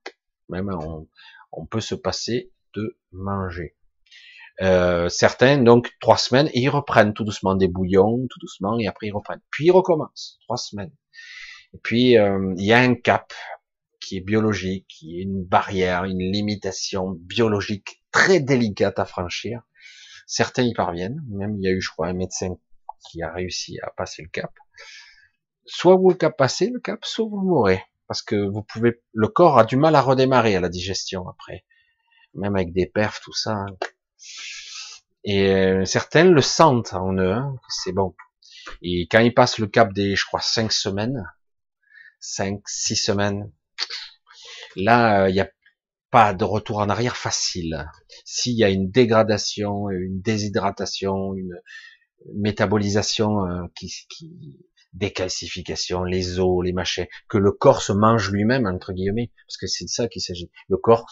même on, on peut se passer de manger. Euh, certains, donc, trois semaines, ils reprennent tout doucement des bouillons, tout doucement, et après ils reprennent. Puis ils recommencent, trois semaines. Et puis, euh, il y a un cap qui est biologique, qui est une barrière, une limitation biologique très délicate à franchir. Certains y parviennent, même il y a eu, je crois, un médecin qui a réussi à passer le cap. Soit vous le passez le cap, soit vous mourrez, parce que vous pouvez, le corps a du mal à redémarrer à la digestion après, même avec des perfs, tout ça. Hein. Et euh, certains le sentent en eux, hein, c'est bon. Et quand ils passent le cap des, je crois, cinq semaines, cinq, six semaines, là, il n'y a pas de retour en arrière facile. S'il y a une dégradation, une déshydratation, une métabolisation euh, qui, qui décalcification, les os, les machins, que le corps se mange lui-même entre guillemets, parce que c'est de ça qu'il s'agit. Le corps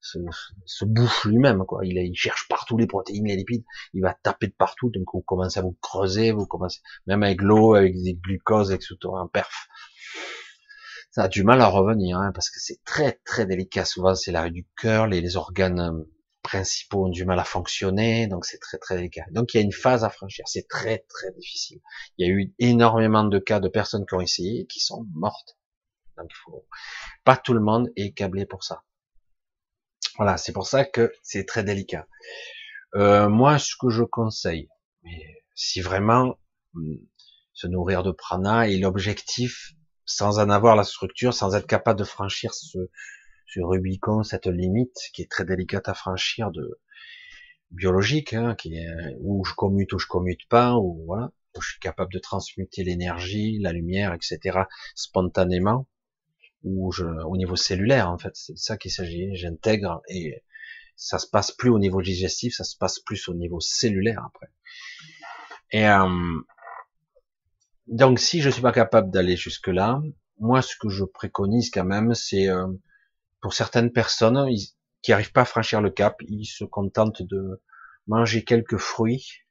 se, se bouffe lui-même, quoi. Il, il, cherche partout les protéines, les lipides, il va taper de partout, donc vous commencez à vous creuser, vous commencez, même avec l'eau, avec des glucoses, etc., en perf. Ça a du mal à revenir, hein, parce que c'est très très délicat. Souvent, c'est l'arrêt du cœur, les, les organes euh, principaux ont du mal à fonctionner, donc c'est très très délicat. Donc il y a une phase à franchir, c'est très très difficile. Il y a eu énormément de cas de personnes qui ont essayé et qui sont mortes. Donc il faut pas tout le monde est câblé pour ça. Voilà, c'est pour ça que c'est très délicat. Euh, moi, ce que je conseille, si vraiment hum, se nourrir de prana et l'objectif, sans en avoir la structure, sans être capable de franchir ce, ce Rubicon, cette limite qui est très délicate à franchir de biologique, hein, qui est où je commute ou je commute pas, ou voilà, où je suis capable de transmuter l'énergie, la lumière, etc. spontanément ou je, au niveau cellulaire en fait, c'est ça qu'il s'agit. J'intègre et ça se passe plus au niveau digestif, ça se passe plus au niveau cellulaire après. Et euh, donc si je suis pas capable d'aller jusque là, moi ce que je préconise quand même, c'est euh, pour certaines personnes qui arrivent pas à franchir le cap, ils se contentent de manger quelques fruits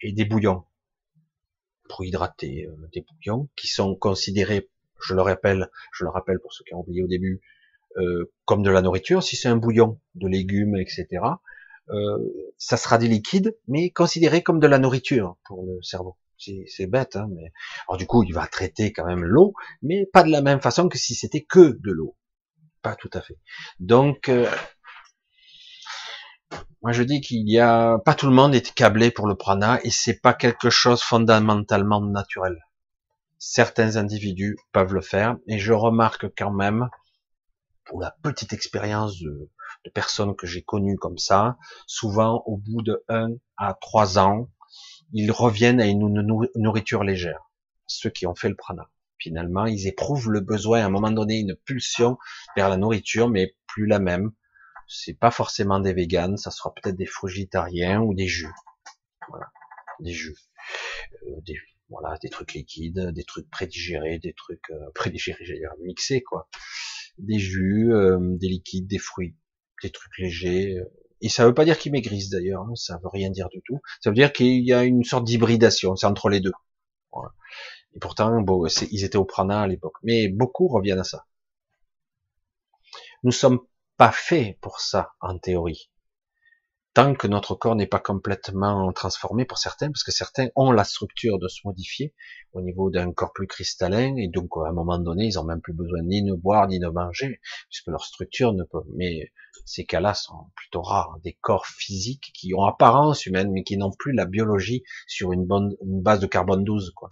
et des bouillons pour hydrater, euh, des bouillons qui sont considérés je le rappelle, je le rappelle pour ceux qui ont oublié au début, euh, comme de la nourriture, si c'est un bouillon de légumes, etc., euh, ça sera des liquides, mais considéré comme de la nourriture pour le cerveau. C'est bête, hein, mais alors du coup, il va traiter quand même l'eau, mais pas de la même façon que si c'était que de l'eau. Pas tout à fait. Donc, euh, moi je dis qu'il y a pas tout le monde est câblé pour le prana et c'est pas quelque chose fondamentalement naturel certains individus peuvent le faire, et je remarque quand même, pour la petite expérience de, personnes que j'ai connues comme ça, souvent au bout de 1 à 3 ans, ils reviennent à une nourriture légère, ceux qui ont fait le prana. Finalement, ils éprouvent le besoin à un moment donné, une pulsion vers la nourriture, mais plus la même. C'est pas forcément des véganes, ça sera peut-être des frugitariens ou des jus. Voilà, des jus. Euh, des, voilà, des trucs liquides, des trucs prédigérés, des trucs euh, prédigérés, j'allais dire mixés quoi, des jus, euh, des liquides, des fruits, des trucs légers. Euh. Et ça veut pas dire qu'ils maigrissent d'ailleurs, hein, ça veut rien dire du tout. Ça veut dire qu'il y a une sorte d'hybridation, c'est entre les deux. Voilà. Et pourtant, ils étaient au prana à l'époque, mais beaucoup reviennent à ça. Nous sommes pas faits pour ça en théorie. tant que notre corps n'est pas complètement transformé pour certains, parce que certains ont la structure de se modifier au niveau d'un corps plus cristallin, et donc à un moment donné, ils ont même plus besoin ni de boire ni de manger, puisque leur structure ne peut. Mais ces cas-là sont plutôt rares, des corps physiques qui ont apparence humaine, mais qui n'ont plus la biologie sur une bonne une base de carbone 12, quoi.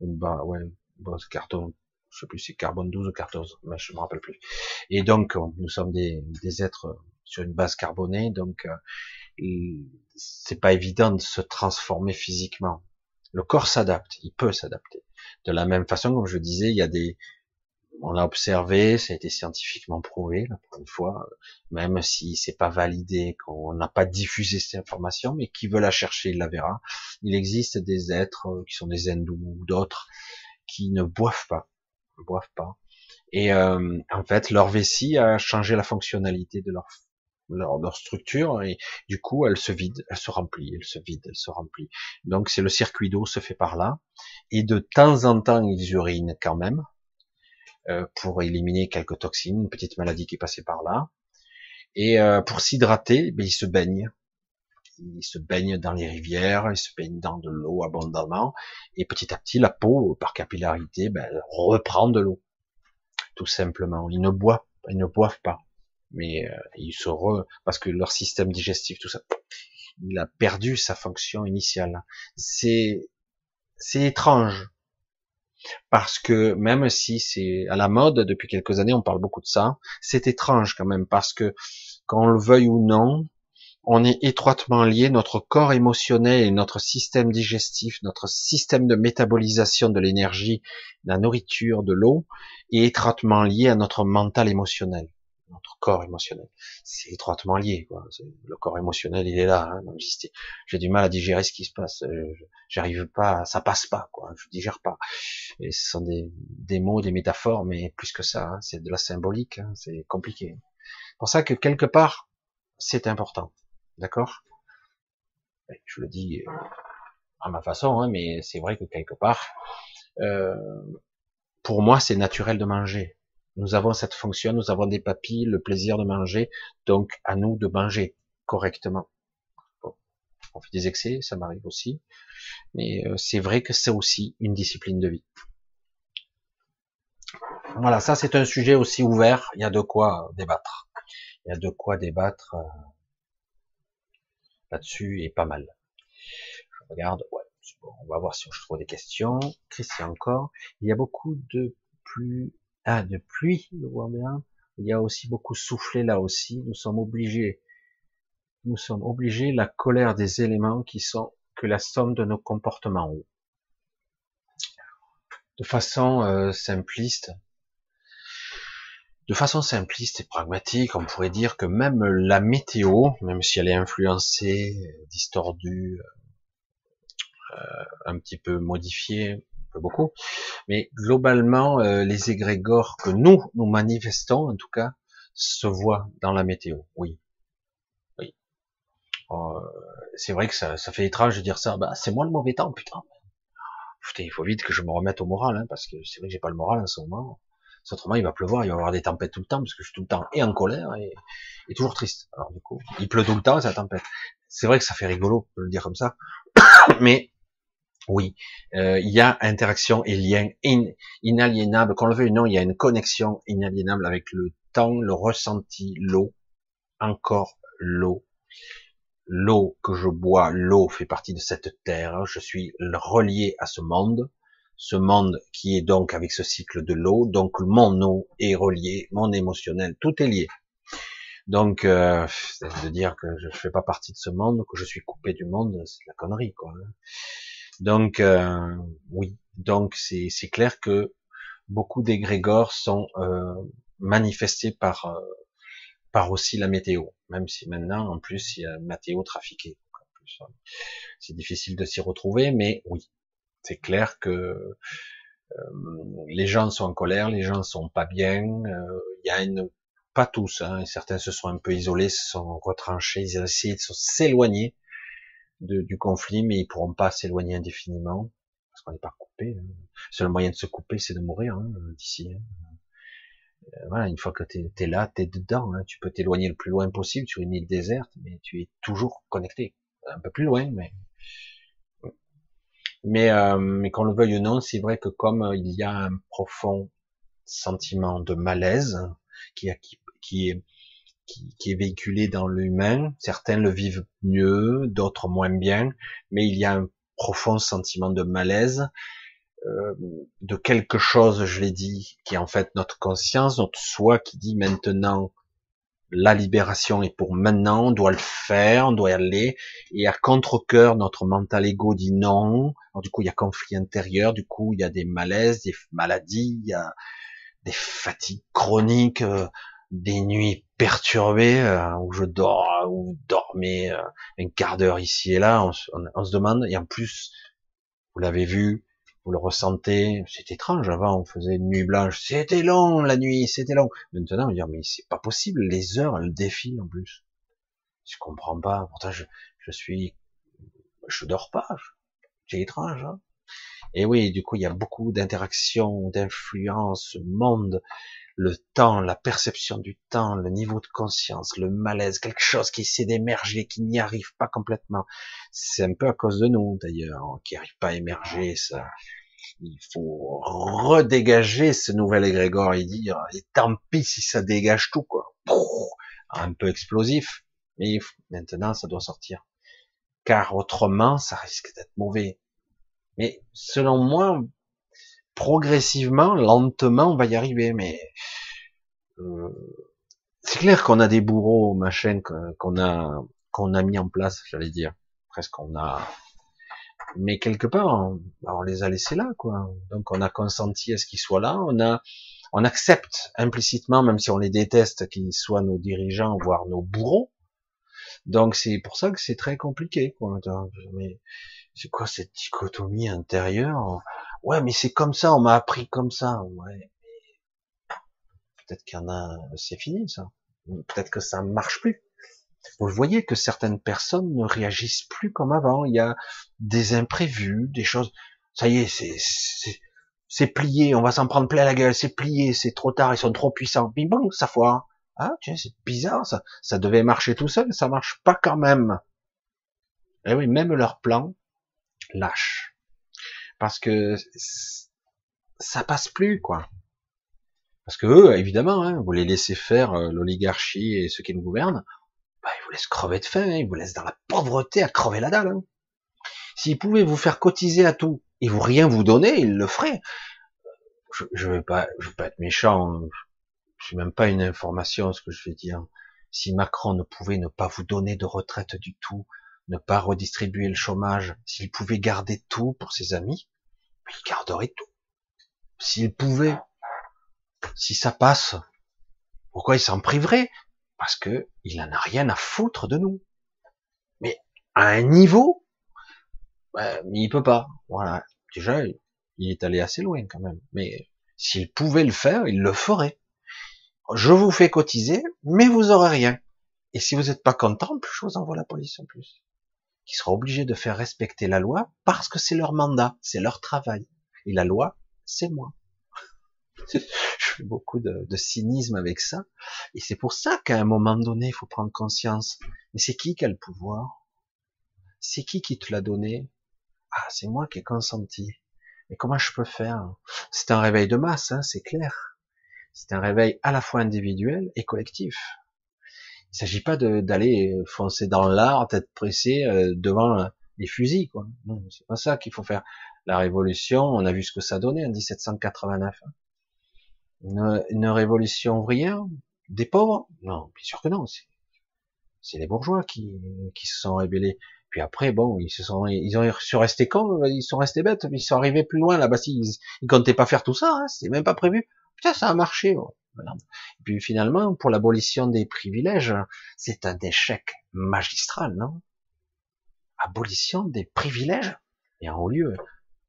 Une base, ouais, de carton, je sais plus si c'est carbone 12 ou 14, mais je me rappelle plus. Et donc, nous sommes des, des êtres sur une base carbonée, donc euh, c'est pas évident de se transformer physiquement. Le corps s'adapte, il peut s'adapter. De la même façon, comme je disais, il y a des, on l'a observé, ça a été scientifiquement prouvé, là, pour une fois, même si c'est pas validé, qu'on n'a pas diffusé cette information, mais qui veut la chercher, il la verra. Il existe des êtres euh, qui sont des hindous ou d'autres qui ne boivent pas, ne boivent pas. Et euh, en fait, leur vessie a changé la fonctionnalité de leur leur, structure et du coup elle se vide, elle se remplit, elle se vide, elle se remplit. Donc c'est le circuit d'eau se fait par là et de temps en temps ils urinent quand même pour éliminer quelques toxines, une petite maladie qui passée par là et euh, pour s'hydrater, ben, ils se baignent. Ils se baignent dans les rivières, ils se baignent dans de l'eau abondamment, et petit à petit, la peau, par capillarité, ben, reprend de l'eau. Tout simplement. Ils ne boivent, ils ne boivent pas mais euh, ils se re... parce que leur système digestif, tout ça, il a perdu sa fonction initiale. C'est c'est étrange parce que même si c'est à la mode depuis quelques années, on parle beaucoup de ça, c'est étrange quand même parce que qu'on le veuille ou non, on est étroitement lié, notre corps émotionnel et notre système digestif, notre système de métabolisation de l'énergie, de la nourriture, de l'eau, est étroitement lié à notre mental émotionnel notre corps émotionnel. C'est étroitement lié. Quoi. Le corps émotionnel, il est là. Hein, J'ai du mal à digérer ce qui se passe. Euh, j'arrive pas, ça passe pas. Quoi. Je digère pas. Et ce sont des, mots, des métaphores, mais plus que ça, hein, c'est de la symbolique. Hein, c'est compliqué. C'est pour ça que quelque part, c'est important. D'accord? Je le dis euh, à ma façon, hein, mais c'est vrai que quelque part, euh, pour moi, c'est naturel de manger. Nous avons cette fonction, nous avons des papilles, le plaisir de manger, donc à nous de manger correctement. on fait des excès, ça m'arrive aussi, mais euh, c'est vrai que c'est aussi une discipline de vie. Voilà, ça c'est un sujet aussi ouvert, il y a de quoi débattre. Il y a de quoi débattre euh, là-dessus et pas mal. Je regarde, on va voir si je trouve des questions. Christian encore. Il y a beaucoup de plus ah, de pluie, je vois bien. Il y a aussi beaucoup soufflé là aussi. Nous sommes obligés, nous sommes obligés, la colère des éléments qui sont que la somme de nos comportements. De façon euh, simpliste, de façon simpliste et pragmatique, on pourrait dire que même la météo, même si elle est influencée, distordue, euh, un petit peu modifiée, beaucoup, mais globalement, euh, les égrégores que nous, nous manifestons, en tout cas, se voient dans la météo. Oui, oui. Euh, c'est vrai que ça, ça, fait étrange de dire ça. Bah, c'est moi le mauvais temps, putain. Putain, il faut vite que je me remette au moral, hein, parce que c'est vrai que j'ai pas le moral en ce moment. Autrement, il va pleuvoir, il va y avoir des tempêtes tout le temps, parce que je suis tout le temps et en colère et, et toujours triste. Alors du coup, il pleut tout le temps, ça tempête. C'est vrai que ça fait rigolo de le dire comme ça, mais oui, euh, il y a interaction et lien inaliénable. Qu'on le veuille ou non, il y a une connexion inaliénable avec le temps, le ressenti, l'eau, encore l'eau. L'eau que je bois, l'eau fait partie de cette terre. Je suis relié à ce monde, ce monde qui est donc avec ce cycle de l'eau. Donc mon eau est relié, mon émotionnel, tout est lié. Donc, euh, de dire que je fais pas partie de ce monde, que je suis coupé du monde, c'est la connerie, quoi. Donc euh, oui, donc c'est clair que beaucoup d'égrégores sont euh, manifestés par euh, par aussi la météo, même si maintenant en plus il y a météo trafiquée. C'est difficile de s'y retrouver, mais oui, c'est clair que les gens sont en colère, les gens sont pas bien. Il y a une pas tous, hein, certains se sont un peu isolés, se sont retranchés, ils ont essayé de s'éloigner du conflit, mais ils pourront pas s'éloigner indéfiniment parce qu'on n'est pas coupé. Hein. Le seul moyen de se couper, c'est de mourir hein, d'ici. Hein. Euh, voilà, une fois que tu es, là, tu es dedans. Hein. Tu peux t'éloigner le plus loin possible sur une île déserte, mais tu es toujours connecté. Un peu plus loin, mais mais, euh, mais qu'on le veuille ou non, c'est vrai que comme il y a un profond sentiment de malaise qui, qui, qui, est, qui, qui est véhiculé dans l'humain, certains le vivent mieux, d'autres moins bien, mais il y a un profond sentiment de malaise, euh, de quelque chose, je l'ai dit, qui est en fait notre conscience, notre soi qui dit maintenant la libération est pour maintenant, on doit le faire, on doit y aller, et à contre-cœur, notre mental ego dit non, du coup il y a conflit intérieur, du coup il y a des malaises, des maladies, il y a des fatigues chroniques, euh, des nuits perturbées, euh, où je dors, où dormais euh, un quart d'heure ici et là, on, on se demande, et en plus, vous l'avez vu, vous le ressentez, c'est étrange, avant on faisait une nuit blanche, c'était long la nuit, c'était long. Maintenant on dit, mais c'est pas possible, les heures elles défilent en plus. Je comprends pas, pourtant je, je suis, je dors pas, c'est étrange. Hein et oui, du coup il y a beaucoup d'interactions, d'influences, monde, le temps, la perception du temps, le niveau de conscience, le malaise, quelque chose qui essaie d'émerger, qui n'y arrive pas complètement. C'est un peu à cause de nous d'ailleurs, qui n'arrive pas à émerger. Ça, il faut redégager ce nouvel égrégore et dire, et tant pis si ça dégage tout, quoi. Un peu explosif, mais maintenant ça doit sortir. Car autrement, ça risque d'être mauvais. Mais selon moi, progressivement, lentement, on va y arriver. Mais euh, c'est clair qu'on a des bourreaux, machin, qu'on a qu'on a mis en place, j'allais dire. Presque qu'on a mais quelque part, on, les a laissés là, quoi. Donc on a consenti à ce qu'ils soient là, on a, on accepte implicitement, même si on les déteste, qu'ils soient nos dirigeants, voire nos bourreaux. Donc c'est pour ça que c'est très compliqué, quoi. C'est quoi cette dichotomie intérieure? Ouais, mais c'est comme ça, on m'a appris comme ça. Ouais, peut-être qu'il y en a, c'est fini ça. Peut-être que ça marche plus. Vous voyez que certaines personnes ne réagissent plus comme avant. Il y a des imprévus, des choses. Ça y est, c'est c'est plié. On va s'en prendre plein la gueule. C'est plié. C'est trop tard. Ils sont trop puissants. Bing bang, ça foire. Ah tiens, c'est bizarre ça. Ça devait marcher tout seul. Ça marche pas quand même. Et eh oui, même leur plan lâche parce que ça passe plus quoi. Parce que eux, évidemment, hein, vous les laissez faire euh, l'oligarchie et ceux qui nous gouvernent, bah, ils vous laissent crever de faim, hein, ils vous laissent dans la pauvreté à crever la dalle. Hein. S'ils pouvaient vous faire cotiser à tout et vous rien vous donner, ils le feraient. Je, je vais pas, je vais pas être méchant. Je suis même pas une information ce que je vais dire. Si Macron ne pouvait ne pas vous donner de retraite du tout, ne pas redistribuer le chômage, s'il pouvait garder tout pour ses amis, il garderait tout. S'il pouvait, si ça passe, pourquoi il s'en priverait? Parce que il en a rien à foutre de nous. Mais à un niveau, mais il peut pas. Voilà. Déjà, il est allé assez loin quand même. Mais s'il pouvait le faire, il le ferait. Je vous fais cotiser, mais vous aurez rien. Et si vous n'êtes pas content, je vous envoie la police en plus. Qui sera obligé de faire respecter la loi parce que c'est leur mandat, c'est leur travail. Et la loi, c'est moi. je fais beaucoup de, cynisme avec ça. Et c'est pour ça qu'à un moment donné, il faut prendre conscience. Mais c'est qui qui a le pouvoir? C'est qui qui te l'a donné? Ah, c'est moi qui ai consenti. Mais comment je peux faire? C'est un réveil de masse, hein, c'est clair. C'est un réveil à la fois individuel et collectif. Il s'agit pas d'aller foncer dans l'art, tête pressée euh, devant les fusils, quoi. Non, c'est pas ça qu'il faut faire. La révolution, on a vu ce que ça donnait en 1789 une, révolution ouvrière? Des pauvres? Non, bien sûr que non. C'est les bourgeois qui, qui se sont rébellés. Puis après, bon, ils se sont, ils ont sont restés cons, ils sont restés bêtes, mais ils sont arrivés plus loin là-bas. Ils, ils comptaient pas faire tout ça, hein, c'était même pas prévu. Putain, ça a marché. Et puis finalement, pour l'abolition des privilèges, c'est un échec magistral, non? Abolition des privilèges? Et en haut lieu,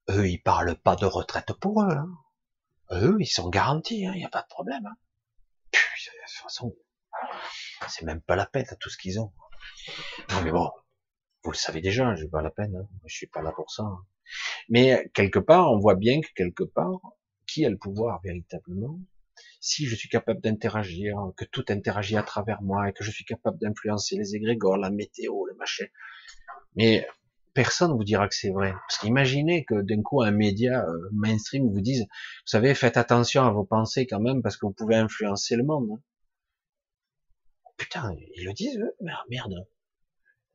eux, ils parlent pas de retraite pour eux. Hein. Eux, ils sont garantis, il hein, n'y a pas de problème. Hein. de toute façon, c'est même pas la peine à tout ce qu'ils ont. Non mais bon, vous le savez déjà, j'ai pas la peine, hein. je suis pas là pour ça. Mais quelque part, on voit bien que quelque part, qui a le pouvoir véritablement? Si je suis capable d'interagir, que tout interagit à travers moi et que je suis capable d'influencer les égrégores, la météo, le machin. Mais personne vous dira que c'est vrai. Parce qu'imaginez que d'un coup un média euh, mainstream vous dise, vous savez, faites attention à vos pensées quand même parce que vous pouvez influencer le monde. Hein. Putain, ils le disent, eux Mais merde.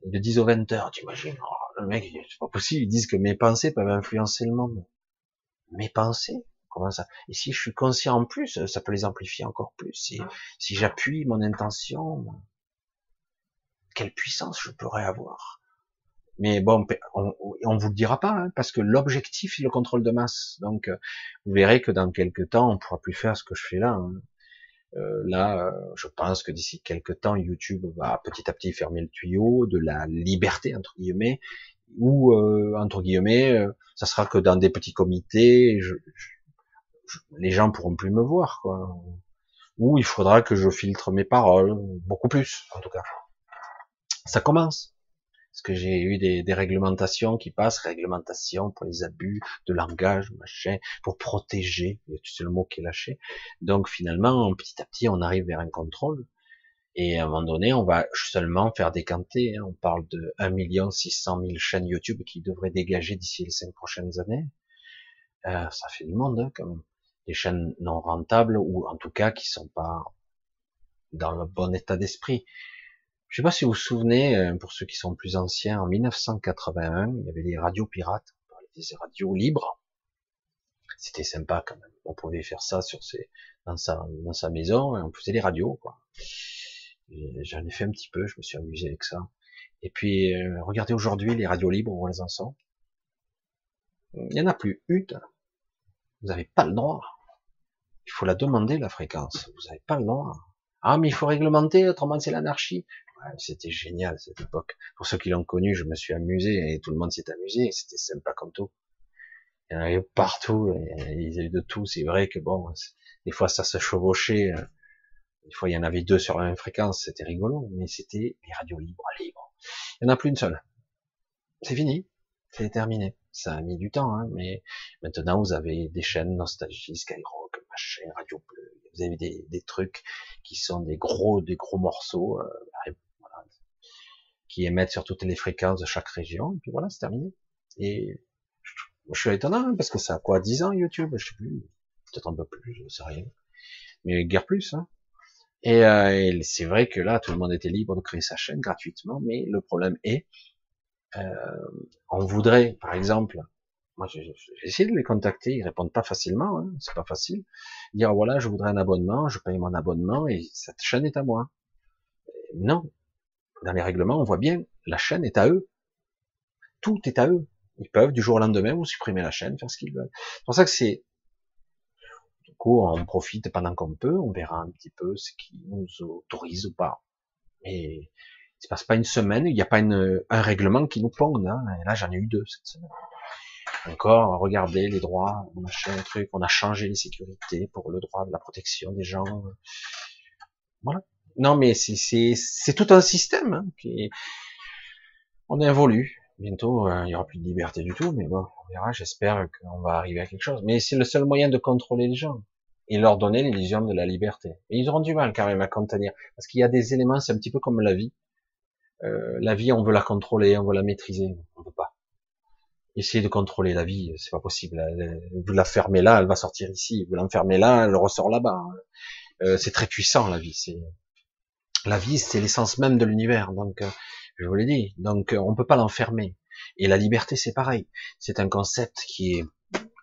Ils le disent aux 20 heures, t'imagines oh, Le mec, c'est pas possible, ils disent que mes pensées peuvent influencer le monde. Mes pensées? Comment ça? Et si je suis conscient en plus, ça peut les amplifier encore plus. Si, si j'appuie mon intention, quelle puissance je pourrais avoir? Mais bon, on, on vous le dira pas, hein, parce que l'objectif c'est le contrôle de masse. Donc, euh, vous verrez que dans quelques temps, on pourra plus faire ce que je fais là. Hein. Euh, là, euh, je pense que d'ici quelques temps, YouTube va petit à petit fermer le tuyau de la liberté entre guillemets, ou entre guillemets, ça sera que dans des petits comités, je, les gens pourront plus me voir, quoi. Ou il faudra que je filtre mes paroles, beaucoup plus, en tout cas. Ça commence. Parce que j'ai eu des, des, réglementations qui passent, réglementations pour les abus de langage, machin, pour protéger, c'est le mot qui est lâché. Donc finalement, petit à petit, on arrive vers un contrôle. Et à un moment donné, on va seulement faire décanter. Hein. On parle de 1 600 000 chaînes YouTube qui devraient dégager d'ici les cinq prochaines années. Euh, ça fait du monde, hein, quand même. Des chaînes non rentables ou en tout cas qui sont pas dans le bon état d'esprit. Je sais pas si vous vous souvenez, euh, pour ceux qui sont plus anciens, en 1981, il y avait des radios pirates, des radios libres. C'était sympa quand même. On pouvait faire ça sur ses, dans sa, dans sa maison, et on faisait des radios, quoi. J'en ai fait un petit peu, je me suis amusé avec ça. Et puis, euh, regardez aujourd'hui les radios libres, où elles en sont. Il n'y en a plus une. Vous n'avez pas le droit. Il faut la demander, la fréquence. Vous n'avez pas le droit. Ah, mais il faut réglementer, autrement c'est l'anarchie c'était génial cette époque. Pour ceux qui l'ont connu, je me suis amusé et tout le monde s'est amusé. C'était sympa comme tout. Il y en avait partout. Et il y avait de tout. C'est vrai que bon, des fois ça se chevauchait. Des fois il y en avait deux sur la même fréquence. C'était rigolo, mais c'était les radios libres, libres. Il n'y en a plus une seule. C'est fini. C'est terminé. Ça a mis du temps, hein, mais maintenant vous avez des chaînes Nostalgie, Skyrock, machin, Radio Bleu. Vous avez des, des trucs qui sont des gros, des gros morceaux. Euh, qui émettent sur toutes les fréquences de chaque région, et puis voilà, c'est terminé. Et je, suis étonnant, hein, parce que ça a quoi, 10 ans YouTube, je sais plus, peut-être un peu plus, je sais rien, mais guère plus. Hein. Et, euh, c'est vrai que là, tout le monde était libre de créer sa chaîne gratuitement, mais le problème est, euh, on voudrait, par exemple, moi j'ai essayé de les contacter, ils répondent pas facilement, hein, c'est pas facile. Dire voilà, je voudrais un abonnement, je paye mon abonnement et cette chaîne est à moi. Non, dans les règlements, on voit bien, la chaîne est à eux. Tout est à eux. Ils peuvent du jour au lendemain vous supprimer la chaîne, faire ce qu'ils veulent. C'est pour ça que c'est, du coup, on profite pendant qu'on peut, on verra un petit peu ce qui nous autorise ou pas. Mais se passe pas une semaine, il n'y a pas une, un règlement qui nous pond. Hein. Là, j'en ai eu deux cette semaine. Encore, regardez les droits, machin, truc, on a changé les sécurités pour le droit de la protection des gens. Voilà. Non, mais c'est tout un système hein, qui on évolue. Bientôt, euh, il y aura plus de liberté du tout, mais bon, on verra. J'espère qu'on va arriver à quelque chose. Mais c'est le seul moyen de contrôler les gens et leur donner l'illusion de la liberté. Et ils auront du mal quand même à contenir, parce qu'il y a des éléments, c'est un petit peu comme la vie. Euh, la vie, on veut la contrôler, on veut la maîtriser, on veut pas. Essayer de contrôler la vie, c'est pas possible. Vous la fermez là, elle va sortir ici. Vous l'enfermez là, elle ressort là-bas. Euh, c'est très puissant la vie. C'est la vie, c'est l'essence même de l'univers. Donc, euh, je vous l'ai dit. Donc, euh, on peut pas l'enfermer. Et la liberté, c'est pareil. C'est un concept qui est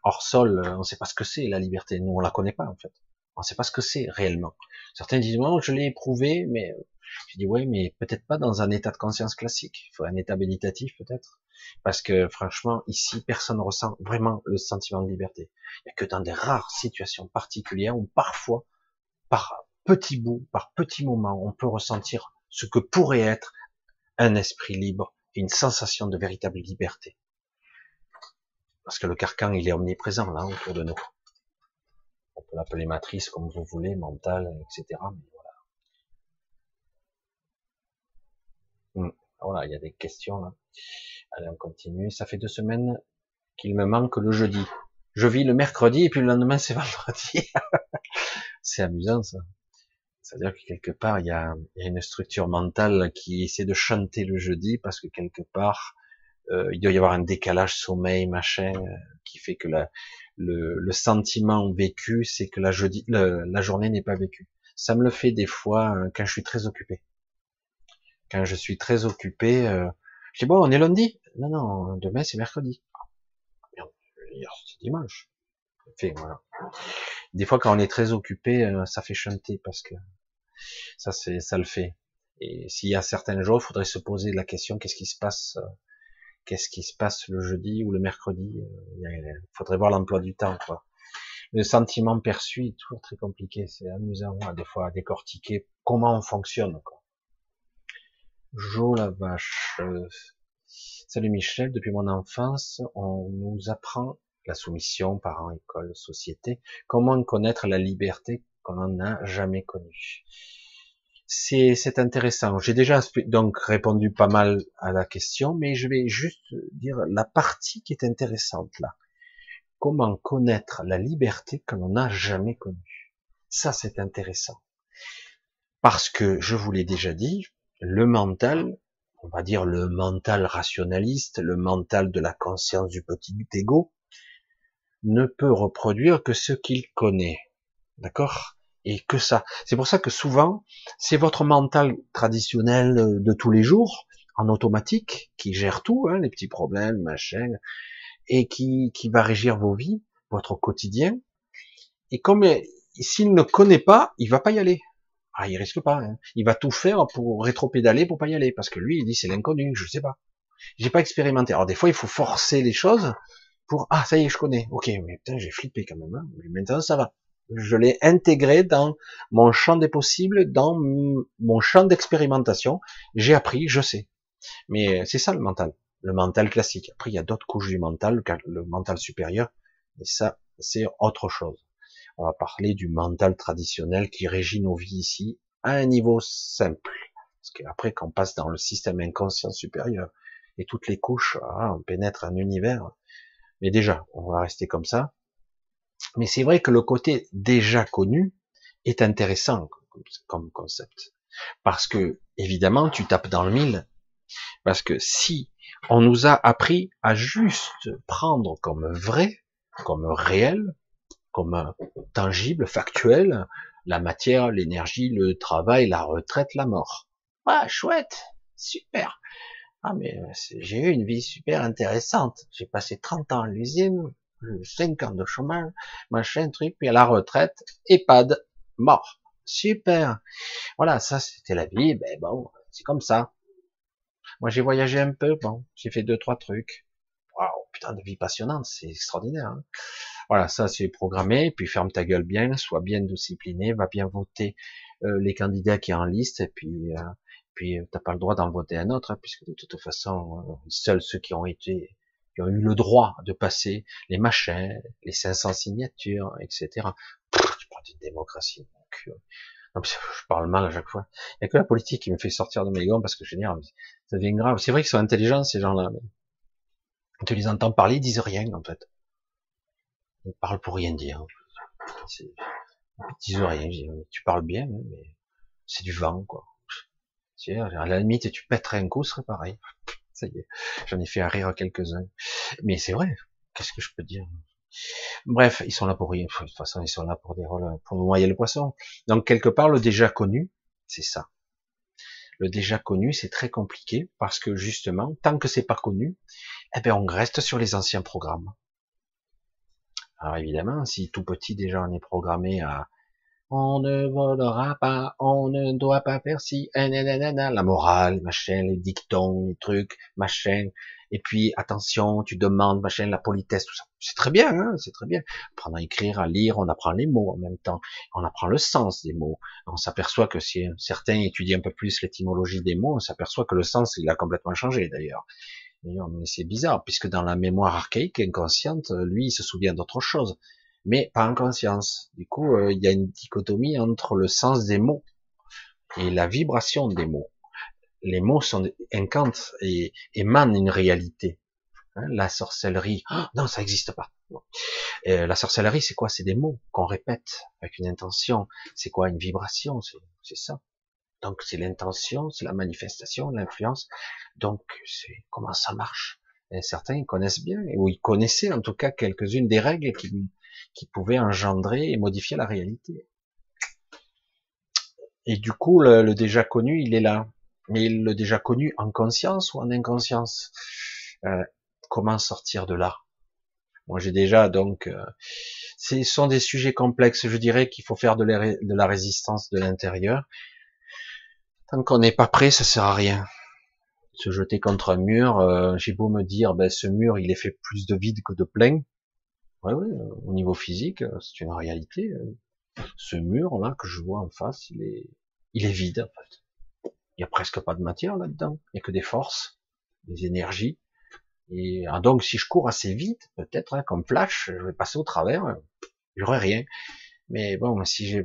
hors sol. On ne sait pas ce que c'est la liberté. Nous, on la connaît pas en fait. On ne sait pas ce que c'est réellement. Certains disent non, je l'ai éprouvé, mais euh, je dis oui, mais peut-être pas dans un état de conscience classique. Il faut un état méditatif peut-être. Parce que franchement, ici, personne ne ressent vraiment le sentiment de liberté. Il n'y a que dans des rares situations particulières où parfois, par petit bout, par petit moment, on peut ressentir ce que pourrait être un esprit libre et une sensation de véritable liberté. Parce que le carcan, il est omniprésent là autour de nous. On peut l'appeler matrice comme vous voulez, mentale, etc. Hmm. Voilà, il y a des questions là. Allez, on continue. Ça fait deux semaines qu'il me manque le jeudi. Je vis le mercredi et puis le lendemain c'est vendredi. C'est amusant ça. C'est-à-dire que quelque part, il y, a, une structure mentale qui essaie de chanter le jeudi parce que quelque part, euh, il doit y avoir un décalage sommeil, machin, euh, qui fait que le, sentiment vécu, c'est que la, journée n'est pas vécue. Ça me le fait des fois euh, quand je suis très occupé. Quand je suis très occupé, je dis bon, on est lundi. Non, non, demain c'est mercredi. Hier c'est dimanche. Des fois, quand on est très occupé, ça fait chanter parce que ça, c'est, ça le fait. Et s'il y a certains jours, il faudrait se poser la question qu'est-ce qui se passe, euh, qu'est-ce qui se passe le jeudi ou le mercredi euh, Il faudrait voir l'emploi du temps, quoi. Le sentiment perçu est toujours très compliqué. C'est amusant, à des fois, à décortiquer comment on fonctionne, quoi. Jo la vache. Euh, salut Michel, depuis mon enfance, on nous apprend la soumission, parents, école, société, comment connaître la liberté qu'on n'a jamais connue c'est intéressant. J'ai déjà donc répondu pas mal à la question, mais je vais juste dire la partie qui est intéressante là. Comment connaître la liberté que l'on n'a jamais connue? Ça, c'est intéressant. Parce que, je vous l'ai déjà dit, le mental, on va dire le mental rationaliste, le mental de la conscience du petit ego, ne peut reproduire que ce qu'il connaît. D'accord? Et que ça. C'est pour ça que souvent, c'est votre mental traditionnel de tous les jours, en automatique, qui gère tout, hein, les petits problèmes, machin, et qui, qui va régir vos vies, votre quotidien. Et comme s'il ne connaît pas, il va pas y aller. Ah, il risque pas. Hein. Il va tout faire pour rétro-pédaler pour pas y aller, parce que lui, il dit c'est l'inconnu, je sais pas. J'ai pas expérimenté. Alors des fois, il faut forcer les choses pour ah ça y est, je connais. Ok, mais putain, j'ai flippé quand même. Hein. Maintenant, ça va je l'ai intégré dans mon champ des possibles, dans mon champ d'expérimentation. J'ai appris, je sais. Mais c'est ça le mental, le mental classique. Après, il y a d'autres couches du mental, le mental supérieur, et ça, c'est autre chose. On va parler du mental traditionnel qui régit nos vies ici à un niveau simple. Parce qu'après, quand on passe dans le système inconscient supérieur et toutes les couches, ah, on pénètre un univers. Mais déjà, on va rester comme ça. Mais c'est vrai que le côté déjà connu est intéressant comme concept. Parce que, évidemment, tu tapes dans le mille. Parce que si on nous a appris à juste prendre comme vrai, comme réel, comme tangible, factuel, la matière, l'énergie, le travail, la retraite, la mort. Ah, chouette, super. Ah, mais j'ai eu une vie super intéressante. J'ai passé 30 ans à l'usine, 5 ans de chômage, machin, truc, puis à la retraite, EHPAD, mort. Super. Voilà, ça c'était la vie, ben bon, c'est comme ça. Moi j'ai voyagé un peu, bon, j'ai fait deux, trois trucs. Waouh, putain de vie passionnante, c'est extraordinaire. Hein. Voilà, ça c'est programmé, puis ferme ta gueule bien, sois bien discipliné, va bien voter euh, les candidats qui sont en liste, et puis euh, puis euh, t'as pas le droit d'en voter un autre, hein, puisque de toute façon, seuls ceux qui ont été qui ont eu le droit de passer les machins, les 500 signatures, etc. tu parles d'une démocratie, Non, je parle mal à chaque fois. Il n'y a que la politique qui me fait sortir de mes gants parce que je ça devient grave. C'est vrai qu'ils sont intelligents, ces gens-là, mais tu les entends parler, ils disent rien, en fait. Ils parlent pour rien dire. Ils rien. Tu parles bien, hein, mais c'est du vent, quoi. À la limite, tu pèterais un coup, ce serait pareil. Ça y est, j'en ai fait un rire quelques-uns. Mais c'est vrai, qu'est-ce que je peux dire? Bref, ils sont là pour rien. De toute façon, ils sont là pour des rôles, pour noyer le poisson. Donc quelque part, le déjà connu, c'est ça. Le déjà connu, c'est très compliqué parce que justement, tant que c'est pas connu, eh ben on reste sur les anciens programmes. Alors évidemment, si tout petit déjà on est programmé à on ne volera pas, on ne doit pas faire si, la morale, machin, les dictons, les trucs, machin, et puis attention, tu demandes, machin, la politesse, tout ça. C'est très bien, hein, c'est très bien. Apprendre à écrire, à lire, on apprend les mots en même temps, on apprend le sens des mots. On s'aperçoit que si certains étudient un peu plus l'étymologie des mots, on s'aperçoit que le sens, il a complètement changé d'ailleurs. Mais c'est bizarre, puisque dans la mémoire archaïque, inconsciente, lui, il se souvient d'autre chose mais pas en conscience. Du coup, euh, il y a une dichotomie entre le sens des mots et la vibration des mots. Les mots sont incantent et émanent une réalité. Hein, la sorcellerie, oh, non, ça n'existe pas. Et la sorcellerie, c'est quoi? C'est des mots qu'on répète avec une intention. C'est quoi une vibration? C'est ça. Donc c'est l'intention, c'est la manifestation, l'influence. Donc c'est comment ça marche. Certains connaissent bien, ou ils connaissaient en tout cas quelques-unes des règles qui, pouvaient engendrer et modifier la réalité. Et du coup, le, déjà connu, il est là. Mais le déjà connu en conscience ou en inconscience? Euh, Comment sortir de là? Moi, j'ai déjà donc. Euh, ce sont des sujets complexes. Je dirais qu'il faut faire de la résistance de l'intérieur. Tant qu'on n'est pas prêt, ça sert à rien. Se jeter contre un mur, euh, j'ai beau me dire, ben ce mur, il est fait plus de vide que de plein. Ouais, ouais, au niveau physique, c'est une réalité. Ce mur là que je vois en face, il est, il est vide en fait. Il y a presque pas de matière là-dedans. Il n'y a que des forces, des énergies. Et ah, donc si je cours assez vite, peut-être hein, comme flash, je vais passer au travers. J'aurai rien. Mais bon, si j'ai,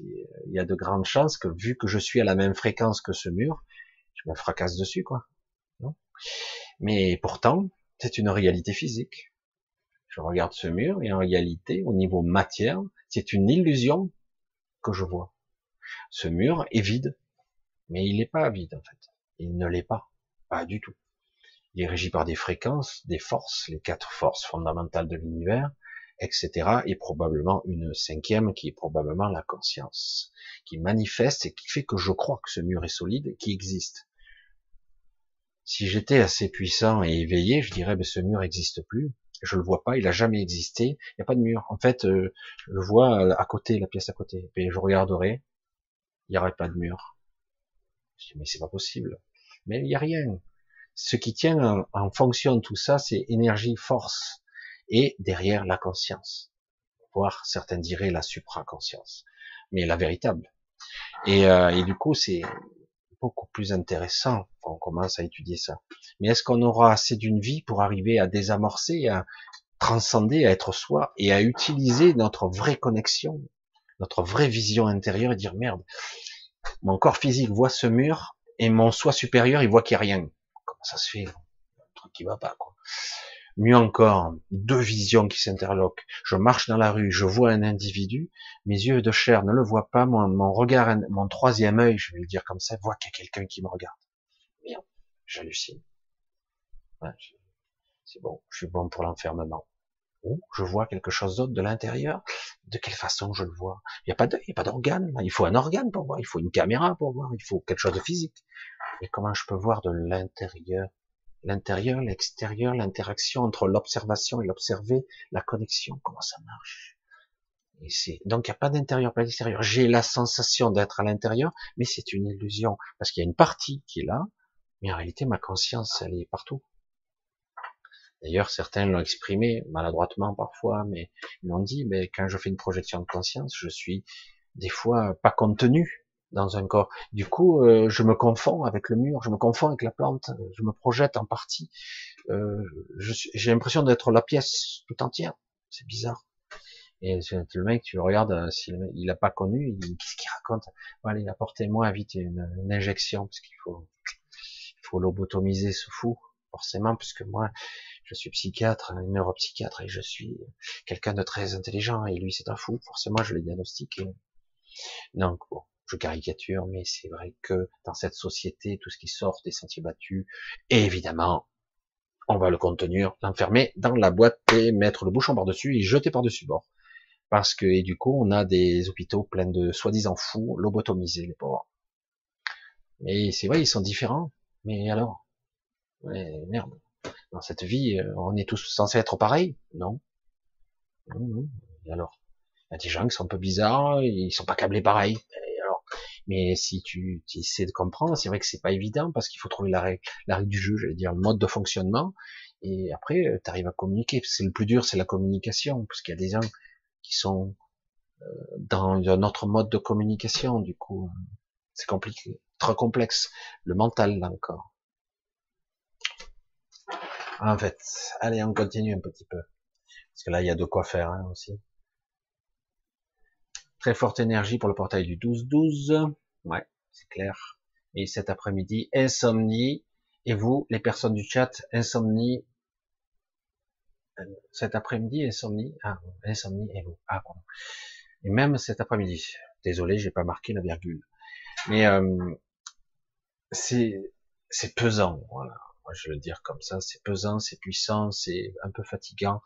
il y a de grandes chances que vu que je suis à la même fréquence que ce mur, je me fracasse dessus quoi. Mais pourtant, c'est une réalité physique. Je regarde ce mur et en réalité, au niveau matière, c'est une illusion que je vois. Ce mur est vide, mais il n'est pas vide en fait. Il ne l'est pas, pas du tout. Il est régi par des fréquences, des forces, les quatre forces fondamentales de l'univers, etc. Et probablement une cinquième qui est probablement la conscience, qui manifeste et qui fait que je crois que ce mur est solide qui existe. Si j'étais assez puissant et éveillé, je dirais, mais ce mur n'existe plus. Je le vois pas, il a jamais existé. Il n'y a pas de mur. En fait, euh, je le vois à côté, la pièce à côté. Et je regarderai, il n'y aurait pas de mur. Mais c'est pas possible. Mais il n'y a rien. Ce qui tient en, fonction de tout ça, c'est énergie, force, et derrière la conscience. Voire certains diraient la supraconscience, mais la véritable. Et, euh, et du coup, c'est beaucoup plus intéressant quand on commence à étudier ça. Mais est-ce qu'on aura assez d'une vie pour arriver à désamorcer, à transcender, à être soi et à utiliser notre vraie connexion notre vraie vision intérieure et dire merde, mon corps physique voit ce mur et mon soi supérieur il voit qu'il n'y a rien. Comment ça se fait? Un truc qui va pas quoi. Mieux encore, deux visions qui s'interloquent. Je marche dans la rue, je vois un individu, mes yeux de chair ne le voient pas, mon, regard, mon troisième œil, je vais le dire comme ça, voit qu'il y a quelqu'un qui me regarde. Merde, j'hallucine. c'est bon, je suis bon pour l'enfermement je vois quelque chose d'autre de l'intérieur. De quelle façon je le vois? Il n'y a pas de, il a pas d'organe. Il faut un organe pour voir. Il faut une caméra pour voir. Il faut quelque chose de physique. Et comment je peux voir de l'intérieur? L'intérieur, l'extérieur, l'interaction entre l'observation et l'observé, la connexion, comment ça marche donc il n'y a pas d'intérieur, pas d'extérieur. J'ai la sensation d'être à l'intérieur, mais c'est une illusion parce qu'il y a une partie qui est là, mais en réalité ma conscience elle est partout. D'ailleurs, certains l'ont exprimé maladroitement parfois, mais ils m'ont dit, mais quand je fais une projection de conscience, je suis des fois pas contenu dans un corps. Du coup, euh, je me confonds avec le mur, je me confonds avec la plante, je me projette en partie. Euh, J'ai l'impression d'être la pièce tout entière. C'est bizarre. Et le mec, tu le regardes, euh, il a pas connu, qu'est-ce qu'il raconte? Allez, apportez-moi vite une, injection, parce qu'il faut, il faut lobotomiser ce fou, forcément, puisque moi, je suis psychiatre, neuropsychiatre, et je suis quelqu'un de très intelligent, et lui c'est un fou, forcément je l'ai diagnostiqué. Donc bon, caricature, mais c'est vrai que dans cette société, tout ce qui sort des sentiers battus, évidemment, on va le contenir, l'enfermer dans la boîte et mettre le bouchon par-dessus et jeter par-dessus bord. Parce que, et du coup, on a des hôpitaux pleins de soi-disant fous, lobotomisés, les pauvres. Mais c'est vrai, ils sont différents. Mais alors? Merde dans cette vie, euh, on est tous censés être pareils? Non. non, Et alors? Il y a des gens qui sont un peu bizarres, ils sont pas câblés pareil. Mais si tu, tu, essaies de comprendre, c'est vrai que c'est pas évident parce qu'il faut trouver la règle, la règle du jeu, j'allais dire le mode de fonctionnement. Et après, euh, tu arrives à communiquer. C'est le plus dur, c'est la communication, parce qu'il y a des gens qui sont euh, dans un autre mode de communication. Du coup, c'est compliqué, trop complexe. Le mental là encore. En fait, allez, on continue un petit peu. Parce que là, il y a de quoi faire hein, aussi. Très forte énergie pour le portail du 12-12. Ouais, c'est clair. Et cet après-midi, insomnie. Et vous, les personnes du chat, insomnie. cet après-midi, insomnie, ah, insomnie, et ah, pardon. Et même cet après-midi, désolé, j'ai pas marqué la virgule. Mais euh, c'est c'est pesant, voilà. Moi, je veux le dire comme ça, c'est pesant, c'est puissant, c'est un peu fatigant.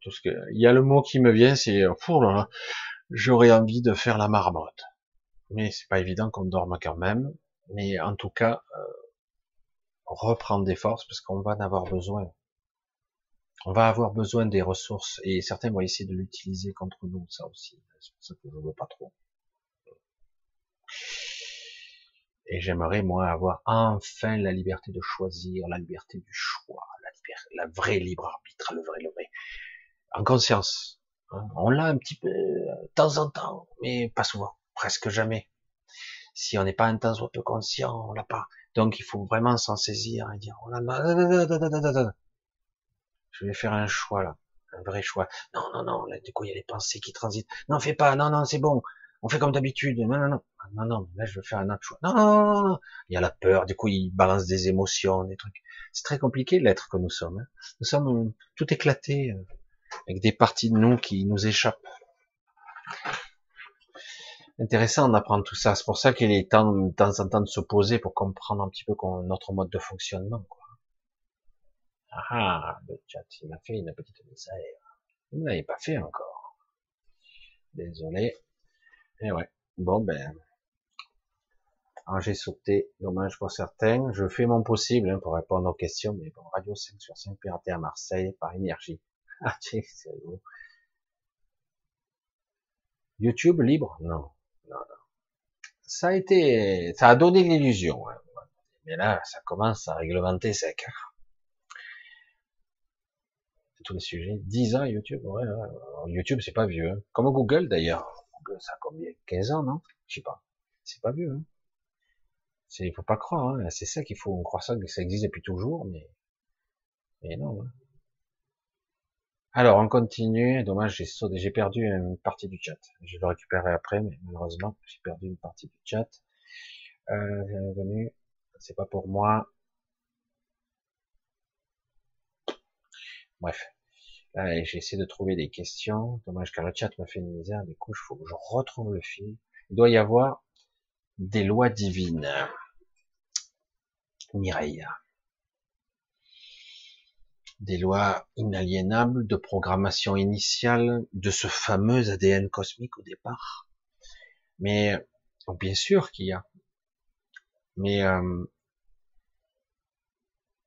Tout ce que, il y a le mot qui me vient, c'est, j'aurais envie de faire la marmotte. Mais c'est pas évident qu'on dorme quand même. Mais en tout cas, euh, reprendre des forces parce qu'on va en avoir besoin. On va avoir besoin des ressources et certains vont essayer de l'utiliser contre nous, ça aussi. C'est pour ça que je ne veux pas trop. Et j'aimerais, moi, avoir enfin la liberté de choisir, la liberté du choix, la, la vraie libre arbitre, le vrai, le vrai. En conscience. Hein. On l'a un petit peu, de temps en temps, mais pas souvent, presque jamais. Si on n'est pas un temps soit peu conscient, on l'a pas. Donc il faut vraiment s'en saisir et dire, je vais faire un choix là, un vrai choix. Non, non, non, là, du coup il y a les pensées qui transitent. Non, fais pas, non, non, c'est bon, on fait comme d'habitude. Non, non, non, ah, non, non, là je veux faire un autre choix. Non, non, non, Il y a la peur, du coup il balance des émotions, des trucs. C'est très compliqué l'être que nous sommes. Hein. Nous sommes tout éclatés, euh, avec des parties de nous qui nous échappent. Intéressant d'apprendre tout ça. C'est pour ça qu'il est temps de temps en temps de se poser pour comprendre un petit peu notre mode de fonctionnement. Quoi. Ah, ah le chat, il m'a fait une petite message. Vous ne l'avez pas fait encore. Désolé. Et eh ouais. Bon, ben. Alors, j'ai sauté. Dommage pour certains. Je fais mon possible hein, pour répondre aux questions. Mais bon, Radio 5 sur 5 piraté à Marseille par énergie. Ah. YouTube libre? Non. Non, non. Ça a été, ça a donné l'illusion. Hein. Mais là, ça commence à réglementer sec. C'est tous les sujets. 10 ans YouTube, ouais, YouTube, c'est pas vieux. Hein. Comme Google d'ailleurs ça a combien? 15 ans, non? Je sais pas. C'est pas vieux. Hein il faut pas croire. Hein c'est ça qu'il faut. On croit ça que ça existe depuis toujours, mais, mais non. Alors, on continue. Dommage, j'ai sauté, j'ai perdu une partie du chat. Je le récupérer après, mais malheureusement, j'ai perdu une partie du chat. Euh, bienvenue. C'est pas pour moi. Bref. Là, j'ai essayé de trouver des questions. Dommage car le chat m'a fait une misère. Du coup, il faut que je retrouve le fil. Il doit y avoir des lois divines. Mireille. Des lois inaliénables de programmation initiale de ce fameux ADN cosmique au départ. Mais, bien sûr qu'il y a. Mais, euh,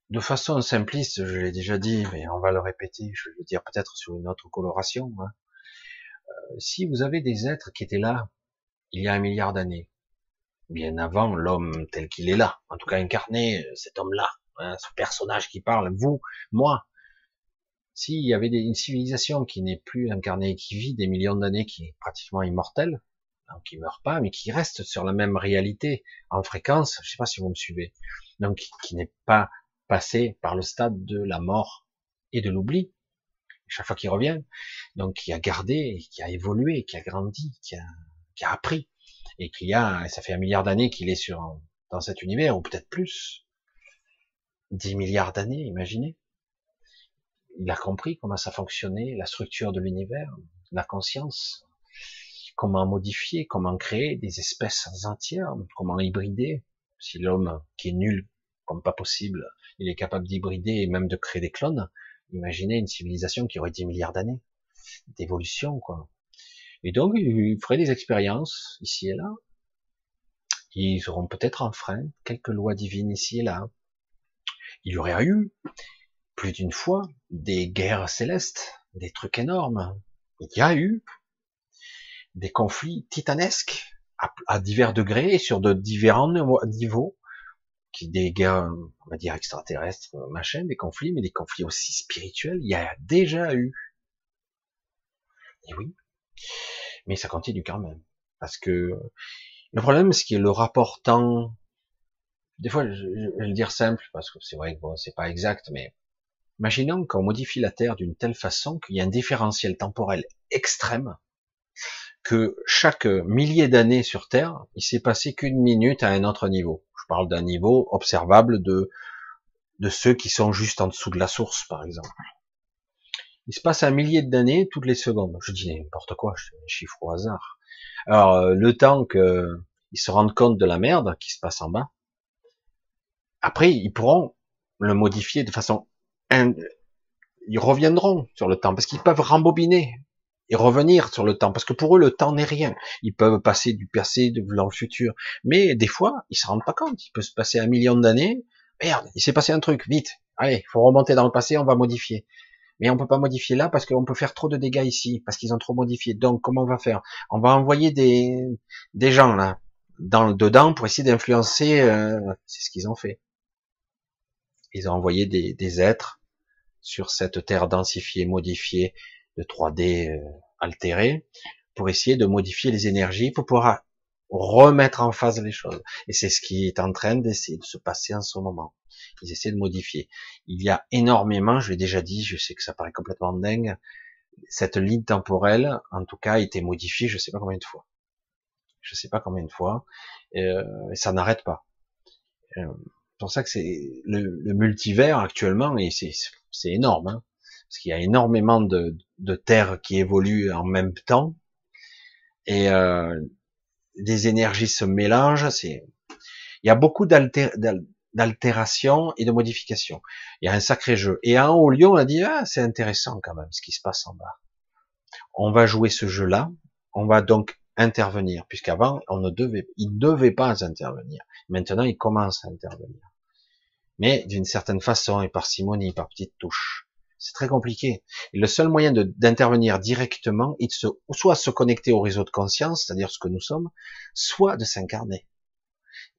de façon simpliste, je l'ai déjà dit, mais on va le répéter, je vais le dire peut-être sur une autre coloration. Hein. Euh, si vous avez des êtres qui étaient là il y a un milliard d'années, bien avant l'homme tel qu'il est là, en tout cas incarné, cet homme-là, hein, ce personnage qui parle, vous, moi, s'il y avait une civilisation qui n'est plus incarnée, qui vit des millions d'années, qui est pratiquement immortelle, donc qui meurt pas, mais qui reste sur la même réalité en fréquence, je sais pas si vous me suivez, donc qui n'est pas passé par le stade de la mort et de l'oubli, chaque fois qu'il revient, donc qui a gardé, qui a évolué, qui a grandi, qui a, qui a appris, et qui a, ça fait un milliard d'années qu'il est sur dans cet univers, ou peut-être plus, dix milliards d'années, imaginez. Il a compris comment ça fonctionnait, la structure de l'univers, la conscience, comment modifier, comment créer des espèces entières, comment hybrider, si l'homme qui est nul comme pas possible il est capable d'hybrider et même de créer des clones. Imaginez une civilisation qui aurait 10 milliards d'années d'évolution, quoi. Et donc, ils feraient des expériences ici et là. Ils auront peut-être enfreint quelques lois divines ici et là. Il y aurait eu, plus d'une fois, des guerres célestes, des trucs énormes. Il y a eu des conflits titanesques à, divers degrés et sur de différents niveaux qui des guerres, on va dire extraterrestres, machin, des conflits, mais des conflits aussi spirituels, il y a déjà eu. Et oui. Mais ça continue quand même. Parce que le problème, c'est que le rapport temps, des fois, je, vais le dire simple, parce que c'est vrai que bon, c'est pas exact, mais imaginons qu'on modifie la Terre d'une telle façon qu'il y a un différentiel temporel extrême, que chaque millier d'années sur Terre, il s'est passé qu'une minute à un autre niveau. Je parle d'un niveau observable de de ceux qui sont juste en dessous de la source, par exemple. Il se passe un millier d'années toutes les secondes. Je dis n'importe quoi, je un chiffre au hasard. Alors, euh, le temps qu'ils se rendent compte de la merde qui se passe en bas, après, ils pourront le modifier de façon... Ils reviendront sur le temps, parce qu'ils peuvent rembobiner et revenir sur le temps, parce que pour eux, le temps n'est rien. Ils peuvent passer du passé dans le futur. Mais des fois, ils se rendent pas compte. Il peut se passer un million d'années. Merde, il s'est passé un truc, vite. Allez, faut remonter dans le passé, on va modifier. Mais on peut pas modifier là parce qu'on peut faire trop de dégâts ici, parce qu'ils ont trop modifié. Donc, comment on va faire? On va envoyer des, des gens là, dans le dedans pour essayer d'influencer. Euh, c'est ce qu'ils ont fait. Ils ont envoyé des, des êtres sur cette terre densifiée, modifiée, de 3D euh, altérée, pour essayer de modifier les énergies, pour pouvoir remettre en phase les choses. Et c'est ce qui est en train d'essayer de se passer en ce moment. Ils essaient de modifier. Il y a énormément, je l'ai déjà dit, je sais que ça paraît complètement dingue, cette ligne temporelle, en tout cas, a été modifiée, je sais pas combien de fois. Je sais pas combien de fois, euh, et ça n'arrête pas. Euh, pour ça que c'est le, multivers actuellement, et c'est énorme, hein, parce qu'il y a énormément de, de terres qui évoluent en même temps, et euh, des énergies se mélangent. C'est, il y a beaucoup d'altérations et de modifications. Il y a un sacré jeu. Et en haut lieu, on a dit ah c'est intéressant quand même ce qui se passe en bas. On va jouer ce jeu-là. On va donc intervenir, puisqu'avant on ne devait, il ne devait pas intervenir. Maintenant, il commence à intervenir, mais d'une certaine façon et par simonie, par petites touches. C'est très compliqué. Et le seul moyen d'intervenir directement est de se, soit se connecter au réseau de conscience, c'est-à-dire ce que nous sommes, soit de s'incarner.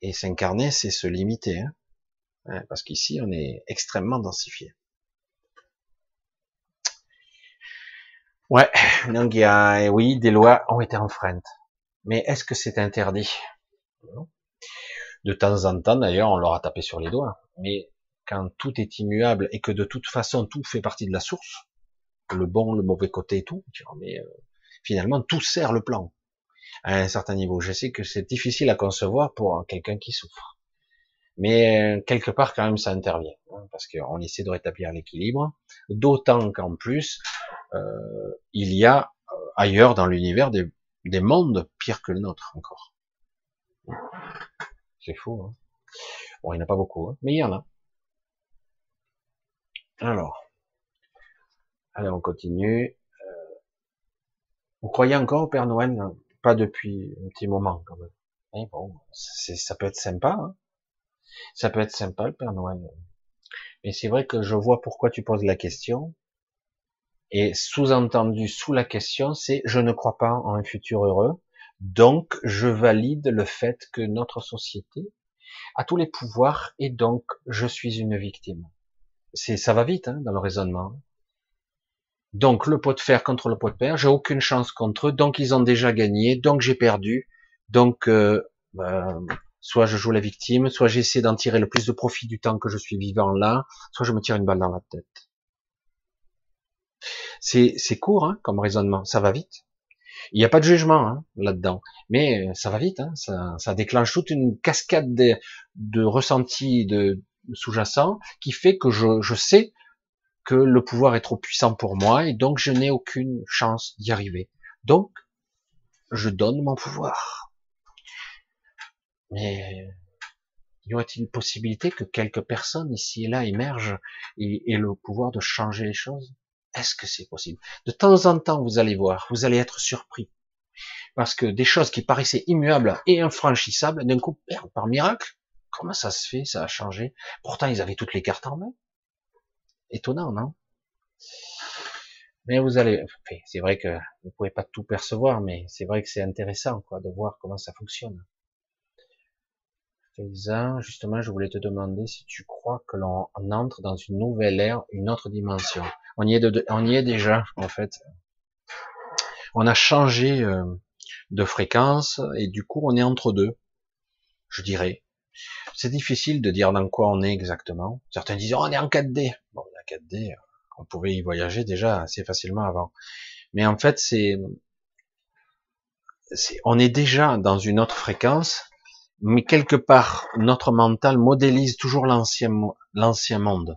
Et s'incarner, c'est se limiter. Hein. parce qu'ici, on est extrêmement densifié. Ouais, donc il y a, oui, des lois ont été enfreintes. Mais est-ce que c'est interdit? De temps en temps, d'ailleurs, on leur a tapé sur les doigts. Mais quand tout est immuable et que de toute façon tout fait partie de la source, le bon, le mauvais côté et tout, mais euh, finalement tout sert le plan à un certain niveau. Je sais que c'est difficile à concevoir pour quelqu'un qui souffre, mais euh, quelque part quand même ça intervient hein, parce qu'on essaie de rétablir l'équilibre. D'autant qu'en plus euh, il y a ailleurs dans l'univers des, des mondes pires que le nôtre encore. C'est fou. Hein bon, il n'y en a pas beaucoup, hein, mais il y en a. Alors, allez, on continue. Euh, vous croyez encore au Père Noël? Pas depuis un petit moment quand même. Mais bon, ça peut être sympa. Hein ça peut être sympa le Père Noël. Mais c'est vrai que je vois pourquoi tu poses la question. Et sous-entendu sous la question, c'est je ne crois pas en un futur heureux. Donc, je valide le fait que notre société a tous les pouvoirs et donc je suis une victime c'est ça va vite hein, dans le raisonnement. Donc le pot de fer contre le pot de fer, j'ai aucune chance contre eux, donc ils ont déjà gagné, donc j'ai perdu, donc euh, ben, soit je joue la victime, soit j'essaie d'en tirer le plus de profit du temps que je suis vivant là, soit je me tire une balle dans la tête. C'est c'est court hein, comme raisonnement, ça va vite. Il n'y a pas de jugement hein, là-dedans, mais ça va vite, hein, ça, déclenche toute une cascade de, ressentis, de, sous-jacent qui fait que je, je sais que le pouvoir est trop puissant pour moi et donc je n'ai aucune chance d'y arriver. Donc, je donne mon pouvoir. Mais y aurait-il une possibilité que quelques personnes ici et là émergent et aient le pouvoir de changer les choses? Est-ce que c'est possible? De temps en temps, vous allez voir, vous allez être surpris. Parce que des choses qui paraissaient immuables et infranchissables, d'un coup, par miracle, Comment ça se fait? Ça a changé? Pourtant, ils avaient toutes les cartes en main. Étonnant, non? Mais vous allez, c'est vrai que vous pouvez pas tout percevoir, mais c'est vrai que c'est intéressant, quoi, de voir comment ça fonctionne. Faisan, justement, je voulais te demander si tu crois que l'on entre dans une nouvelle ère, une autre dimension. On y est, de, on y est déjà, en fait. On a changé euh, de fréquence et du coup, on est entre deux, je dirais. C'est difficile de dire dans quoi on est exactement. Certains disent, on est en 4D. Bon, la 4D, euh, on pouvait y voyager déjà assez facilement avant. Mais en fait, c'est, on est déjà dans une autre fréquence mais quelque part, notre mental modélise toujours l'ancien, l'ancien monde.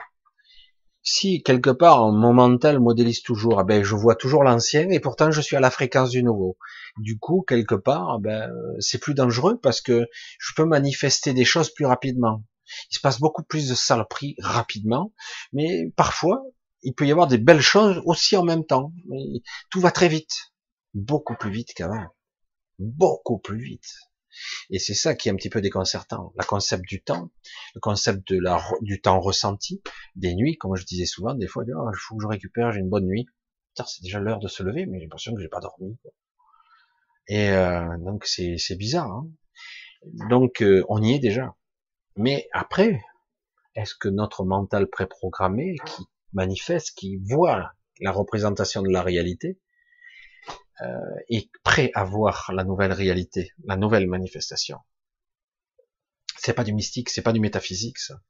Si quelque part mon mental modélise toujours, eh ben je vois toujours l'ancien et pourtant je suis à la fréquence du nouveau. Du coup, quelque part, eh ben c'est plus dangereux parce que je peux manifester des choses plus rapidement. Il se passe beaucoup plus de saloperies rapidement, mais parfois il peut y avoir des belles choses aussi en même temps. Tout va très vite, beaucoup plus vite qu'avant, beaucoup plus vite. Et c'est ça qui est un petit peu déconcertant. Le concept du temps, le concept de la, du temps ressenti, des nuits, comme je disais souvent, des fois, oh, il faut que je récupère, j'ai une bonne nuit. C'est déjà l'heure de se lever, mais j'ai l'impression que j'ai pas dormi. Et euh, donc c'est bizarre. Hein donc euh, on y est déjà. Mais après, est-ce que notre mental préprogrammé, qui manifeste, qui voit la représentation de la réalité, est prêt à voir la nouvelle réalité, la nouvelle manifestation. C'est pas du mystique, c'est pas du métaphysique, ça.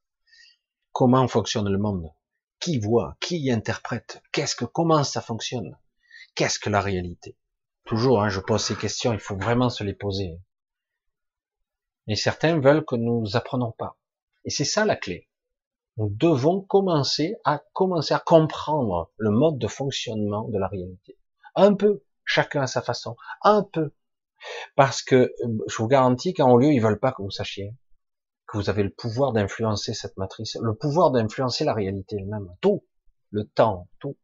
Comment fonctionne le monde? Qui voit? Qui interprète? Qu'est-ce que comment ça fonctionne? Qu'est-ce que la réalité? Toujours, hein, je pose ces questions, il faut vraiment se les poser. Et certains veulent que nous apprenons pas. Et c'est ça la clé. Nous devons commencer à commencer à comprendre le mode de fonctionnement de la réalité. Un peu, chacun à sa façon, un peu. Parce que je vous garantis qu'en haut lieu, ils veulent pas que vous sachiez que vous avez le pouvoir d'influencer cette matrice, le pouvoir d'influencer la réalité elle-même, tout, le temps, tout.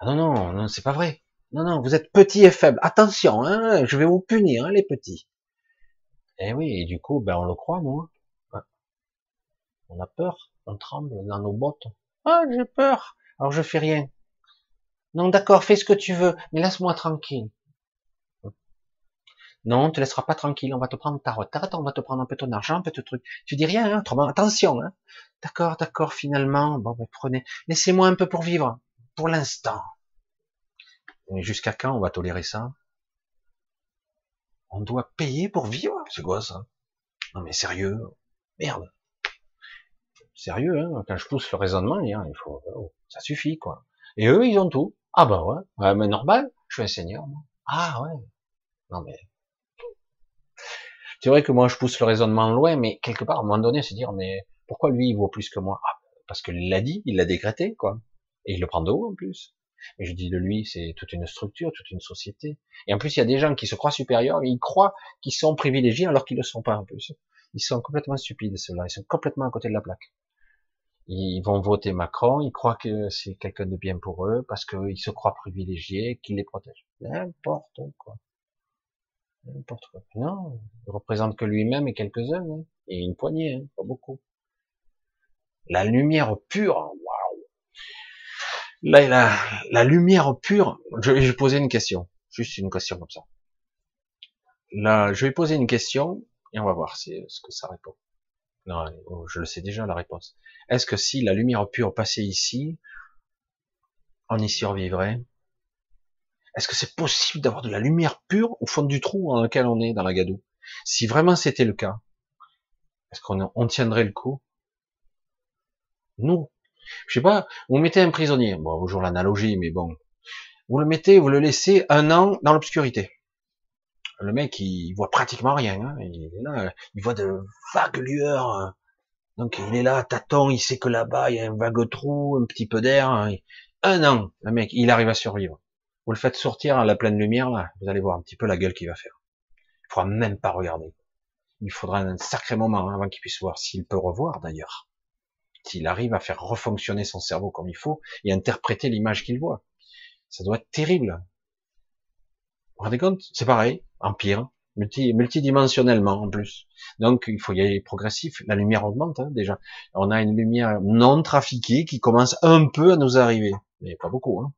Ah non, non, non, c'est pas vrai. Non, non, vous êtes petit et faible. Attention, hein, je vais vous punir, hein, les petits. Eh oui, et du coup, ben on le croit, nous. Hein. On a peur, on tremble dans nos bottes. Ah, j'ai peur. Alors je fais rien. Non, d'accord, fais ce que tu veux, mais laisse-moi tranquille. Non, on te laissera pas tranquille, on va te prendre ta retraite, on va te prendre un peu ton argent, un peu de truc. Tu dis rien, hein, attention, hein. D'accord, d'accord, finalement, bon, ben, prenez, laissez-moi un peu pour vivre, pour l'instant. Mais jusqu'à quand on va tolérer ça? On doit payer pour vivre? C'est quoi ça? Non mais sérieux, merde. Sérieux, hein, quand je pousse le raisonnement, il faut, oh, ça suffit, quoi. Et eux, ils ont tout. Ah bah ouais, mais normal, je suis un seigneur. Moi. Ah ouais. Non mais c'est vrai que moi je pousse le raisonnement loin, mais quelque part à un moment donné, c'est dire mais pourquoi lui il vaut plus que moi? Ah, Parce qu'il l'a dit, il l'a décrété quoi, et il le prend de haut en plus. Et je dis de lui, c'est toute une structure, toute une société. Et en plus, il y a des gens qui se croient supérieurs, ils croient qu'ils sont privilégiés alors qu'ils ne le sont pas en plus. Ils sont complètement stupides ceux-là, ils sont complètement à côté de la plaque ils vont voter Macron, ils croient que c'est quelqu'un de bien pour eux, parce qu'ils se croient privilégiés, qu'il les protège. N'importe quoi. N'importe quoi. Non, il représente que lui-même et quelques-uns, hein. et une poignée, hein, pas beaucoup. La lumière pure, waouh. Là, la, lumière pure, je vais poser une question, juste une question comme ça. Là, je vais poser une question, et on va voir ce que ça répond. Non, oh, je le sais déjà la réponse. Est-ce que si la lumière pure passait ici, on y survivrait? Est-ce que c'est possible d'avoir de la lumière pure au fond du trou dans lequel on est dans la gadoue? Si vraiment c'était le cas, est-ce qu'on tiendrait le coup? Nous, je sais pas, vous mettez un prisonnier, bon, toujours l'analogie, mais bon, vous le mettez, vous le laissez un an dans l'obscurité le mec il voit pratiquement rien, hein. il est là, il voit de vagues lueurs, hein. donc il est là, tâton, il sait que là-bas il y a un vague trou, un petit peu d'air, hein. un an, le mec, il arrive à survivre. Vous le faites sortir à la pleine lumière, là, vous allez voir un petit peu la gueule qu'il va faire. Il faudra même pas regarder. Il faudra un sacré moment avant qu'il puisse voir, s'il peut revoir d'ailleurs. S'il arrive à faire refonctionner son cerveau comme il faut et interpréter l'image qu'il voit. Ça doit être terrible. Vous vous rendez compte? C'est pareil empire, multi, multidimensionnellement en plus. Donc il faut y aller progressif. La lumière augmente hein, déjà. On a une lumière non trafiquée qui commence un peu à nous arriver, mais pas beaucoup. Hein.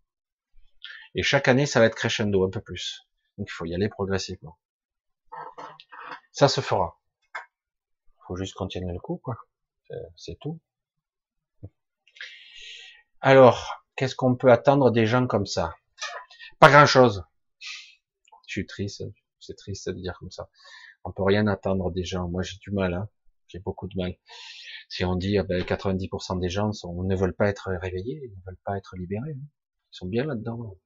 Et chaque année, ça va être crescendo un peu plus. Donc il faut y aller progressivement. Ça se fera. Faut juste qu'on tienne le coup, quoi. C'est tout. Alors, qu'est-ce qu'on peut attendre des gens comme ça? Pas grand-chose. Suis triste. C'est triste de dire comme ça. On peut rien attendre des gens. Moi, j'ai du mal. Hein. J'ai beaucoup de mal. Si on dit, 90% ah ben, des gens ne veulent pas être réveillés, ils ne veulent pas être libérés. Hein. Ils sont bien là-dedans.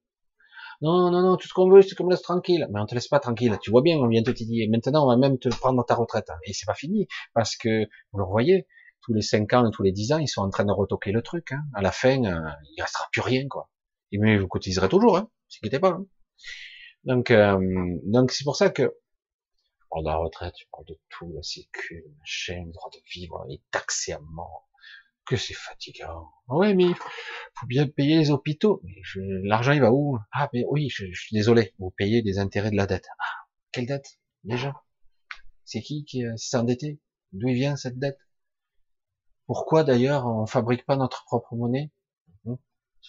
Non, non, non, tout ce qu'on veut, c'est qu'on me laisse tranquille. Mais on te laisse pas tranquille. Tu vois bien, on vient te dire, maintenant, on va même te prendre ta retraite. Et c'est pas fini. Parce que, vous le voyez, tous les 5 ans, tous les 10 ans, ils sont en train de retoquer le truc. Hein. À la fin, euh, il restera plus rien, quoi. Et mais vous cotiserez toujours, hein. S'inquiétez pas. Hein. Donc, euh, donc c'est pour ça que, on la retraite, tu parles de tout, la sécu, le machin, le droit de vivre, est taxé à mort que c'est fatigant. Ouais, mais faut bien payer les hôpitaux. L'argent, il va où? Ah, mais oui, je, suis désolé. Vous payez des intérêts de la dette. Ah, quelle dette? Déjà? C'est qui qui euh, s'est endetté? D'où vient cette dette? Pourquoi d'ailleurs on fabrique pas notre propre monnaie? Hmm?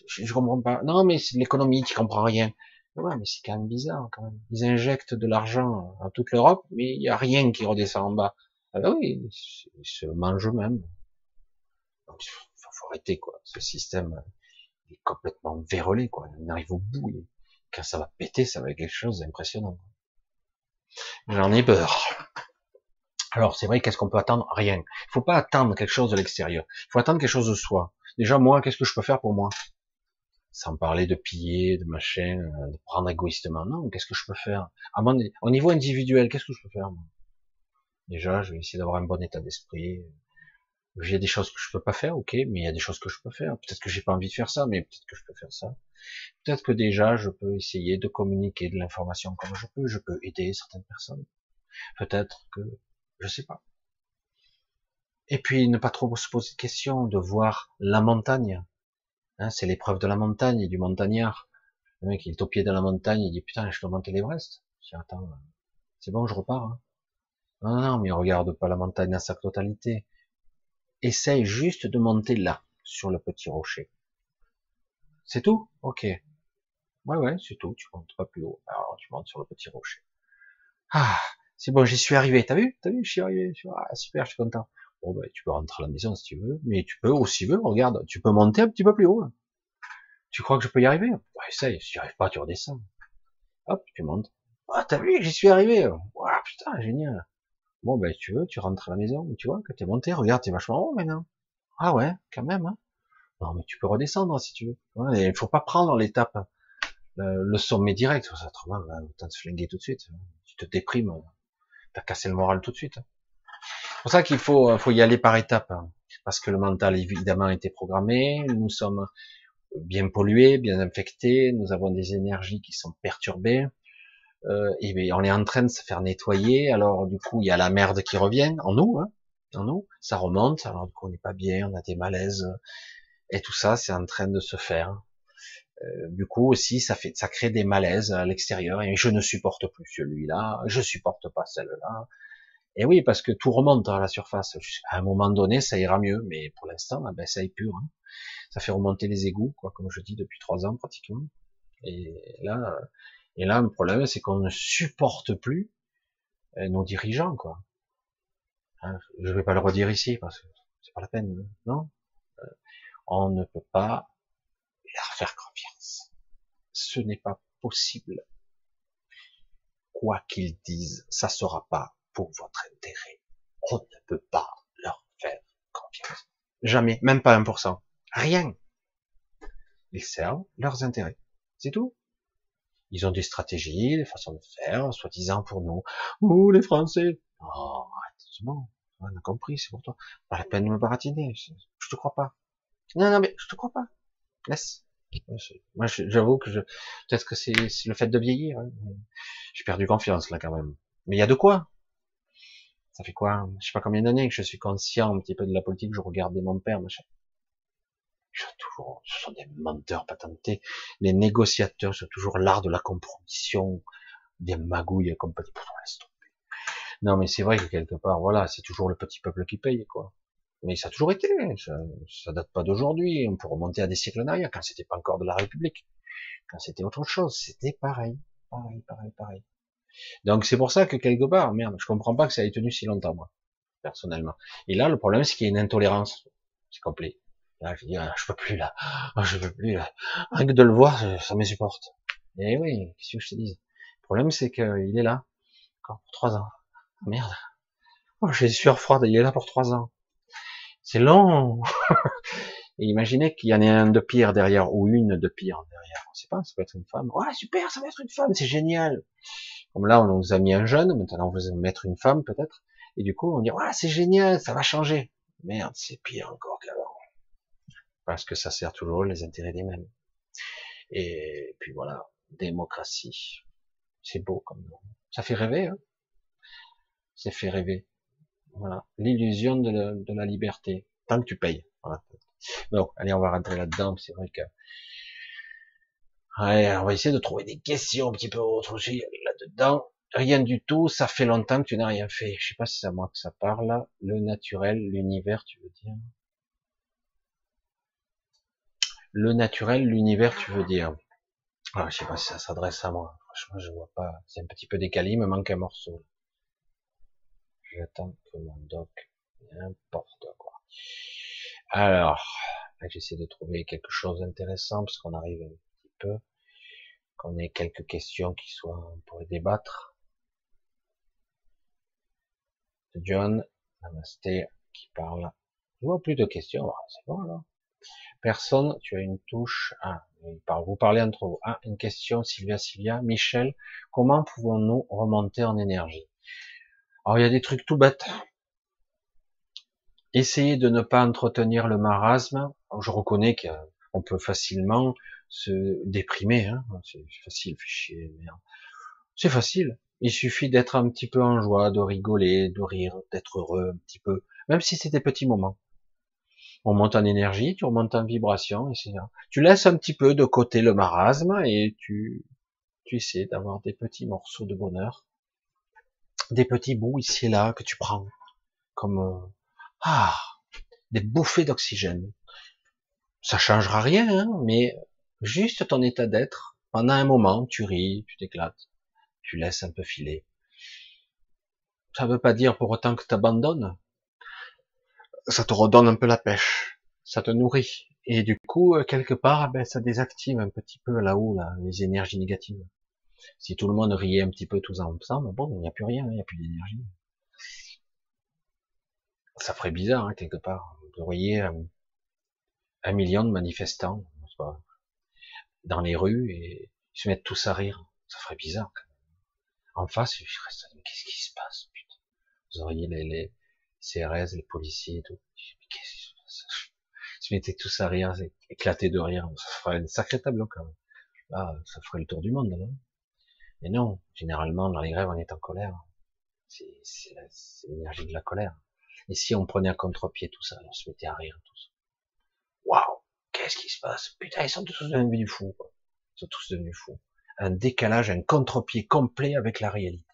je, je, comprends pas. Non, mais c'est l'économie, tu comprends rien. Ouais, mais c'est quand même bizarre quand même. Ils injectent de l'argent à toute l'Europe, mais il y a rien qui redescend en bas. Ah bah oui, ils se mangent eux-mêmes. Donc, faut, arrêter, quoi. Ce système est complètement vérolé, quoi. On arrive au bout. Quand ça va péter, ça va être quelque chose d'impressionnant. J'en ai peur. Alors, c'est vrai, qu'est-ce qu'on peut attendre? Rien. Il faut pas attendre quelque chose de l'extérieur. Il faut attendre quelque chose de soi. Déjà, moi, qu'est-ce que je peux faire pour moi? Sans parler de piller, de machin, de prendre égoïstement. Non, qu'est-ce que je peux faire? À mon, Au niveau individuel, qu'est-ce que je peux faire moi? Déjà, je vais essayer d'avoir un bon état d'esprit, il y a des choses que je peux pas faire, ok, mais il y a des choses que je peux faire. Peut-être que j'ai pas envie de faire ça, mais peut-être que je peux faire ça. Peut-être que déjà je peux essayer de communiquer de l'information comme je peux. Je peux aider certaines personnes. Peut-être que je sais pas. Et puis ne pas trop se poser de questions, de voir la montagne. Hein, c'est l'épreuve de la montagne et du montagnard. Le mec il est au pied de la montagne, il dit putain je dois monter l'Everest. Je dis attends, c'est bon je repars. Hein. Non, non, mais on regarde pas la montagne dans sa totalité essaye juste de monter là, sur le petit rocher. C'est tout? Ok. Ouais, ouais, c'est tout. Tu montes pas plus haut. Alors, tu montes sur le petit rocher. Ah, c'est bon, j'y suis arrivé. T'as vu? T'as vu Je suis arrivé. Ah, super, je suis content. Bon, ben, tu peux rentrer à la maison si tu veux, mais tu peux aussi, veux, regarde, tu peux monter un petit peu plus haut. Tu crois que je peux y arriver? Ouais, essaye. Si tu n'y arrives pas, tu redescends. Hop, tu montes. Ah, t'as vu J'y suis arrivé. Waouh, putain, génial. Bon, ben, tu veux, tu rentres à la maison, tu vois, que t'es monté, regarde, t'es vachement haut maintenant. Ah ouais, quand même, hein. Non, mais tu peux redescendre si tu veux. Il faut pas prendre l'étape, le, sommet direct. Autrement, va autant se flinguer tout de suite. Tu te déprimes, t'as cassé le moral tout de suite. Pour ça qu'il faut, faut y aller par étapes. Hein. Parce que le mental, évidemment, a été programmé. Nous sommes bien pollués, bien infectés. Nous avons des énergies qui sont perturbées euh, et on est en train de se faire nettoyer, alors du coup il y a la merde qui revient en nous, hein, en nous, ça remonte, alors du coup on n'est pas bien, on a des malaises, et tout ça c'est en train de se faire. Euh, du coup aussi ça fait, ça crée des malaises à l'extérieur, et je ne supporte plus celui-là, je supporte pas celle-là. Et oui, parce que tout remonte à la surface. À un moment donné, ça ira mieux, mais pour l'instant, ben, ça est pur. Hein. Ça fait remonter les égouts, quoi, comme je dis depuis trois ans pratiquement. Et là, et là, le problème, c'est qu'on ne supporte plus euh, nos dirigeants, quoi. Hein, je vais pas le redire ici parce que c'est pas la peine, non? Euh, On ne peut pas leur faire confiance. Ce n'est pas possible. Quoi qu'ils disent, ça sera pas pour votre intérêt. On ne peut pas leur faire confiance. Jamais, même pas 1%. Rien. Ils servent leurs intérêts. C'est tout. Ils ont des stratégies, des façons de faire, soi-disant pour nous. Ouh, les Français. Oh, c'est bon. On a compris, c'est pour toi. Pas la peine de me baratiner. Je, te crois pas. Non, non, mais je te crois pas. Laisse. Moi, j'avoue que je, peut-être que c'est le fait de vieillir. Hein. J'ai perdu confiance, là, quand même. Mais il y a de quoi. Ça fait quoi? Je sais pas combien d'années que je suis conscient un petit peu de la politique, je regardais mon père, machin toujours, ce sont des menteurs patentés. Les négociateurs, c'est toujours l'art de la compromission, des magouilles comme petit Non, mais c'est vrai que quelque part, voilà, c'est toujours le petit peuple qui paye, quoi. Mais ça a toujours été, ça, ça date pas d'aujourd'hui, on peut remonter à des siècles en arrière, quand c'était pas encore de la République, quand c'était autre chose, c'était pareil, pareil, pareil, pareil. Donc c'est pour ça que quelque part, merde, je comprends pas que ça ait tenu si longtemps, moi, personnellement. Et là, le problème, c'est qu'il y a une intolérance, c'est complet. Là, je dis, ah, je peux plus là, ah, je peux plus là. Rien que de le voir, ça me supporte. Et oui, qu'est-ce que je te dis? Le problème, c'est qu'il est là, encore pour trois ans. Oh, merde. Oh, j'ai sueur froide, il est là pour trois ans. C'est long. Et imaginez qu'il y en ait un de pire derrière ou une de pire derrière. On sait pas, ça peut être une femme. Ouais, super, ça va être une femme, c'est génial. Comme là, on nous a mis un jeune, maintenant on veut mettre une femme peut-être. Et du coup, on dit, ouais, c'est génial, ça va changer. Merde, c'est pire encore qu'avant. Parce que ça sert toujours les intérêts des mêmes. Et puis voilà, démocratie. C'est beau comme. Ça fait rêver, hein. Ça fait rêver. Voilà. L'illusion de, de la liberté. Tant que tu payes. Voilà. Bon, allez, on va rentrer là-dedans. C'est vrai que, ouais, on va essayer de trouver des questions un petit peu autres là-dedans. Rien du tout. Ça fait longtemps que tu n'as rien fait. Je sais pas si c'est à moi que ça parle. Le naturel, l'univers, tu veux dire? Le naturel, l'univers, tu veux dire? Ah, je sais pas si ça s'adresse à moi. Franchement, je vois pas. C'est un petit peu décalé. Il me manque un morceau. J'attends que mon doc n'importe quoi. Alors, j'essaie de trouver quelque chose d'intéressant parce qu'on arrive un petit peu, qu'on ait quelques questions qui soient pour débattre. John, Namasté, qui parle. Je vois plus de questions. Ah, c'est bon là. Personne, tu as une touche. Ah, vous parlez entre vous. Ah, une question, Sylvia, Sylvia. Michel, comment pouvons-nous remonter en énergie? Alors, il y a des trucs tout bêtes. Essayez de ne pas entretenir le marasme. je reconnais qu'on peut facilement se déprimer. Hein. C'est facile, merde. C'est facile. Il suffit d'être un petit peu en joie, de rigoler, de rire, d'être heureux un petit peu, même si c'est des petits moments. On monte en énergie, tu remontes en vibration, etc. Tu laisses un petit peu de côté le marasme et tu, tu essaies d'avoir des petits morceaux de bonheur, des petits bouts ici et là que tu prends, comme euh, ah, des bouffées d'oxygène. Ça changera rien, hein, mais juste ton état d'être. Pendant un moment, tu ris, tu t'éclates, tu laisses un peu filer. Ça veut pas dire pour autant que tu abandonnes. Ça te redonne un peu la pêche. Ça te nourrit. Et du coup, euh, quelque part, ben, ça désactive un petit peu là-haut là, les énergies négatives. Si tout le monde riait un petit peu tous ensemble, bon, il n'y a plus rien, il n'y a plus d'énergie ça ferait bizarre hein, quelque part. Vous voyez euh, un million de manifestants dans les rues et ils se mettent tous à rire. Ça ferait bizarre. En face, qu'est-ce qui se passe putain? Vous auriez les, les CRS, les policiers et tout. Ils se mettaient tous à rire, éclater de rire. Ça ferait un sacré tableau quand même. Là, ça ferait le tour du monde. Là. Mais non, généralement dans les grèves, on est en colère. C'est l'énergie de la colère. Et si on prenait à contre-pied tout ça, on se mettait à rire tous. Waouh, qu'est-ce qui se passe? Putain, ils sont tous devenus fous. Quoi. Ils sont tous devenus fous. Un décalage, un contre-pied complet avec la réalité.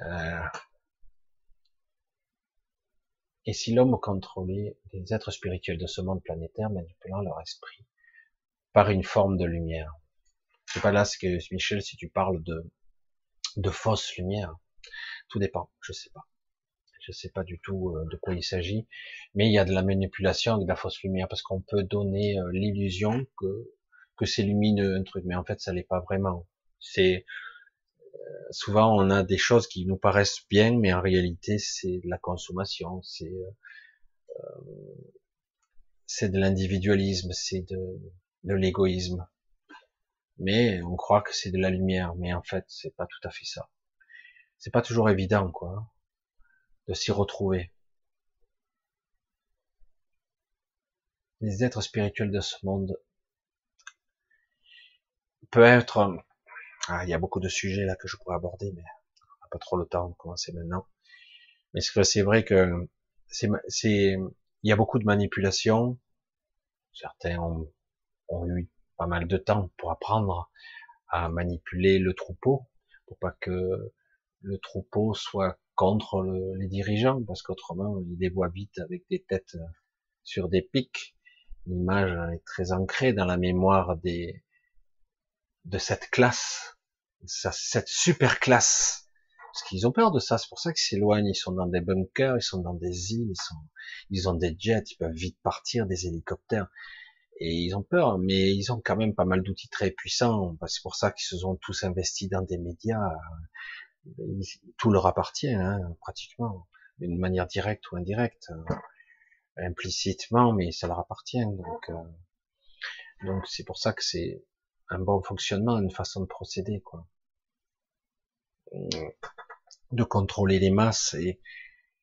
Euh... Et si l'homme contrôlait les êtres spirituels de ce monde planétaire, manipulant leur esprit par une forme de lumière C'est pas là ce que Michel, si tu parles de de fausse lumière, tout dépend, je sais pas. Je sais pas du tout euh, de quoi il s'agit, mais il y a de la manipulation, de la fausse lumière, parce qu'on peut donner euh, l'illusion que que c'est lumineux un truc, mais en fait ça l'est pas vraiment. C'est euh, souvent on a des choses qui nous paraissent bien, mais en réalité c'est de la consommation, c'est c'est de l'individualisme, c'est de, de l'égoïsme. Mais on croit que c'est de la lumière, mais en fait c'est pas tout à fait ça c'est pas toujours évident, quoi, de s'y retrouver. Les êtres spirituels de ce monde peut être, ah, il y a beaucoup de sujets là que je pourrais aborder, mais on n'a pas trop le temps de commencer maintenant. Mais c'est vrai que c'est, il y a beaucoup de manipulations. Certains ont, ont eu pas mal de temps pour apprendre à manipuler le troupeau, pour pas que le troupeau soit contre les dirigeants, parce qu'autrement, ils les voient vite avec des têtes euh, sur des pics. L'image est très ancrée dans la mémoire des, de cette classe, cette super classe. Parce qu'ils ont peur de ça, c'est pour ça qu'ils s'éloignent, ils sont dans des bunkers, ils sont dans des îles, ils, sont, ils ont des jets, ils peuvent vite partir, des hélicoptères. Et ils ont peur, mais ils ont quand même pas mal d'outils très puissants. C'est pour ça qu'ils se sont tous investis dans des médias, tout leur appartient, hein, pratiquement, d'une manière directe ou indirecte. implicitement, mais ça leur appartient. Donc, euh, donc c'est pour ça que c'est un bon fonctionnement, une façon de procéder, quoi. De contrôler les masses et,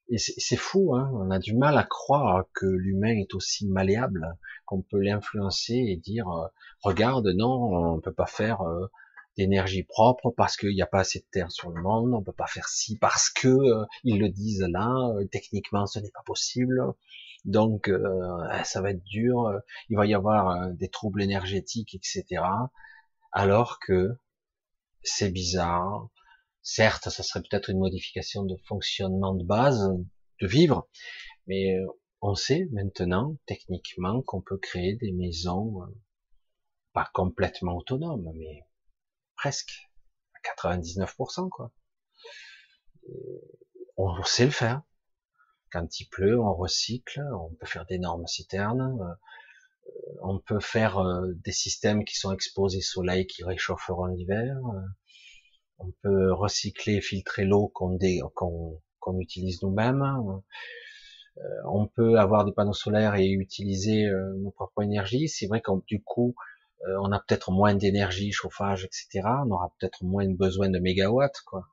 et c'est fou, hein on a du mal à croire que l'humain est aussi malléable, qu'on peut l'influencer et dire euh, regarde, non, on peut pas faire euh, d'énergie propre parce qu'il n'y a pas assez de terre sur le monde, on peut pas faire ci parce que euh, ils le disent là, techniquement ce n'est pas possible, donc ça va être dur, il va y avoir des troubles énergétiques, etc. Alors que c'est bizarre, Certes, ça serait peut-être une modification de fonctionnement de base, de vivre, mais euh, on sait maintenant, techniquement, qu'on peut créer des maisons, euh, pas complètement autonomes, mais presque, à 99%, quoi. Euh, on sait le faire. Quand il pleut, on recycle, on peut faire d'énormes citernes, on peut faire des systèmes qui sont exposés au soleil qui réchaufferont l'hiver, on peut recycler, filtrer l'eau qu'on utilise nous-mêmes. Euh, on peut avoir des panneaux solaires et utiliser euh, nos propres énergies. C'est vrai que du coup, euh, on a peut-être moins d'énergie, chauffage, etc. On aura peut-être moins besoin de mégawatts, quoi.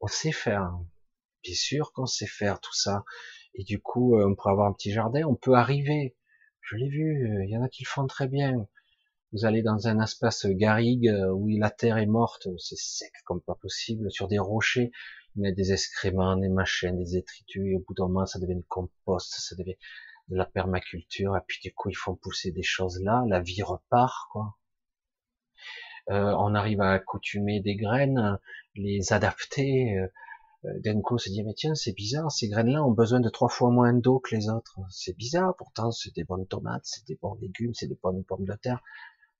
On sait faire. Bien sûr qu'on sait faire tout ça. Et du coup, on peut avoir un petit jardin. On peut arriver. Je l'ai vu. Il y en a qui le font très bien. Vous allez dans un espace garrigue euh, où la terre est morte, c'est sec comme pas possible, sur des rochers, il a des excréments, des machines, des étritus, et au bout d'un moment, ça devient du compost, ça devient de la permaculture, et puis du coup, ils font pousser des choses là, la vie repart, quoi. Euh, on arrive à accoutumer des graines, les adapter, d'un coup, on se dit, mais tiens, c'est bizarre, ces graines-là ont besoin de trois fois moins d'eau que les autres. C'est bizarre, pourtant, c'est des bonnes tomates, c'est des bons légumes, c'est des bonnes pommes de terre.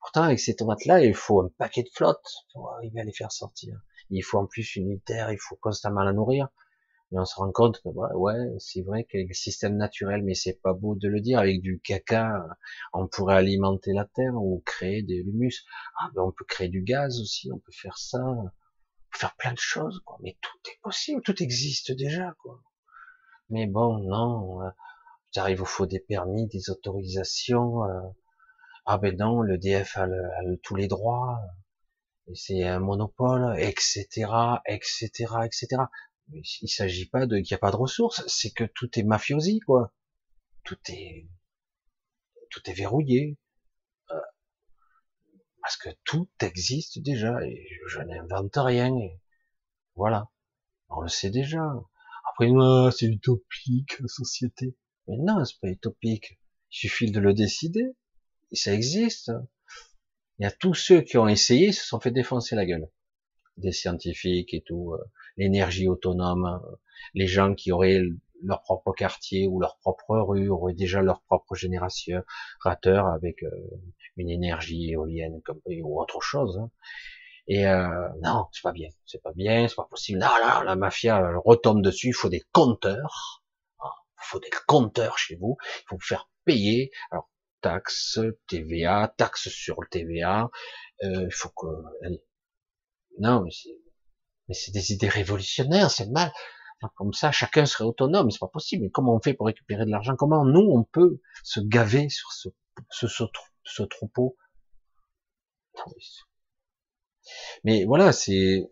Pourtant, avec ces tomates-là, il faut un paquet de flotte pour arriver à les faire sortir. Il faut en plus une terre, il faut constamment la nourrir. Mais on se rend compte que ouais, c'est vrai qu'avec le système naturel, mais c'est pas beau de le dire, avec du caca, on pourrait alimenter la terre ou créer des humus. Ah ben on peut créer du gaz aussi, on peut faire ça, faire plein de choses, quoi. Mais tout est possible, tout existe déjà, quoi. Mais bon, non, euh, j'arrive, il faut des permis, des autorisations. Euh, ah ben non, le DF a, tous les droits, c'est un monopole, etc., etc., etc. Il s'agit pas de qu'il n'y a pas de ressources, c'est que tout est mafiosi, quoi. Tout est, tout est verrouillé. Euh, parce que tout existe déjà, et je n'invente rien, et voilà. On le sait déjà. Après, c'est utopique, la société. Mais non, c'est pas utopique. Il suffit de le décider ça existe. Il y a tous ceux qui ont essayé se sont fait défoncer la gueule. Des scientifiques et tout, euh, l'énergie autonome, euh, les gens qui auraient leur propre quartier ou leur propre rue, auraient déjà leur propre génération rateur avec euh, une énergie éolienne ou autre chose. Hein. Et non, c'est pas bien, c'est pas bien, c'est pas possible. Non, là, la mafia retombe dessus. Il faut des compteurs. Ah, il faut des compteurs chez vous. Il faut vous faire payer. Alors taxes, TVA, taxes sur le TVA. Euh, il faut que, non, mais c'est, mais c'est des idées révolutionnaires, c'est mal. comme ça, chacun serait autonome, c'est pas possible. Mais comment on fait pour récupérer de l'argent? Comment nous on peut se gaver sur ce, ce, ce, troupeau? Mais voilà, c'est,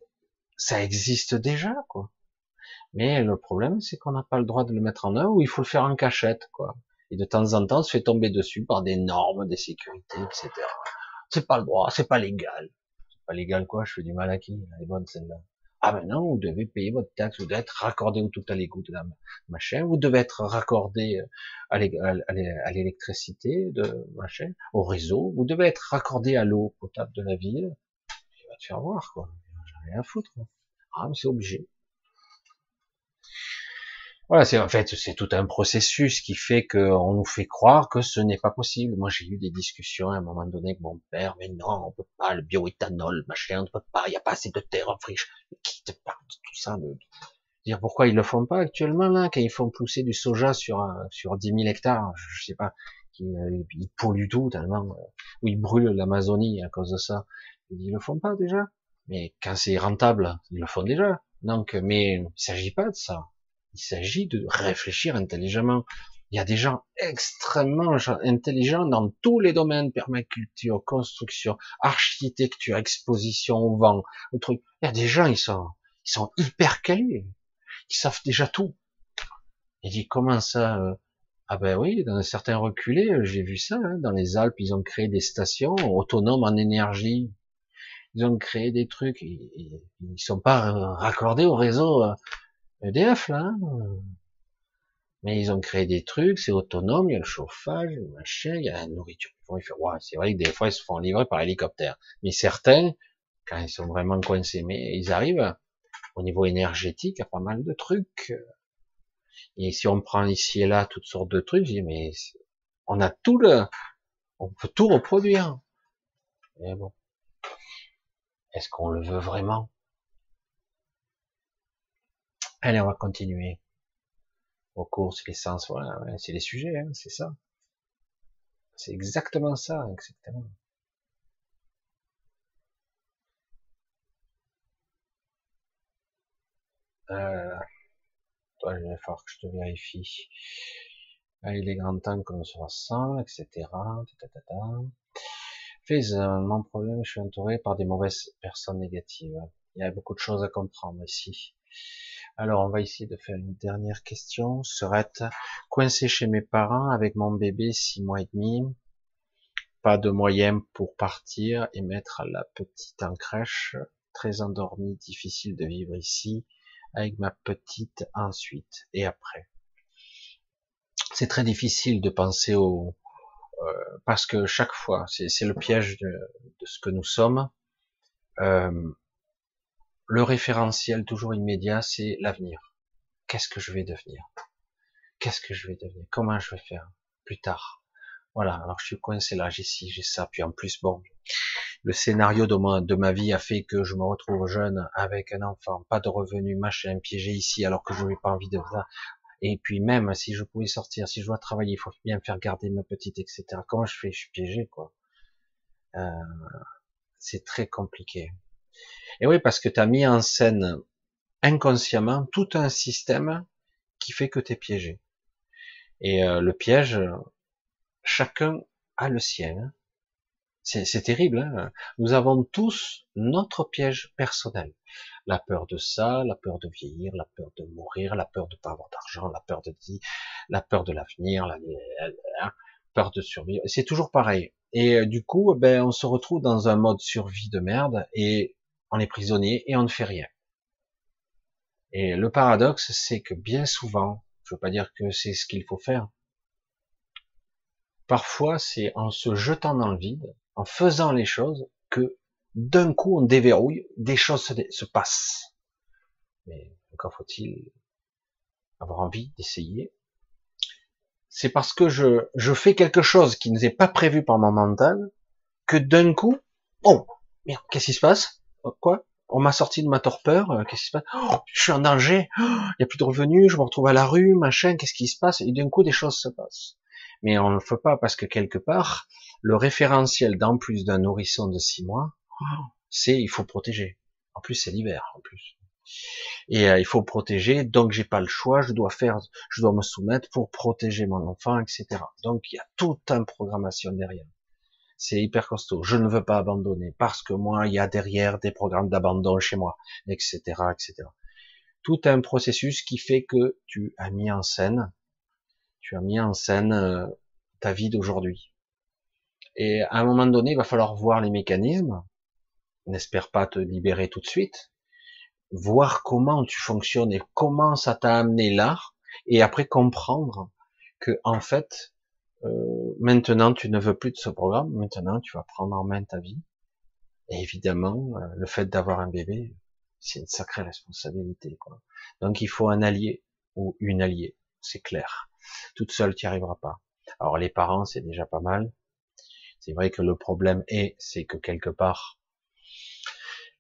ça existe déjà, quoi. Mais le problème, c'est qu'on n'a pas le droit de le mettre en œuvre ou il faut le faire en cachette, quoi et de temps en temps se fait tomber dessus par des normes, des sécurités, etc. C'est pas le droit, c'est pas légal. C'est pas légal quoi, je fais du mal à qui? Elle est bonne celle-là. Ah ben vous devez payer votre taxe, vous devez être raccordé au tout à l'écoute de la machin, vous devez être raccordé euh, à l'électricité de machin, au réseau, vous devez être raccordé à l'eau potable de la ville. Tu vas te faire voir quoi. J'ai rien à foutre. Ah mais c'est obligé. Voilà, c'est en fait c'est tout un processus qui fait qu'on nous fait croire que ce n'est pas possible. Moi j'ai eu des discussions à un moment donné avec mon père, mais non, on peut pas, le bioéthanol, machin, on ne peut pas, il n'y a pas assez de terre en friche. qui te parle de tout ça de, dire pourquoi ils le font pas actuellement là, quand ils font pousser du soja sur sur 10 000 hectares, je sais pas, qui, euh, ils polluent tout tellement, euh, ou ils brûlent l'Amazonie à cause de ça. Ils le font pas déjà. Mais quand c'est rentable, ils le font déjà. Donc, mais il s'agit pas de ça. Il s'agit de réfléchir intelligemment. Il y a des gens extrêmement intelligents dans tous les domaines, permaculture, construction, architecture, exposition au vent, au truc. Il y a des gens, ils sont, ils sont hyper calés. Ils savent déjà tout. Il dit, comment ça, euh, ah ben oui, dans certains reculés, euh, j'ai vu ça, hein, dans les Alpes, ils ont créé des stations autonomes en énergie. Ils ont créé des trucs, ils, ils sont pas raccordés au réseau EDF, là. Hein. Mais ils ont créé des trucs, c'est autonome, il y a le chauffage, le machin, il y a la nourriture. c'est vrai que des fois, ils se font livrer par hélicoptère. Mais certains, quand ils sont vraiment coincés, mais ils arrivent, au niveau énergétique, a pas mal de trucs. Et si on prend ici et là toutes sortes de trucs, je dis, mais on a tout le, on peut tout reproduire. Mais bon. Est-ce qu'on le veut vraiment? Allez, on va continuer. Aux courses, l'essence, voilà, c'est les sujets, hein, c'est ça. C'est exactement ça, exactement. Euh, toi, il va falloir que je te vérifie. Ah, il est grand temps qu'on se rassemble, etc. Fais mon problème, je suis entouré par des mauvaises personnes négatives. Il y a beaucoup de choses à comprendre ici. Alors, on va essayer de faire une dernière question. Serait coincé chez mes parents avec mon bébé six mois et demi. Pas de moyens pour partir et mettre la petite en crèche. Très endormi, difficile de vivre ici avec ma petite ensuite et après. C'est très difficile de penser au euh, parce que chaque fois, c'est le piège de, de, ce que nous sommes. Euh, le référentiel toujours immédiat, c'est l'avenir. Qu'est-ce que je vais devenir? Qu'est-ce que je vais devenir? Comment je vais faire plus tard? Voilà, alors je suis coincé là, j'ai ci, j'ai ça, puis en plus, bon, le scénario de ma, vie a fait que je me retrouve jeune avec un enfant, pas de revenus, machin, piégé ici alors que je n'ai pas envie de ça. Et puis même si je pouvais sortir, si je dois travailler, il faut bien faire garder ma petite, etc. Comment je fais? Je suis piégé, quoi. Euh, c'est très compliqué. Et oui, parce que tu as mis en scène inconsciemment tout un système qui fait que tu es piégé. Et euh, le piège, chacun a le sien. C'est terrible. Hein Nous avons tous notre piège personnel. La peur de ça, la peur de vieillir, la peur de mourir, la peur de pas avoir d'argent, la peur de la peur de l'avenir, la peur de survivre. C'est toujours pareil. Et euh, du coup, ben, on se retrouve dans un mode survie de merde et on est prisonnier et on ne fait rien. Et le paradoxe, c'est que bien souvent, je veux pas dire que c'est ce qu'il faut faire. Parfois, c'est en se jetant dans le vide, en faisant les choses, que d'un coup on déverrouille, des choses se, passent. Mais encore faut-il avoir envie d'essayer. C'est parce que je, fais quelque chose qui n'est pas prévu par mon mental, que d'un coup, oh, merde, qu'est-ce qui se passe? Quoi? On m'a sorti de ma torpeur. Euh, qu'est-ce qui se passe? Oh, Je suis en danger. Il oh, n'y a plus de revenus. Je me retrouve à la rue, machin. Qu'est-ce qui se passe? Et d'un coup, des choses se passent. Mais on ne le fait pas parce que quelque part, le référentiel d'en plus d'un nourrisson de six mois, oh, c'est il faut protéger. En plus, c'est l'hiver. En plus. Et euh, il faut protéger, donc j'ai pas le choix, je dois faire, je dois me soumettre pour protéger mon enfant, etc. Donc il y a toute une programmation derrière c'est hyper costaud. Je ne veux pas abandonner parce que moi, il y a derrière des programmes d'abandon chez moi, etc., etc. Tout un processus qui fait que tu as mis en scène, tu as mis en scène euh, ta vie d'aujourd'hui. Et à un moment donné, il va falloir voir les mécanismes. N'espère pas te libérer tout de suite. Voir comment tu fonctionnes et comment ça t'a amené là. Et après comprendre que, en fait, euh, maintenant tu ne veux plus de ce programme, maintenant tu vas prendre en main ta vie. Et évidemment, euh, le fait d'avoir un bébé, c'est une sacrée responsabilité. Quoi. Donc il faut un allié ou une alliée, c'est clair. Toute seule, tu n'y arriveras pas. Alors les parents, c'est déjà pas mal. C'est vrai que le problème est, c'est que quelque part,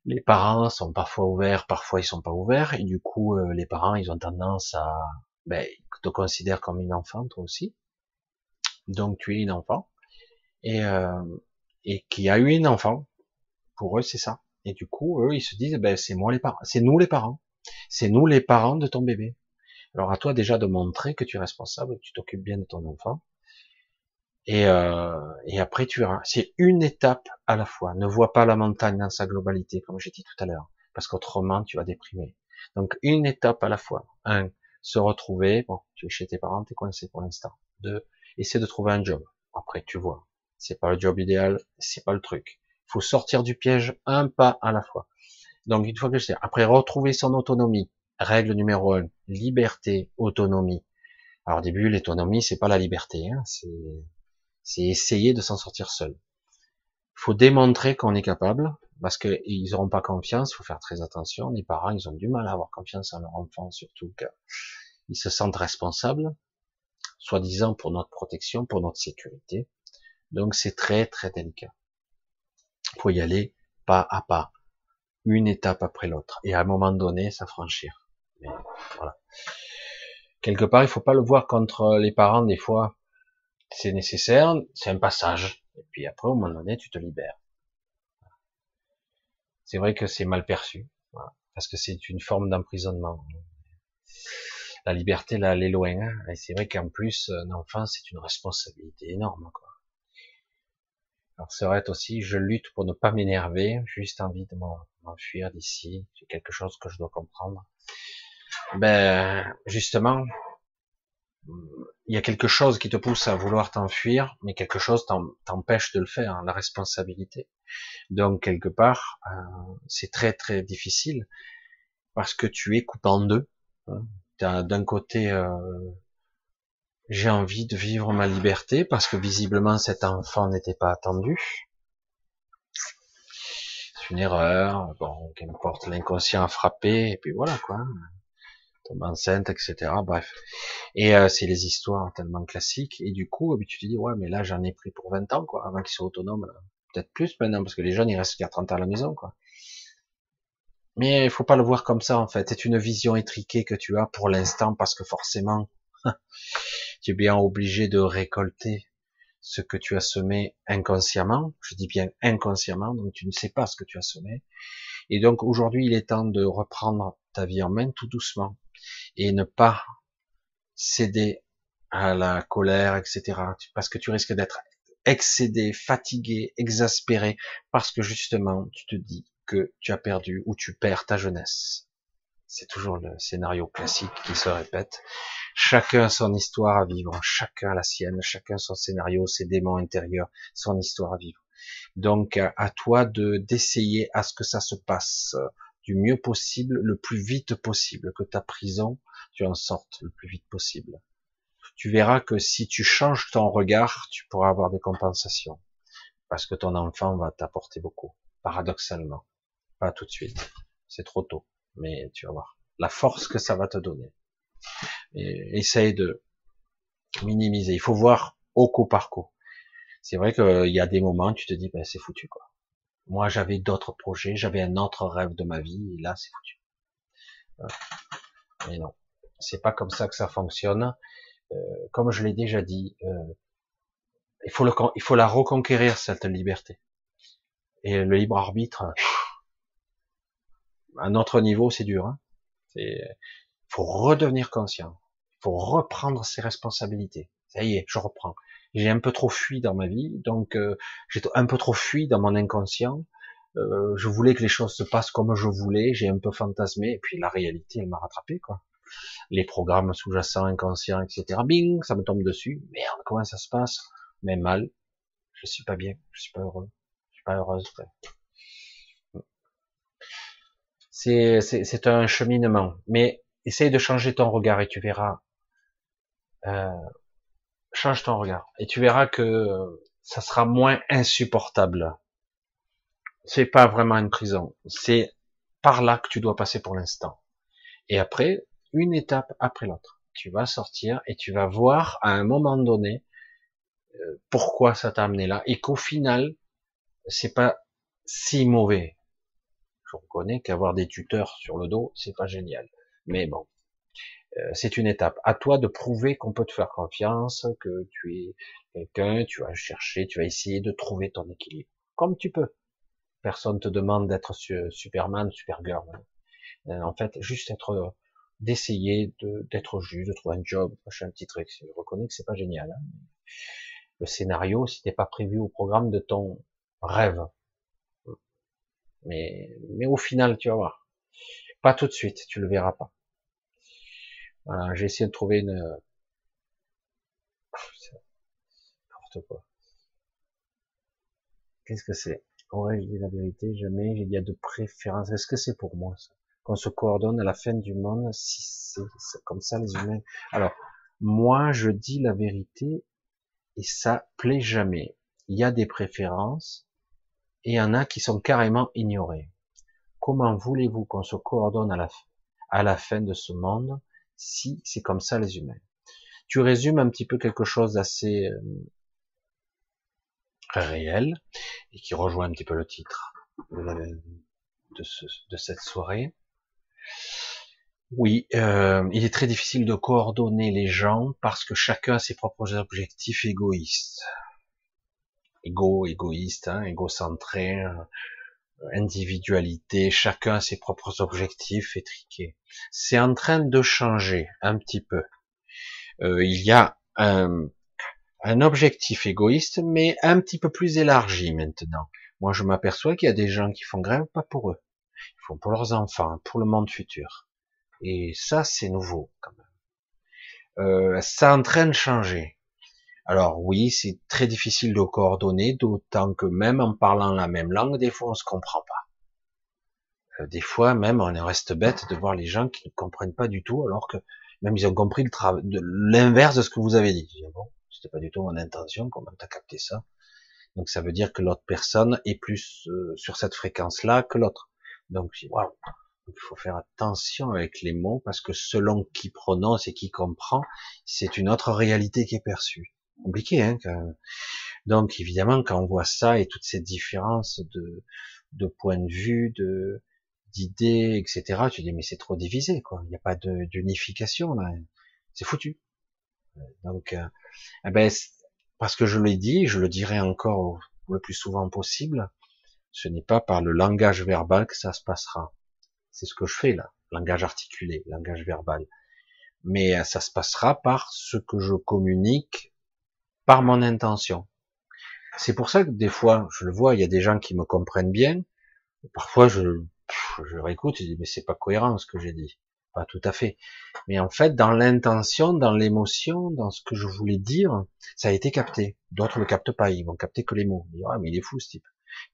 les parents sont parfois ouverts, parfois ils sont pas ouverts, et du coup, euh, les parents, ils ont tendance à, ben, te considérer comme une enfant, toi aussi donc tu es une enfant, et, euh, et qui a eu une enfant. Pour eux, c'est ça. Et du coup, eux, ils se disent, ben, c'est moi les parents, c'est nous les parents, c'est nous les parents de ton bébé. Alors à toi déjà de montrer que tu es responsable, que tu t'occupes bien de ton enfant. Et, euh, et après tu verras. C'est une étape à la fois. Ne vois pas la montagne dans sa globalité, comme j'ai dit tout à l'heure, parce qu'autrement tu vas déprimer. Donc une étape à la fois. Un, se retrouver. Bon, tu es chez tes parents, t'es coincé pour l'instant. Deux, essayer de trouver un job. Après tu vois. C'est pas le job idéal, c'est pas le truc. Faut sortir du piège un pas à la fois. Donc une fois que je sais, après retrouver son autonomie, Règle numéro un, liberté, autonomie. Alors au début, l'autonomie, c'est pas la liberté, hein, c'est essayer de s'en sortir seul. Faut démontrer qu'on est capable, parce qu'ils n'auront pas confiance, faut faire très attention. Les parents, ils ont du mal à avoir confiance en leur enfant, surtout qu'ils se sentent responsables, soi-disant pour notre protection, pour notre sécurité. Donc c'est très très délicat. Il faut y aller pas à pas, une étape après l'autre, et à un moment donné, s'affranchir voilà. Quelque part, il faut pas le voir contre les parents, des fois, c'est nécessaire, c'est un passage. Et puis après, au moment donné, tu te libères. C'est vrai que c'est mal perçu, parce que c'est une forme d'emprisonnement. La liberté, là, elle est loin. Hein. et c'est vrai qu'en plus, un enfant, c'est une responsabilité énorme. Quoi. Alors, serait aussi, je lutte pour ne pas m'énerver, juste envie de m'enfuir d'ici. C'est quelque chose que je dois comprendre. Ben, justement, il y a quelque chose qui te pousse à vouloir t'enfuir, mais quelque chose t'empêche de le faire, la responsabilité. Donc quelque part, euh, c'est très très difficile parce que tu es coupé en deux. Hein. D'un côté, euh, j'ai envie de vivre ma liberté parce que visiblement cet enfant n'était pas attendu. C'est une erreur, bon, qu'importe, l'inconscient a frappé, et puis voilà quoi tombe enceinte, etc. Bref. Et euh, c'est les histoires tellement classiques. Et du coup, tu te dis, ouais, mais là, j'en ai pris pour 20 ans, quoi, avant qu'ils soient autonomes. Peut-être plus maintenant, parce que les jeunes, ils restent qu'à 30 ans à la maison, quoi. Mais il faut pas le voir comme ça, en fait. C'est une vision étriquée que tu as pour l'instant, parce que forcément, tu es bien obligé de récolter ce que tu as semé inconsciemment. Je dis bien inconsciemment, donc tu ne sais pas ce que tu as semé. Et donc aujourd'hui, il est temps de reprendre ta vie en main tout doucement et ne pas céder à la colère, etc. Parce que tu risques d'être excédé, fatigué, exaspéré, parce que justement, tu te dis que tu as perdu ou tu perds ta jeunesse. C'est toujours le scénario classique qui se répète. Chacun a son histoire à vivre, chacun a la sienne, chacun son scénario, ses démons intérieurs, son histoire à vivre. Donc, à toi de d'essayer à ce que ça se passe du mieux possible, le plus vite possible, que ta prison, tu en sortes le plus vite possible. Tu verras que si tu changes ton regard, tu pourras avoir des compensations. Parce que ton enfant va t'apporter beaucoup, paradoxalement. Pas tout de suite. C'est trop tôt. Mais tu vas voir. La force que ça va te donner. Essaye de minimiser. Il faut voir au coup par coup. C'est vrai qu'il y a des moments, tu te dis, ben, c'est foutu, quoi. Moi, j'avais d'autres projets, j'avais un autre rêve de ma vie, et là, c'est foutu. Mais non, c'est pas comme ça que ça fonctionne. Euh, comme je l'ai déjà dit, euh, il faut le, il faut la reconquérir cette liberté. Et le libre arbitre, à notre niveau, c'est dur. Hein il faut redevenir conscient. Faut reprendre ses responsabilités. Ça y est, je reprends j'ai un peu trop fui dans ma vie, donc euh, j'ai un peu trop fui dans mon inconscient. Euh, je voulais que les choses se passent comme je voulais, j'ai un peu fantasmé, et puis la réalité, elle m'a rattrapé, quoi. Les programmes sous-jacents, inconscients, etc. Bing, ça me tombe dessus. Merde, comment ça se passe? Mais mal. Je suis pas bien, je suis pas heureux, je suis pas heureuse. C'est un cheminement, mais essaye de changer ton regard et tu verras. Euh, change ton regard et tu verras que ça sera moins insupportable. C'est pas vraiment une prison, c'est par là que tu dois passer pour l'instant. Et après, une étape après l'autre, tu vas sortir et tu vas voir à un moment donné euh, pourquoi ça t'a amené là et qu'au final, c'est pas si mauvais. Je reconnais qu'avoir des tuteurs sur le dos, c'est pas génial. Mais bon, euh, c'est une étape. À toi de prouver qu'on peut te faire confiance, que tu es quelqu'un, tu vas chercher, tu vas essayer de trouver ton équilibre. Comme tu peux. Personne te demande d'être Superman, Supergirl. Euh, en fait, juste être d'essayer d'être juste, de trouver un job, un petit truc. Je reconnais que c'est pas génial. Hein. Le scénario, si t'es pas prévu au programme de ton rêve. Mais, mais au final, tu vas voir. Pas tout de suite, tu le verras pas. Voilà, j'ai essayé de trouver une, n'importe quoi. Qu'est-ce que c'est? Aurais-je dit la vérité? Jamais. Il y a de préférence. Est-ce que c'est pour moi ça? Qu'on se coordonne à la fin du monde si c'est comme ça les humains? Alors, moi, je dis la vérité et ça plaît jamais. Il y a des préférences et il y en a qui sont carrément ignorées. Comment voulez-vous qu'on se coordonne à la, à la fin de ce monde si c'est comme ça les humains? Tu résumes un petit peu quelque chose d'assez euh, réel et qui rejoint un petit peu le titre de, cette soirée. Oui, euh, il est très difficile de coordonner les gens parce que chacun a ses propres objectifs égoïstes. Égo, égoïste, hein, égocentré, euh, individualité, chacun a ses propres objectifs étriqués. C'est en train de changer un petit peu. Euh, il y a un, un objectif égoïste, mais un petit peu plus élargi maintenant. Moi, je m'aperçois qu'il y a des gens qui font grève pas pour eux. Ils font pour leurs enfants, pour le monde futur. Et ça, c'est nouveau, quand même. Euh, ça en train de changer. Alors oui, c'est très difficile de coordonner, d'autant que même en parlant la même langue, des fois on se comprend pas. Euh, des fois même on reste bête de voir les gens qui ne comprennent pas du tout, alors que même ils ont compris l'inverse de ce que vous avez dit. Bon, c'était pas du tout mon intention, comment t'as capté ça? Donc ça veut dire que l'autre personne est plus euh, sur cette fréquence-là que l'autre. Donc waouh, il faut faire attention avec les mots parce que selon qui prononce et qui comprend, c'est une autre réalité qui est perçue. Compliqué, hein Donc évidemment, quand on voit ça et toutes ces différences de, de points de vue, de d'idées, etc., tu dis mais c'est trop divisé, quoi. Il n'y a pas d'unification là. C'est foutu. Donc, euh, eh ben, parce que je l'ai dit, je le dirai encore le plus souvent possible, ce n'est pas par le langage verbal que ça se passera. C'est ce que je fais là, langage articulé, langage verbal. Mais euh, ça se passera par ce que je communique, par mon intention. C'est pour ça que des fois, je le vois, il y a des gens qui me comprennent bien. Parfois, je, je réécoute et je dis, mais c'est pas cohérent ce que j'ai dit pas tout à fait. Mais en fait, dans l'intention, dans l'émotion, dans ce que je voulais dire, ça a été capté. D'autres le captent pas, ils vont capter que les mots. Ils disent, ah, mais il est fou ce type.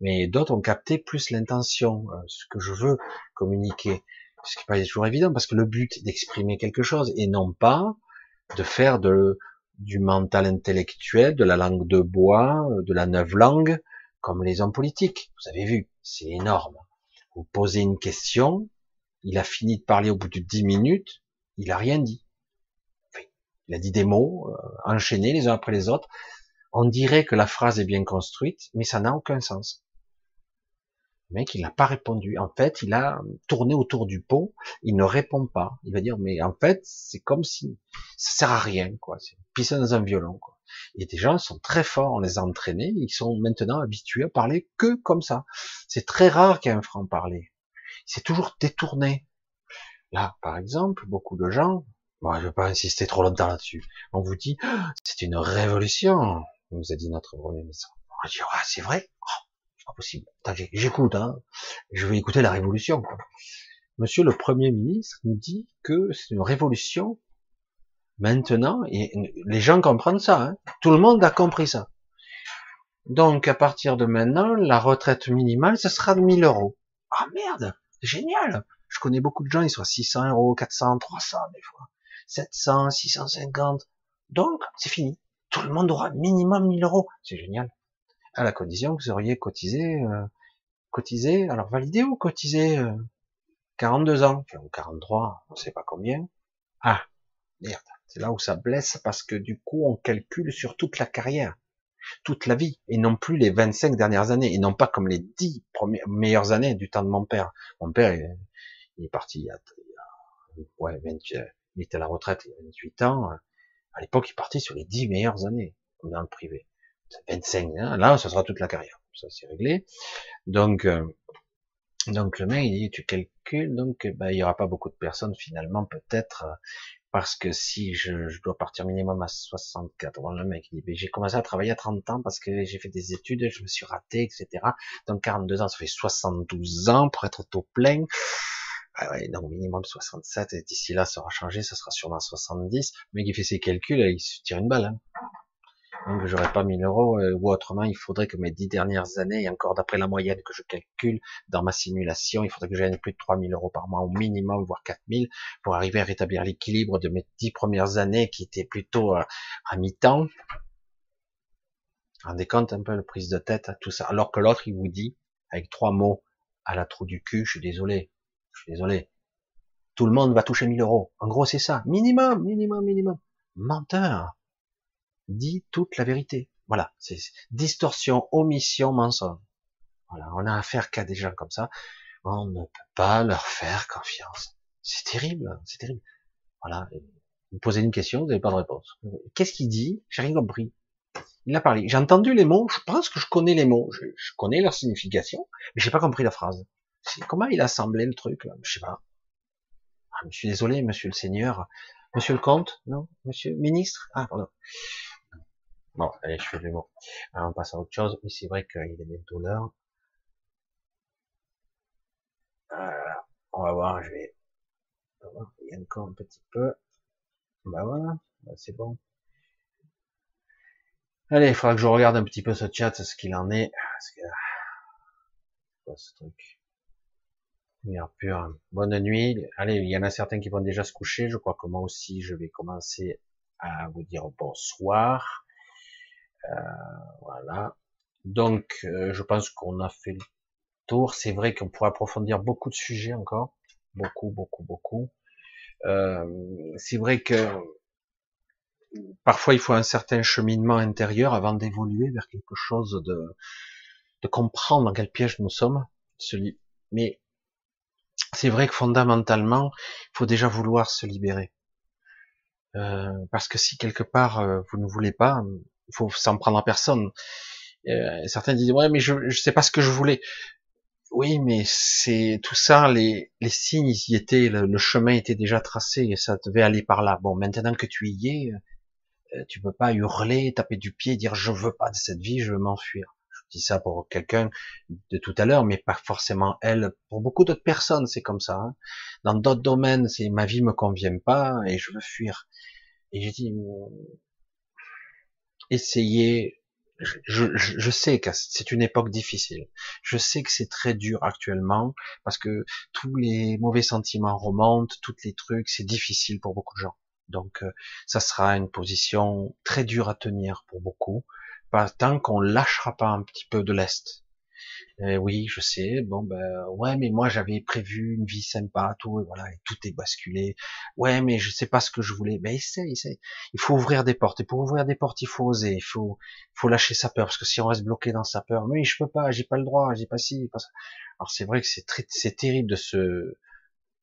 Mais d'autres ont capté plus l'intention, euh, ce que je veux communiquer. Ce qui n'est pas toujours évident, parce que le but d'exprimer quelque chose, et non pas de faire de, du mental intellectuel, de la langue de bois, euh, de la neuve langue, comme les hommes politiques. Vous avez vu, c'est énorme. Vous posez une question, il a fini de parler au bout de dix minutes, il a rien dit. il a dit des mots euh, enchaînés les uns après les autres. On dirait que la phrase est bien construite, mais ça n'a aucun sens. Le mec, il n'a pas répondu. En fait, il a tourné autour du pot. Il ne répond pas. Il va dire, mais en fait, c'est comme si ça sert à rien, quoi. C'est pisser dans un violon, quoi. Et des gens sont très forts, on les a entraînés, ils sont maintenant habitués à parler que comme ça. C'est très rare qu'il y ait un franc-parler c'est toujours détourné. Là, par exemple, beaucoup de gens, moi je vais pas insister trop longtemps là-dessus, on vous dit, ah, c'est une révolution, nous a dit notre premier ministre. On dit, ah, c'est vrai, oh, possible. J'écoute, hein. je vais écouter la révolution. Monsieur le Premier ministre nous dit que c'est une révolution maintenant, et les gens comprennent ça, hein. tout le monde a compris ça. Donc à partir de maintenant, la retraite minimale, ce sera de 1000 euros. Ah merde génial. Je connais beaucoup de gens, ils sont à 600 euros, 400, 300 des fois, 700, 650. Donc, c'est fini. Tout le monde aura minimum 1000 euros. C'est génial. À la condition que vous auriez cotisé, euh, cotisé, alors validé ou cotisé euh, 42 ans, enfin, 43, on sait pas combien. Ah, merde. C'est là où ça blesse parce que du coup, on calcule sur toute la carrière toute la vie, et non plus les 25 dernières années, et non pas comme les 10 premières, meilleures années du temps de mon père. Mon père, il, est parti il y a, ouais, 20, il était à la retraite il y a 28 ans. À l'époque, il partait sur les 10 meilleures années, dans le privé. 25, hein, là, ça sera toute la carrière. Ça, c'est réglé. Donc, euh, donc le mec, il dit, tu calcul, donc ben, il y aura pas beaucoup de personnes finalement peut-être parce que si je, je, dois partir minimum à 64, bon, le mec dit, j'ai commencé à travailler à 30 ans parce que j'ai fait des études, je me suis raté, etc. Donc 42 ans, ça fait 72 ans pour être taux plein. Ah ouais, donc minimum 67, et d'ici là, ça aura changé, ça sera sûrement 70. Le mec, il fait ses calculs, il se tire une balle. Hein. Donc j'aurais pas 1000 euros, euh, ou autrement, il faudrait que mes dix dernières années, et encore d'après la moyenne que je calcule dans ma simulation, il faudrait que j'aie plus de 3000 euros par mois au minimum, voire 4000, pour arriver à rétablir l'équilibre de mes dix premières années qui étaient plutôt à, à mi-temps. Rendez compte un peu le prise de tête, tout ça. Alors que l'autre, il vous dit, avec trois mots, à la trou du cul, je suis désolé, je suis désolé. Tout le monde va toucher 1000 euros. En gros, c'est ça. Minimum, minimum, minimum. Menteur dit toute la vérité. Voilà, c'est distorsion, omission, mensonge. Voilà, on a affaire qu'à des gens comme ça. On ne peut pas leur faire confiance. C'est terrible, c'est terrible. Voilà, vous posez une question, vous n'avez pas de réponse. Qu'est-ce qu'il dit? J'ai rien compris. Il a parlé. J'ai entendu les mots. Je pense que je connais les mots. Je, connais leur signification, mais j'ai pas compris la phrase. Comment il a assemblé le truc là? Je sais pas. Ah, je suis désolé, Monsieur le Seigneur, Monsieur le Comte, non, Monsieur le Ministre? Ah pardon. Bon, allez, je fais mot. Alors, on passe à autre chose. Oui, c'est vrai qu'il est bientôt l'heure. Voilà. On va voir, je vais... Il y a encore un petit peu. Bah voilà, c'est bon. Allez, il faudra que je regarde un petit peu ce chat, ce qu'il en est. Quoi ce truc? Lumière pure. Bonne nuit. Allez, il y en a certains qui vont déjà se coucher. Je crois que moi aussi, je vais commencer à vous dire bonsoir. Euh, voilà. Donc, euh, je pense qu'on a fait le tour. C'est vrai qu'on pourrait approfondir beaucoup de sujets encore, beaucoup, beaucoup, beaucoup. Euh, c'est vrai que parfois il faut un certain cheminement intérieur avant d'évoluer vers quelque chose de, de comprendre dans quel piège nous sommes. Mais c'est vrai que fondamentalement, il faut déjà vouloir se libérer. Parce que si quelque part vous ne voulez pas, faut s'en prendre à personne. Euh, certains disent ouais mais je je sais pas ce que je voulais. Oui mais c'est tout ça les les signes y étaient le, chemin était déjà tracé et ça devait aller par là. Bon maintenant que tu y es euh, tu peux pas hurler taper du pied dire je veux pas de cette vie je veux m'enfuir. Je dis ça pour quelqu'un de tout à l'heure mais pas forcément elle. Pour beaucoup d'autres personnes c'est comme ça. Hein. Dans d'autres domaines c'est ma vie me convient pas et je veux fuir. Et j'ai dit essayez. Je, je, sais que c'est une époque difficile. Je sais que c'est très dur actuellement parce que tous les mauvais sentiments remontent, tous les trucs, c'est difficile pour beaucoup de gens. Donc, euh, ça sera une position très dure à tenir pour beaucoup, tant qu'on lâchera pas un petit peu de l'est. Euh, oui, je sais. Bon, ben ouais, mais moi j'avais prévu une vie sympa, tout, et voilà, tout est basculé. Ouais, mais je sais pas ce que je voulais. Ben essaye, essaye. Il faut ouvrir des portes. Et pour ouvrir des portes, il faut oser. Il faut, faut lâcher sa peur, parce que si on reste bloqué dans sa peur, mais je peux pas, j'ai pas le droit, j'ai pas ci, pas ça. Alors c'est vrai que c'est très, c'est terrible de se,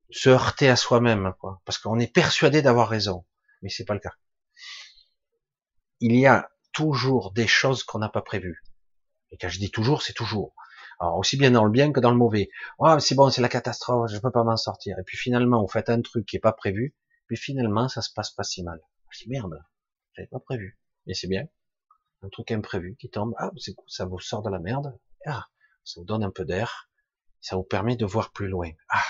se heurter à soi-même, quoi, parce qu'on est persuadé d'avoir raison, mais c'est pas le cas. Il y a toujours des choses qu'on n'a pas prévues. Et quand je dis toujours, c'est toujours. Alors, aussi bien dans le bien que dans le mauvais. Oh, c'est bon, c'est la catastrophe, je peux pas m'en sortir. Et puis finalement, vous faites un truc qui est pas prévu, puis finalement, ça se passe pas si mal. Je dis merde, j'avais pas prévu. Mais c'est bien. Un truc imprévu qui tombe, ah, c'est cool, ça vous sort de la merde. Ah, ça vous donne un peu d'air. Ça vous permet de voir plus loin. Ah,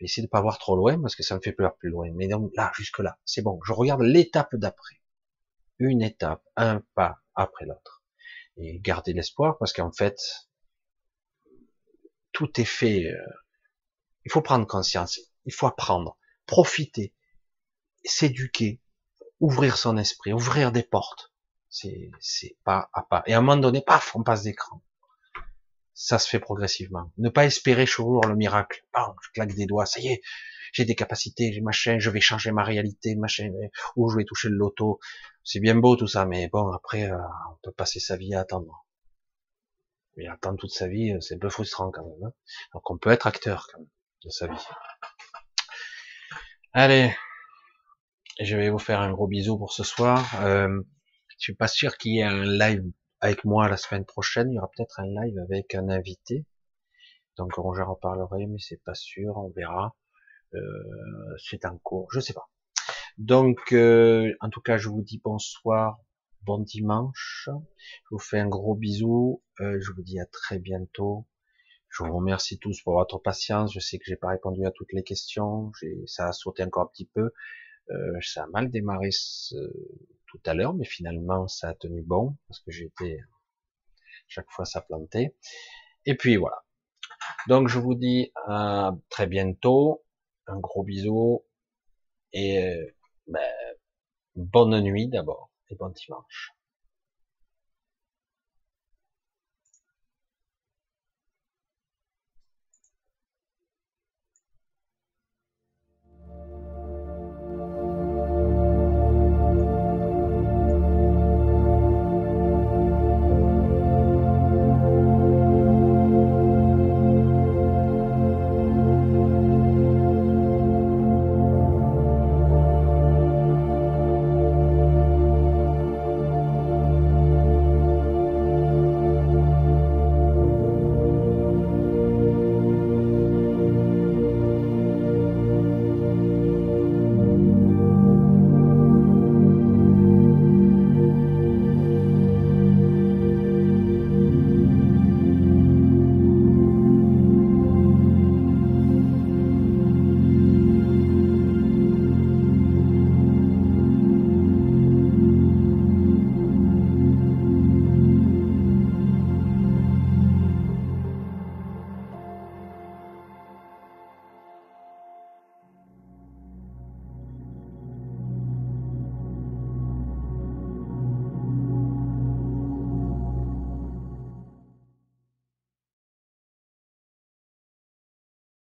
je vais de pas voir trop loin parce que ça me fait peur plus loin. Mais donc là, jusque là, c'est bon. Je regarde l'étape d'après. Une étape, un pas après l'autre. Et garder l'espoir parce qu'en fait, tout est fait. Euh, il faut prendre conscience, il faut apprendre, profiter, s'éduquer, ouvrir son esprit, ouvrir des portes. C'est, pas à pas. Et à un moment donné, paf, on passe d'écran. Ça se fait progressivement. Ne pas espérer jour le miracle. Bam, je claque des doigts, ça y est, j'ai des capacités, j'ai machin, je vais changer ma réalité, machin, ou je vais toucher le loto. C'est bien beau tout ça, mais bon, après, euh, on peut passer sa vie à attendre. Mais attendre toute sa vie, c'est un peu frustrant quand même. Hein Donc on peut être acteur quand même de sa vie. Allez, je vais vous faire un gros bisou pour ce soir. Euh, je suis pas sûr qu'il y ait un live avec moi la semaine prochaine. Il y aura peut-être un live avec un invité. Donc j'en reparlerai, mais c'est pas sûr, on verra. Euh, c'est en cours, je sais pas. Donc, euh, en tout cas, je vous dis bonsoir, bon dimanche. Je vous fais un gros bisou. Euh, je vous dis à très bientôt. Je vous remercie tous pour votre patience. Je sais que j'ai pas répondu à toutes les questions. Ça a sauté encore un petit peu. Euh, ça a mal démarré tout à l'heure, mais finalement ça a tenu bon parce que j'étais chaque fois ça plantait. Et puis voilà. Donc je vous dis à très bientôt. Un gros bisou et ben, bonne nuit d'abord et bon dimanche.